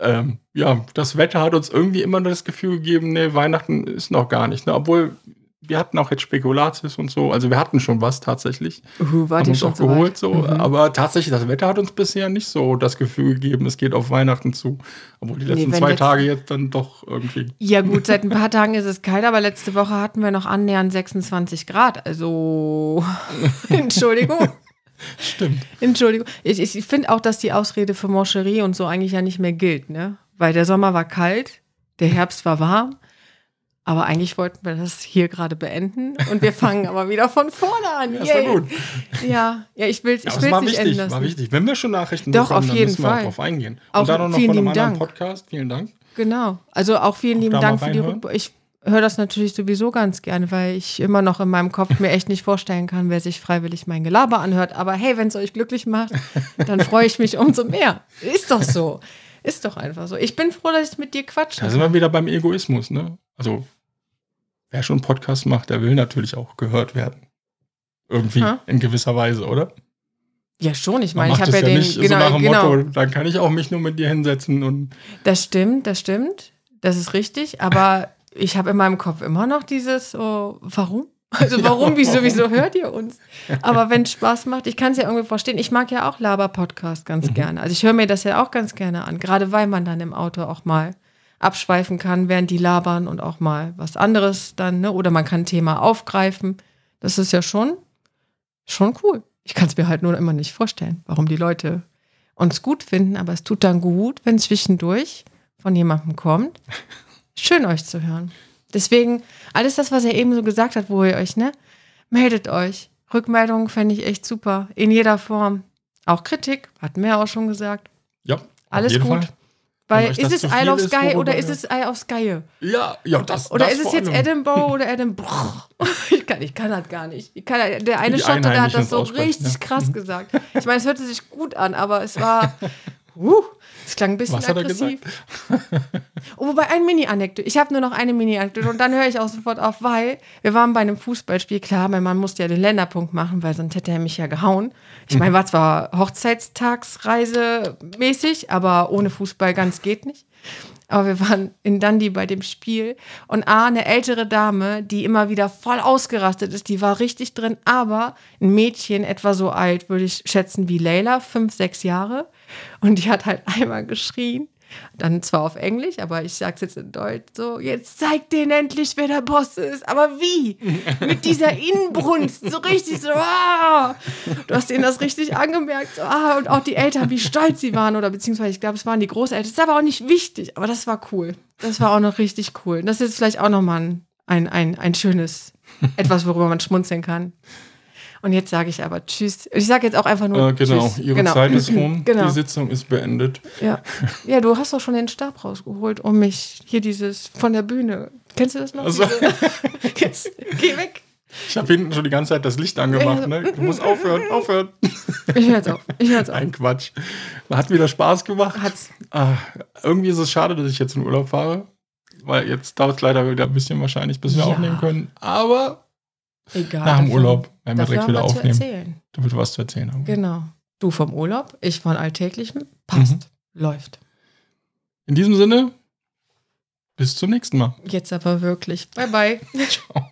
ähm, ja, das Wetter hat uns irgendwie immer das Gefühl gegeben, nee, Weihnachten ist noch gar nicht. Ne? Obwohl, wir hatten auch jetzt Spekulatius und so. Also wir hatten schon was tatsächlich. Uh, wart haben ihr uns schon auch so geholt weit? so. Mhm. Aber tatsächlich, das Wetter hat uns bisher nicht so das Gefühl gegeben, es geht auf Weihnachten zu. Obwohl die Nee, letzten wenn zwei letzt- Tage jetzt dann doch irgendwie. Ja gut, seit ein paar Tagen ist es kalt, aber letzte Woche hatten wir noch annähernd 26 Grad. Also, Entschuldigung. Stimmt. Entschuldigung. Ich, ich, finde auch, dass die Ausrede für Moncherie und so eigentlich ja nicht mehr gilt, ne? Weil der Sommer war kalt, der Herbst war warm. Aber eigentlich wollten wir das hier gerade beenden und wir fangen aber wieder von vorne an. Das war gut. Ja, ja, ich will es Ja, ich will's war nicht enden wichtig, lassen. war wichtig. Wenn wir schon Nachrichten Doch, bekommen, auf dann jeden müssen wir Fall. auch drauf eingehen. Auch Und dann auch noch vielen von einem anderen Dank. Podcast. Vielen Dank. Genau. Also auch vielen Auch lieben da Dank für die? Rückmeldung. Ich höre das natürlich sowieso ganz gerne, weil ich immer noch in meinem Kopf mir echt nicht vorstellen kann, wer sich freiwillig mein Gelaber anhört. Aber hey, wenn es euch glücklich macht, dann freue ich mich umso mehr. Ist doch so. Ist doch einfach so. Ich bin froh, dass ich mit dir quatsche. Da sind wir wieder beim Egoismus, ne? Also, wer schon einen Podcast macht, der will natürlich auch gehört werden. Irgendwie, Ha? in gewisser Weise, oder? ja, schon. Ich meine, ich habe es ja den. nicht genau, so nach dem genau. Motto, dann kann ich auch mich nur mit dir hinsetzen und Das stimmt, das stimmt. Das ist richtig. Aber ich habe in meinem Kopf immer noch dieses, oh, warum? Also warum, wieso, wieso hört ihr uns? Aber wenn es Spaß macht, ich kann es ja irgendwie verstehen. Ich mag ja auch Laber-Podcast ganz gerne. Also ich höre mir das ja auch ganz gerne an, gerade weil man dann im Auto auch mal abschweifen kann, während die labern und auch mal was anderes dann, ne? Oder man kann ein Thema aufgreifen. Das ist ja schon, schon cool. Ich kann es mir halt nur immer nicht vorstellen, warum die Leute uns gut finden, aber es tut dann gut, wenn zwischendurch von jemandem kommt. Schön euch zu hören. Deswegen, alles das, was er eben so gesagt hat, wo ihr euch, ne? Meldet euch. Rückmeldungen fände ich echt super. In jeder Form. Auch Kritik, hatten wir ja auch schon gesagt. ja. Alles gut. Fall. Weil ist das es Isle of Sky oder ist es Isle of Sky? Ja, ja, das Oder das ist es jetzt. Edinburgh oder Edinburgh? Ich kann, ich kann das gar nicht. Ich kann, der eine Schotte, der hat das so richtig ja. krass gesagt. Ich meine, es hörte sich gut an, aber es war. Uh, es klang ein bisschen Was aggressiv. Oh, wobei ein Mini-Anekdote. Ich habe nur noch eine Mini-Anekdote und dann höre ich auch sofort auf, weil wir waren bei einem Fußballspiel. Klar, mein Mann musste ja den Länderpunkt machen, weil sonst hätte er mich ja gehauen. Ich meine, war zwar Hochzeitstagsreise mäßig, aber ohne Fußball ganz geht nicht. Aber wir waren in Dundee bei dem Spiel und A, eine ältere Dame, die immer wieder voll ausgerastet ist, die war richtig drin, aber ein Mädchen, etwa so alt, würde ich schätzen wie Leila, fünf, sechs Jahre. Und die hat halt einmal geschrien. Dann zwar auf Englisch, aber ich sag's jetzt in Deutsch so, jetzt zeig denen endlich, wer der Boss ist. Aber wie? Mit dieser Inbrunst, so richtig so, ah! Du hast ihnen das richtig angemerkt, so, ah, und auch die Eltern, wie stolz sie waren, oder beziehungsweise, ich glaube, es waren die Großeltern. Das ist aber auch nicht wichtig, aber das war cool. Das war auch noch richtig cool. Das ist vielleicht auch nochmal ein, ein, ein schönes, etwas, worüber man schmunzeln kann. Und jetzt sage ich aber Tschüss. Ich sage jetzt auch einfach nur Äh, genau, Tschüss. Ihre Genau. Zeit ist rum, Genau. die Sitzung ist beendet. Ja. ja, du hast doch schon den Stab rausgeholt, um mich hier dieses von der Bühne. Kennst du das noch? Also- Jetzt geh weg. Ich habe hinten schon die ganze Zeit das Licht angemacht. Ne? Du musst aufhören, aufhören. Ich höre jetzt auf. Ich höre jetzt auf. Ein Quatsch. Hat wieder Spaß gemacht. Hat's. Ah, irgendwie ist es schade, dass ich jetzt in Urlaub fahre. Weil jetzt dauert es leider wieder ein bisschen wahrscheinlich, bis wir Ja. aufnehmen können. Aber Egal. Nach dem Urlaub werden wir direkt wieder aufnehmen. Du wir was zu erzählen haben. Genau. Du vom Urlaub, ich von Alltäglichem. Passt. Mhm. Läuft. In diesem Sinne, bis zum nächsten Mal. Jetzt aber wirklich. Bye, bye. Ciao.